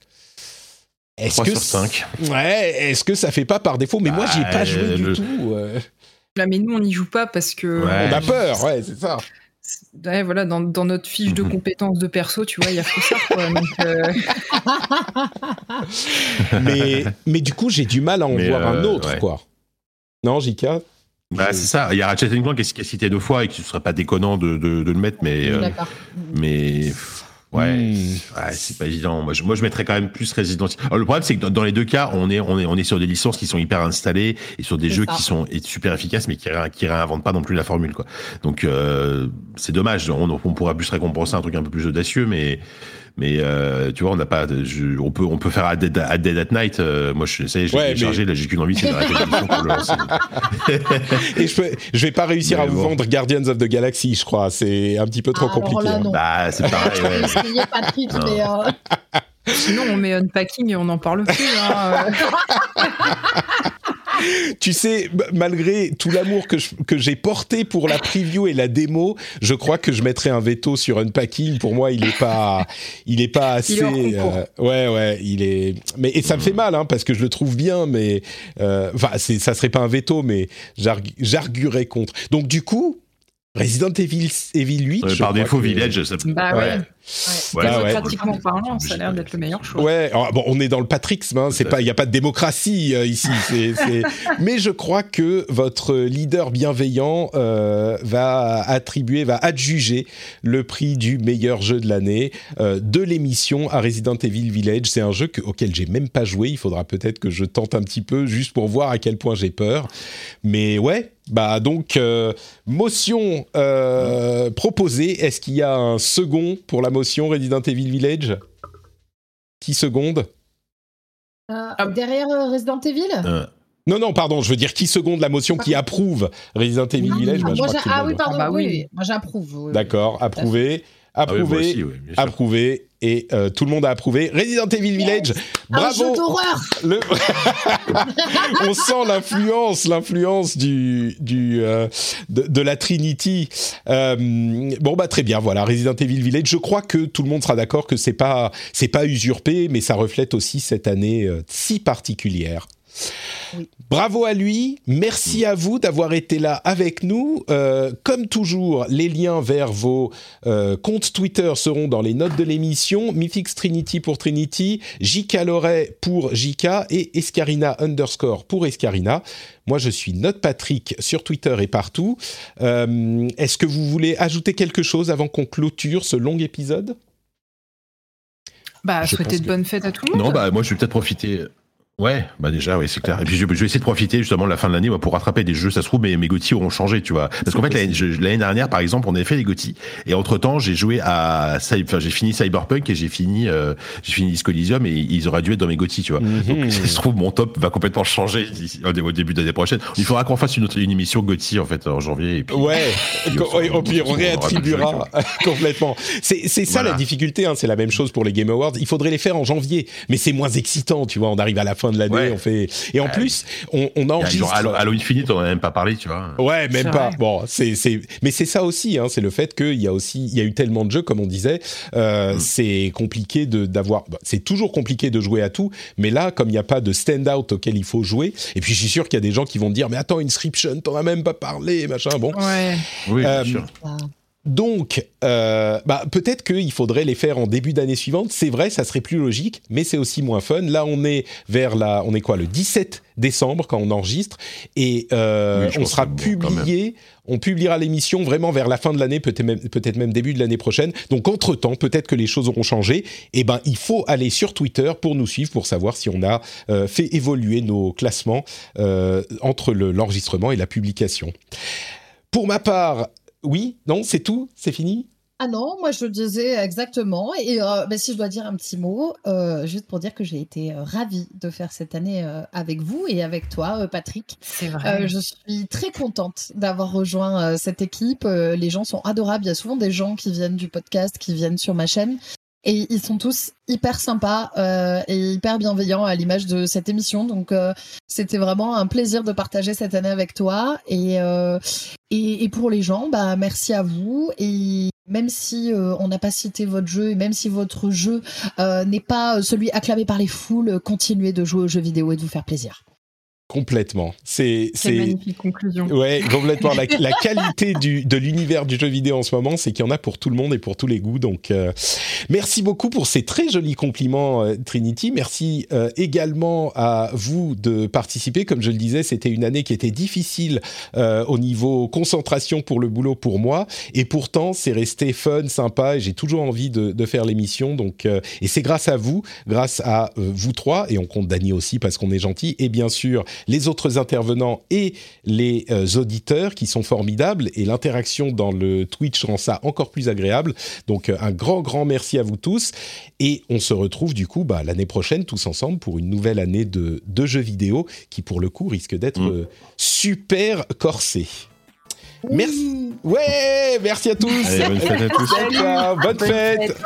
Est-ce 3 que sur 5. Ouais, est-ce que ça fait pas par défaut? Mais moi, j'y ai pas bah, joué du tout. Là, mais nous, on n'y joue pas parce que. On a peur, ouais, c'est ça voilà, dans, notre fiche de mhm. compétences de perso, tu vois, il y a ça. Euh. mais, mais du coup, j'ai du mal à en voir un euh, autre, quoi. Non, Jika bah, c'est ça. Il y a Ratchet Clank qui est cité deux fois et que ce serait pas déconnant de, de, le mettre, mais. Euh, mais Ouais, hmm. ouais c'est pas évident. Moi je, moi, je mettrais quand même plus Resident Evil. le problème, c'est que dans, les deux cas, on est, on est, on est sur des licences qui sont hyper installées et sur des jeux qui sont super efficaces, mais qui, qui réinventent pas non plus la formule, quoi. Donc, euh, c'est dommage. On, on pourra plus récompenser un truc un peu plus audacieux, mais mais euh, tu vois, on n'a pas. on peut on peut faire à Dead, at Night. Euh, moi, je, est, j'ai téléchargé. Là, j'ai qu'une envie, c'est d'arrêter l'émission pour le lancer. Et je, peux, je vais pas réussir à vous vendre Guardians of the Galaxy, je crois. C'est un petit peu trop ah, compliqué. Là, hein. Bah, c'est pareil. Ouais. Patrick, mais euh... Sinon, on met unpacking et on n'en parle plus. Hein. tu sais, malgré tout l'amour que, que j'ai porté pour la preview et la démo, je crois que je mettrais un veto sur Unpacking. Pour moi, il est pas, il est pas assez. euh, ouais, ouais, il est. Mais et ça me fait mal, hein, parce que je le trouve bien, mais euh, enfin, c'est, ça serait pas un veto, mais j'arguerais contre. Donc du coup, Resident Evil, Evil 8. par défaut, Village, ça Bah ouais. ouais. ouais. pratiquement parlant, ça a l'air d'être le meilleur choix. Ouais, bon, on est dans le patrixme, hein, c'est pas, il n'y a pas de démocratie euh, ici. Mais je crois que votre leader bienveillant euh, va attribuer, va adjuger le prix du meilleur jeu de l'année euh, de l'émission à Resident Evil Village. C'est un jeu que, auquel j'ai même pas joué. Il faudra peut-être que je tente un petit peu juste pour voir à quel point j'ai peur. Mais ouais, bah donc, euh, motion euh, proposée. Est-ce qu'il y a un second pour la motion Resident Evil Village? Qui seconde? Euh, Derrière Resident Evil? Non, non, pardon, je veux dire qui seconde la motion qui approuve Resident Evil Village? Ah oui, pardon, ah bah oui. moi j'approuve. D'accord, approuvé. Ah approuvé, approuvé, et euh, tout le monde a approuvé. Resident Evil Village, bravo. Un jeu d'horreur. On sent l'influence, l'influence du, du euh, de, la Trinity. Euh, bon bah très bien, voilà Resident Evil Village. Je crois que tout le monde sera d'accord que c'est pas c'est pas usurpé, mais ça reflète aussi cette année si particulière. Bravo à lui, merci à vous d'avoir été là avec nous. Euh, comme toujours, les liens vers vos euh, comptes Twitter seront dans les notes de l'émission. Mythix Trinity pour Trinity, JK Loret pour JK et Escarina underscore pour Escarina. Moi, je suis Note Patrick sur Twitter et partout. Euh, est-ce que vous voulez ajouter quelque chose avant qu'on clôture ce long épisode? Bah, souhaiter de bonnes fêtes à tout le monde. Non, bah, moi, je vais peut-être profiter. Ouais, bah déjà, oui, c'est clair. Et puis je, vais essayer de profiter justement de la fin de l'année pour rattraper des jeux. Ça se trouve, mes, mes GOTY auront changé, tu vois. Parce qu'en fait, l'année dernière, par exemple, on avait fait les GOTY. Et entre temps, j'ai joué à, enfin, j'ai fini Cyberpunk et j'ai fini, euh, j'ai fini Disco Elysium et ils auraient dû être dans mes GOTY, tu vois. Mhm. Donc, ça se trouve, mon top va complètement changer au début de l'année prochaine. Il faudra qu'on fasse une, autre, une émission GOTY, en fait, en janvier. Et puis, ouais, et puis, on, réattribuera complètement. C'est, c'est ça la difficulté, hein. C'est la même chose pour les Game Awards. Il faudrait les faire en janvier. Mais c'est moins excitant, tu vois. On arrive à la fin de l'année, on fait et en plus, on, on enregistre. Genre Halo Infinite, on n'a même pas parlé, tu vois. Ouais, même pas. Bon, c'est, c'est, mais c'est ça aussi, hein, c'est le fait qu'il y a aussi, il y a eu tellement de jeux, comme on disait, euh, mm. c'est compliqué de d'avoir. Bah, c'est toujours compliqué de jouer à tout, mais là, comme il n'y a pas de stand-out auquel il faut jouer, et puis je suis sûr qu'il y a des gens qui vont dire, mais attends, Inscription, t'en as même pas parlé, machin. Bon. Ouais. Oui, bien euh, sûr. Donc, euh, bah, peut-être qu'il faudrait les faire en début d'année suivante. C'est vrai, ça serait plus logique, mais c'est aussi moins fun. Là, on est vers la, on est quoi, le 17 décembre quand on enregistre, et euh, on sera publié. on publiera l'émission vraiment vers la fin de l'année, peut-être même, début de l'année prochaine. Donc, entre temps, peut-être que les choses auront changé. Et eh ben, il faut aller sur Twitter pour nous suivre, pour savoir si on a euh, fait évoluer nos classements entre l'enregistrement et la publication. Pour ma part, oui, non, c'est tout, c'est fini. Ah non, moi je le disais exactement. Et euh, ben, si je dois dire un petit mot, euh, juste pour dire que j'ai été euh, ravie de faire cette année avec vous et avec toi, Patrick. C'est vrai. je suis très contente d'avoir rejoint cette équipe. les gens sont adorables. Il y a souvent des gens qui viennent du podcast, qui viennent sur ma chaîne. Et ils sont tous hyper sympas euh, et hyper bienveillants à l'image de cette émission. Donc euh, c'était vraiment un plaisir de partager cette année avec toi. Et, euh, et, et, pour les gens, bah merci à vous. Et même si euh, on n'a pas cité votre jeu et même si votre jeu euh, n'est pas celui acclamé par les foules, continuez de jouer aux jeux vidéo et de vous faire plaisir. Complètement. C'est c'est magnifique conclusion. Ouais, complètement. la, la, qualité du, de l'univers du jeu vidéo en ce moment, c'est qu'il y en a pour tout le monde et pour tous les goûts. Donc, euh, merci beaucoup pour ces très jolis compliments, euh, Trinity. Merci euh, également à vous de participer. Comme je le disais, c'était une année qui était difficile au niveau concentration pour le boulot pour moi, et pourtant c'est resté fun, sympa. Et j'ai toujours envie de, de faire l'émission. Donc, et c'est grâce à vous, grâce à vous trois, et on compte Dany aussi parce qu'on est gentil, et bien sûr les autres intervenants et les euh, auditeurs qui sont formidables et l'interaction dans le Twitch rend ça encore plus agréable. Donc euh, un grand, grand merci à vous tous et on se retrouve du coup bah, l'année prochaine tous ensemble pour une nouvelle année de, jeux vidéo qui pour le coup risque d'être mm. euh, super corsé. Merci. Ouais, merci à tous. bonne fête à tous. bonne fête.